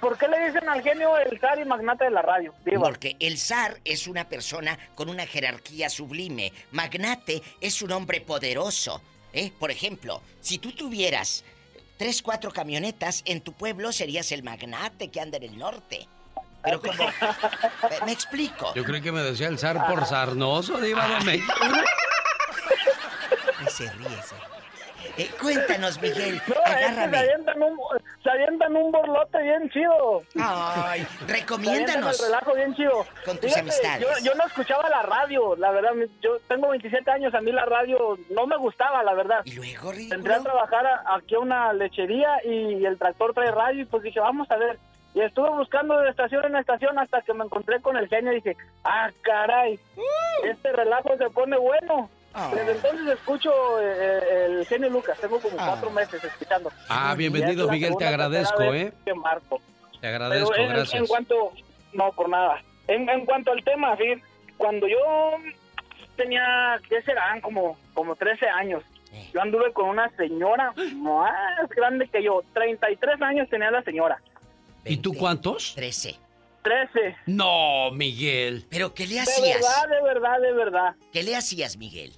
¿Por qué le dicen al genio el zar y magnate de la radio? Diva? Porque el zar es una persona con una jerarquía sublime. Magnate es un hombre poderoso. ¿eh? Por ejemplo, si tú tuvieras tres, cuatro camionetas, en tu pueblo serías el magnate que anda en el norte. Pero como... me, me explico. Yo creo que me decía el zar por sarnoso, diva de México. Ay, se ríe, se ríe. Eh, cuéntanos, Miguel. No, es que se agárrame. avientan, un, se avientan un borlote bien chido. Ay, Se avientan recomiéndanos. el relajo bien chido. Con tus Fíjate, amistades. Yo, yo no escuchaba la radio, la verdad. mi- Yo tengo 27 años, a mí la radio no me gustaba, la verdad. Y luego, Entré a trabajar a- aquí a una lechería y el tractor trae radio y pues dije, vamos a ver. Y estuve buscando de estación en estación hasta que me encontré con el genio y dije, ah, caray, este relajo se pone bueno. Desde entonces escucho eh, el genio Lucas, tengo como cuatro meses escuchando. Ah, bienvenido, Miguel, te agradezco, ¿eh? vez que marco. Te agradezco, Pero en, gracias. en cuanto, no, por nada. En, en cuanto al tema, sí, cuando yo tenía, ¿qué serán? Como, como 13 años. Yo anduve con una señora <gasps> más grande que yo. 33 años tenía la señora. ¿Y tú cuántos? 13. 13. No, Miguel. ¿Pero qué le De hacías? verdad, de verdad, de verdad. ¿Qué le hacías, Miguel?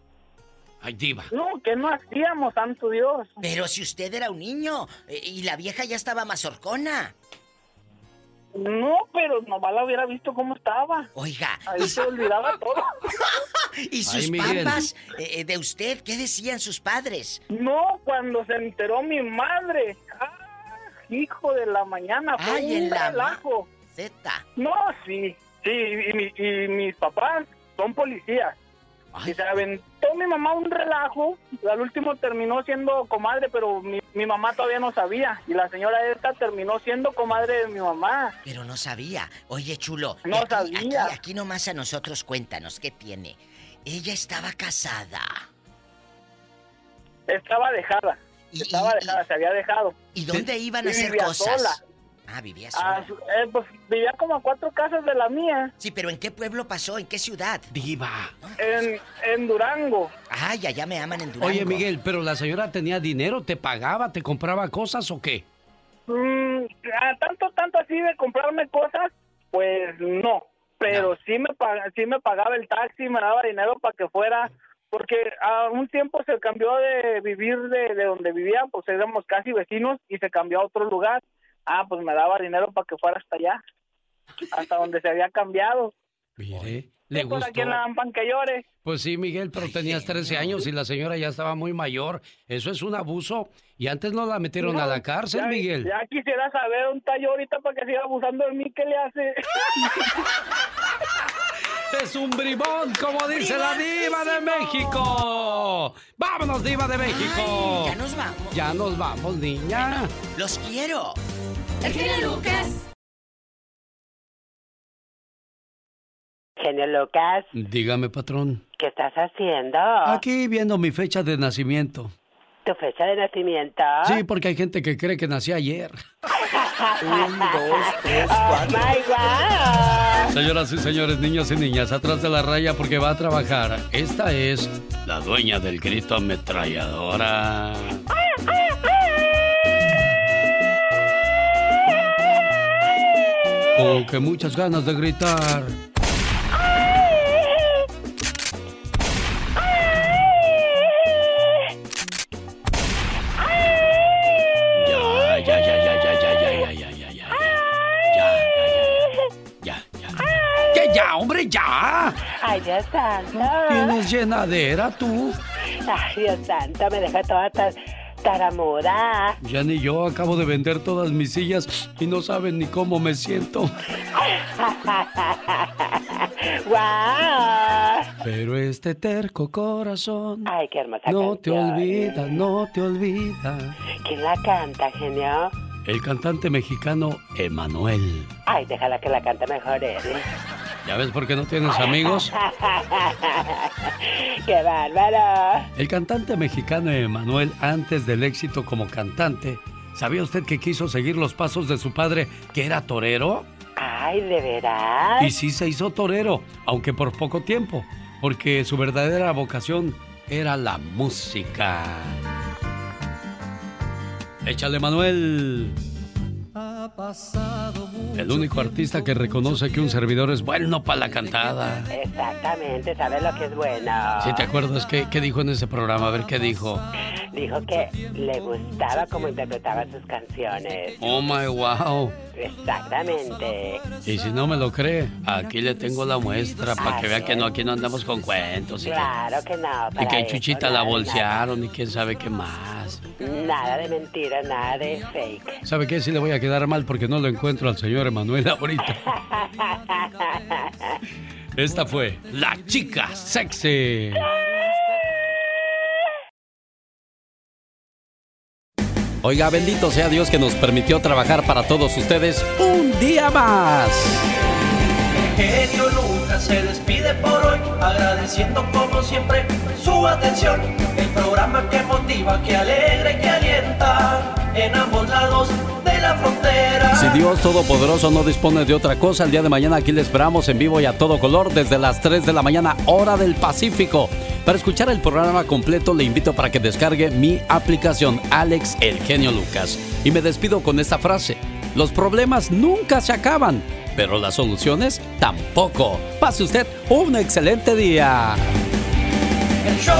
Ay, diva. No, que no hacíamos, santo Dios. Pero si usted era un niño eh, y la vieja ya estaba mazorcona. No, pero nomás la hubiera visto cómo estaba. Oiga. Ahí se olvidaba todo. <laughs> ¿Y sus Ay, papás eh, eh, de usted? ¿Qué decían sus padres? No, cuando se enteró mi madre. Ah, hijo de la mañana, fue Ay, un en la ma- relajo. Zeta. No, sí, sí, y, mi- y mis papás son policías. Y se aventó mi mamá un relajo, al último terminó siendo comadre, pero mi, mi mamá todavía no sabía. Y la señora esta terminó siendo comadre de mi mamá. Pero no sabía. Oye, chulo. No aquí, sabía. Aquí, aquí nomás a nosotros cuéntanos, ¿qué tiene? Ella estaba casada. Estaba dejada. Estaba dejada, se había dejado. ¿Y dónde iban a Y hacer vivía cosas? sola. Ah, vivía Ah, sola. eh, pues vivía como a cuatro casas de la mía. Sí, pero ¿en qué pueblo pasó? ¿En qué ciudad? Diva. En, en Durango. Ay, allá me aman en Durango. Oye, Miguel, pero la señora tenía dinero, te pagaba, te compraba cosas o qué? Mm, tanto, tanto así de comprarme cosas, pues no. Pero sí me pag- sí me pagaba el taxi, me daba dinero para que fuera, porque a un tiempo se cambió de vivir de, de donde vivía, pues éramos casi vecinos y se cambió a otro lugar. Ah, pues me daba dinero para que fuera hasta allá, hasta donde se había cambiado. Mire, le Por gustó. aquí en la Ampan que llore. Pues sí, Miguel, pero tenías 13 años y la señora ya estaba muy mayor. Eso es un abuso. Y antes no la metieron a la cárcel, ya, Miguel. Ya quisiera saber un tallo ahorita para que siga abusando de mí, ¿qué le hace? <laughs> Es un bribón, como dice la diva de México. ¡Vámonos, diva de México! ya nos vamos. Ya nos vamos, niña. Los quiero. El genio Lucas. Genio Lucas, Dígame, patrón. ¿qué estás haciendo? Aquí viendo mi fecha de nacimiento. ¿Tu fecha de nacimiento? Sí, porque hay gente que cree que nací ayer. <laughs> Un, dos, tres, cuatro. Oh, my God. Señoras y señores, niños y niñas, atrás de la raya porque va a trabajar. Esta es la dueña del grito ametralladora. Con que muchas ganas de gritar. Ya! Ay, Dios santo. ¿Tienes llenadera tú? Ay, Dios santo, me deja toda tar- taramuda. Ya ni yo acabo de vender todas mis sillas y no saben ni cómo me siento. <laughs> ¡Guau! Pero este terco corazón Ay, qué hermosa no te olvida, no te olvida. ¿Quién la canta, genio? El cantante mexicano Emanuel. Ay, déjala que la cante mejor él. ¿Ya ves por qué no tienes amigos? <laughs> ¡Qué bárbaro! El cantante mexicano Emanuel, antes del éxito como cantante, ¿sabía usted que quiso seguir los pasos de su padre, que era torero? Ay, ¿de veras? Y sí se hizo torero, aunque por poco tiempo, porque su verdadera vocación era la música. Échale, Manuel. El único artista que reconoce que un servidor es bueno para la cantada. Exactamente, ¿sabes lo que es bueno? ¿Sí te acuerdas qué, qué dijo en ese programa? A ver qué dijo. Dijo que le gustaba cómo interpretaba sus canciones. Oh my wow. Exactamente. Y si no me lo cree, aquí le tengo la muestra para que vea que no, aquí no andamos con cuentos. Y que, Claro que no. y que eso, Chuchita nada, la bolsearon y quién sabe qué más. Nada de mentira, nada de fake. ¿Sabe qué? Sí le voy a quedar mal porque no lo encuentro al señor Emanuel ahorita. Esta fue La Chica Sexy. Oiga, bendito sea Dios que nos permitió trabajar para todos ustedes un día más. genio Lucas se despide por hoy, agradeciendo como siempre su atención. El programa que motiva, que alegra y que alienta en ambos lados de la frontera. Si Dios Todopoderoso no dispone de otra cosa, el día de mañana aquí le esperamos en vivo y a todo color desde las 3 de la mañana, hora del Pacífico. Para escuchar el programa completo, le invito para que descargue mi aplicación Alex El Genio Lucas. Y me despido con esta frase: Los problemas nunca se acaban, pero las soluciones tampoco. Pase usted un excelente día. El show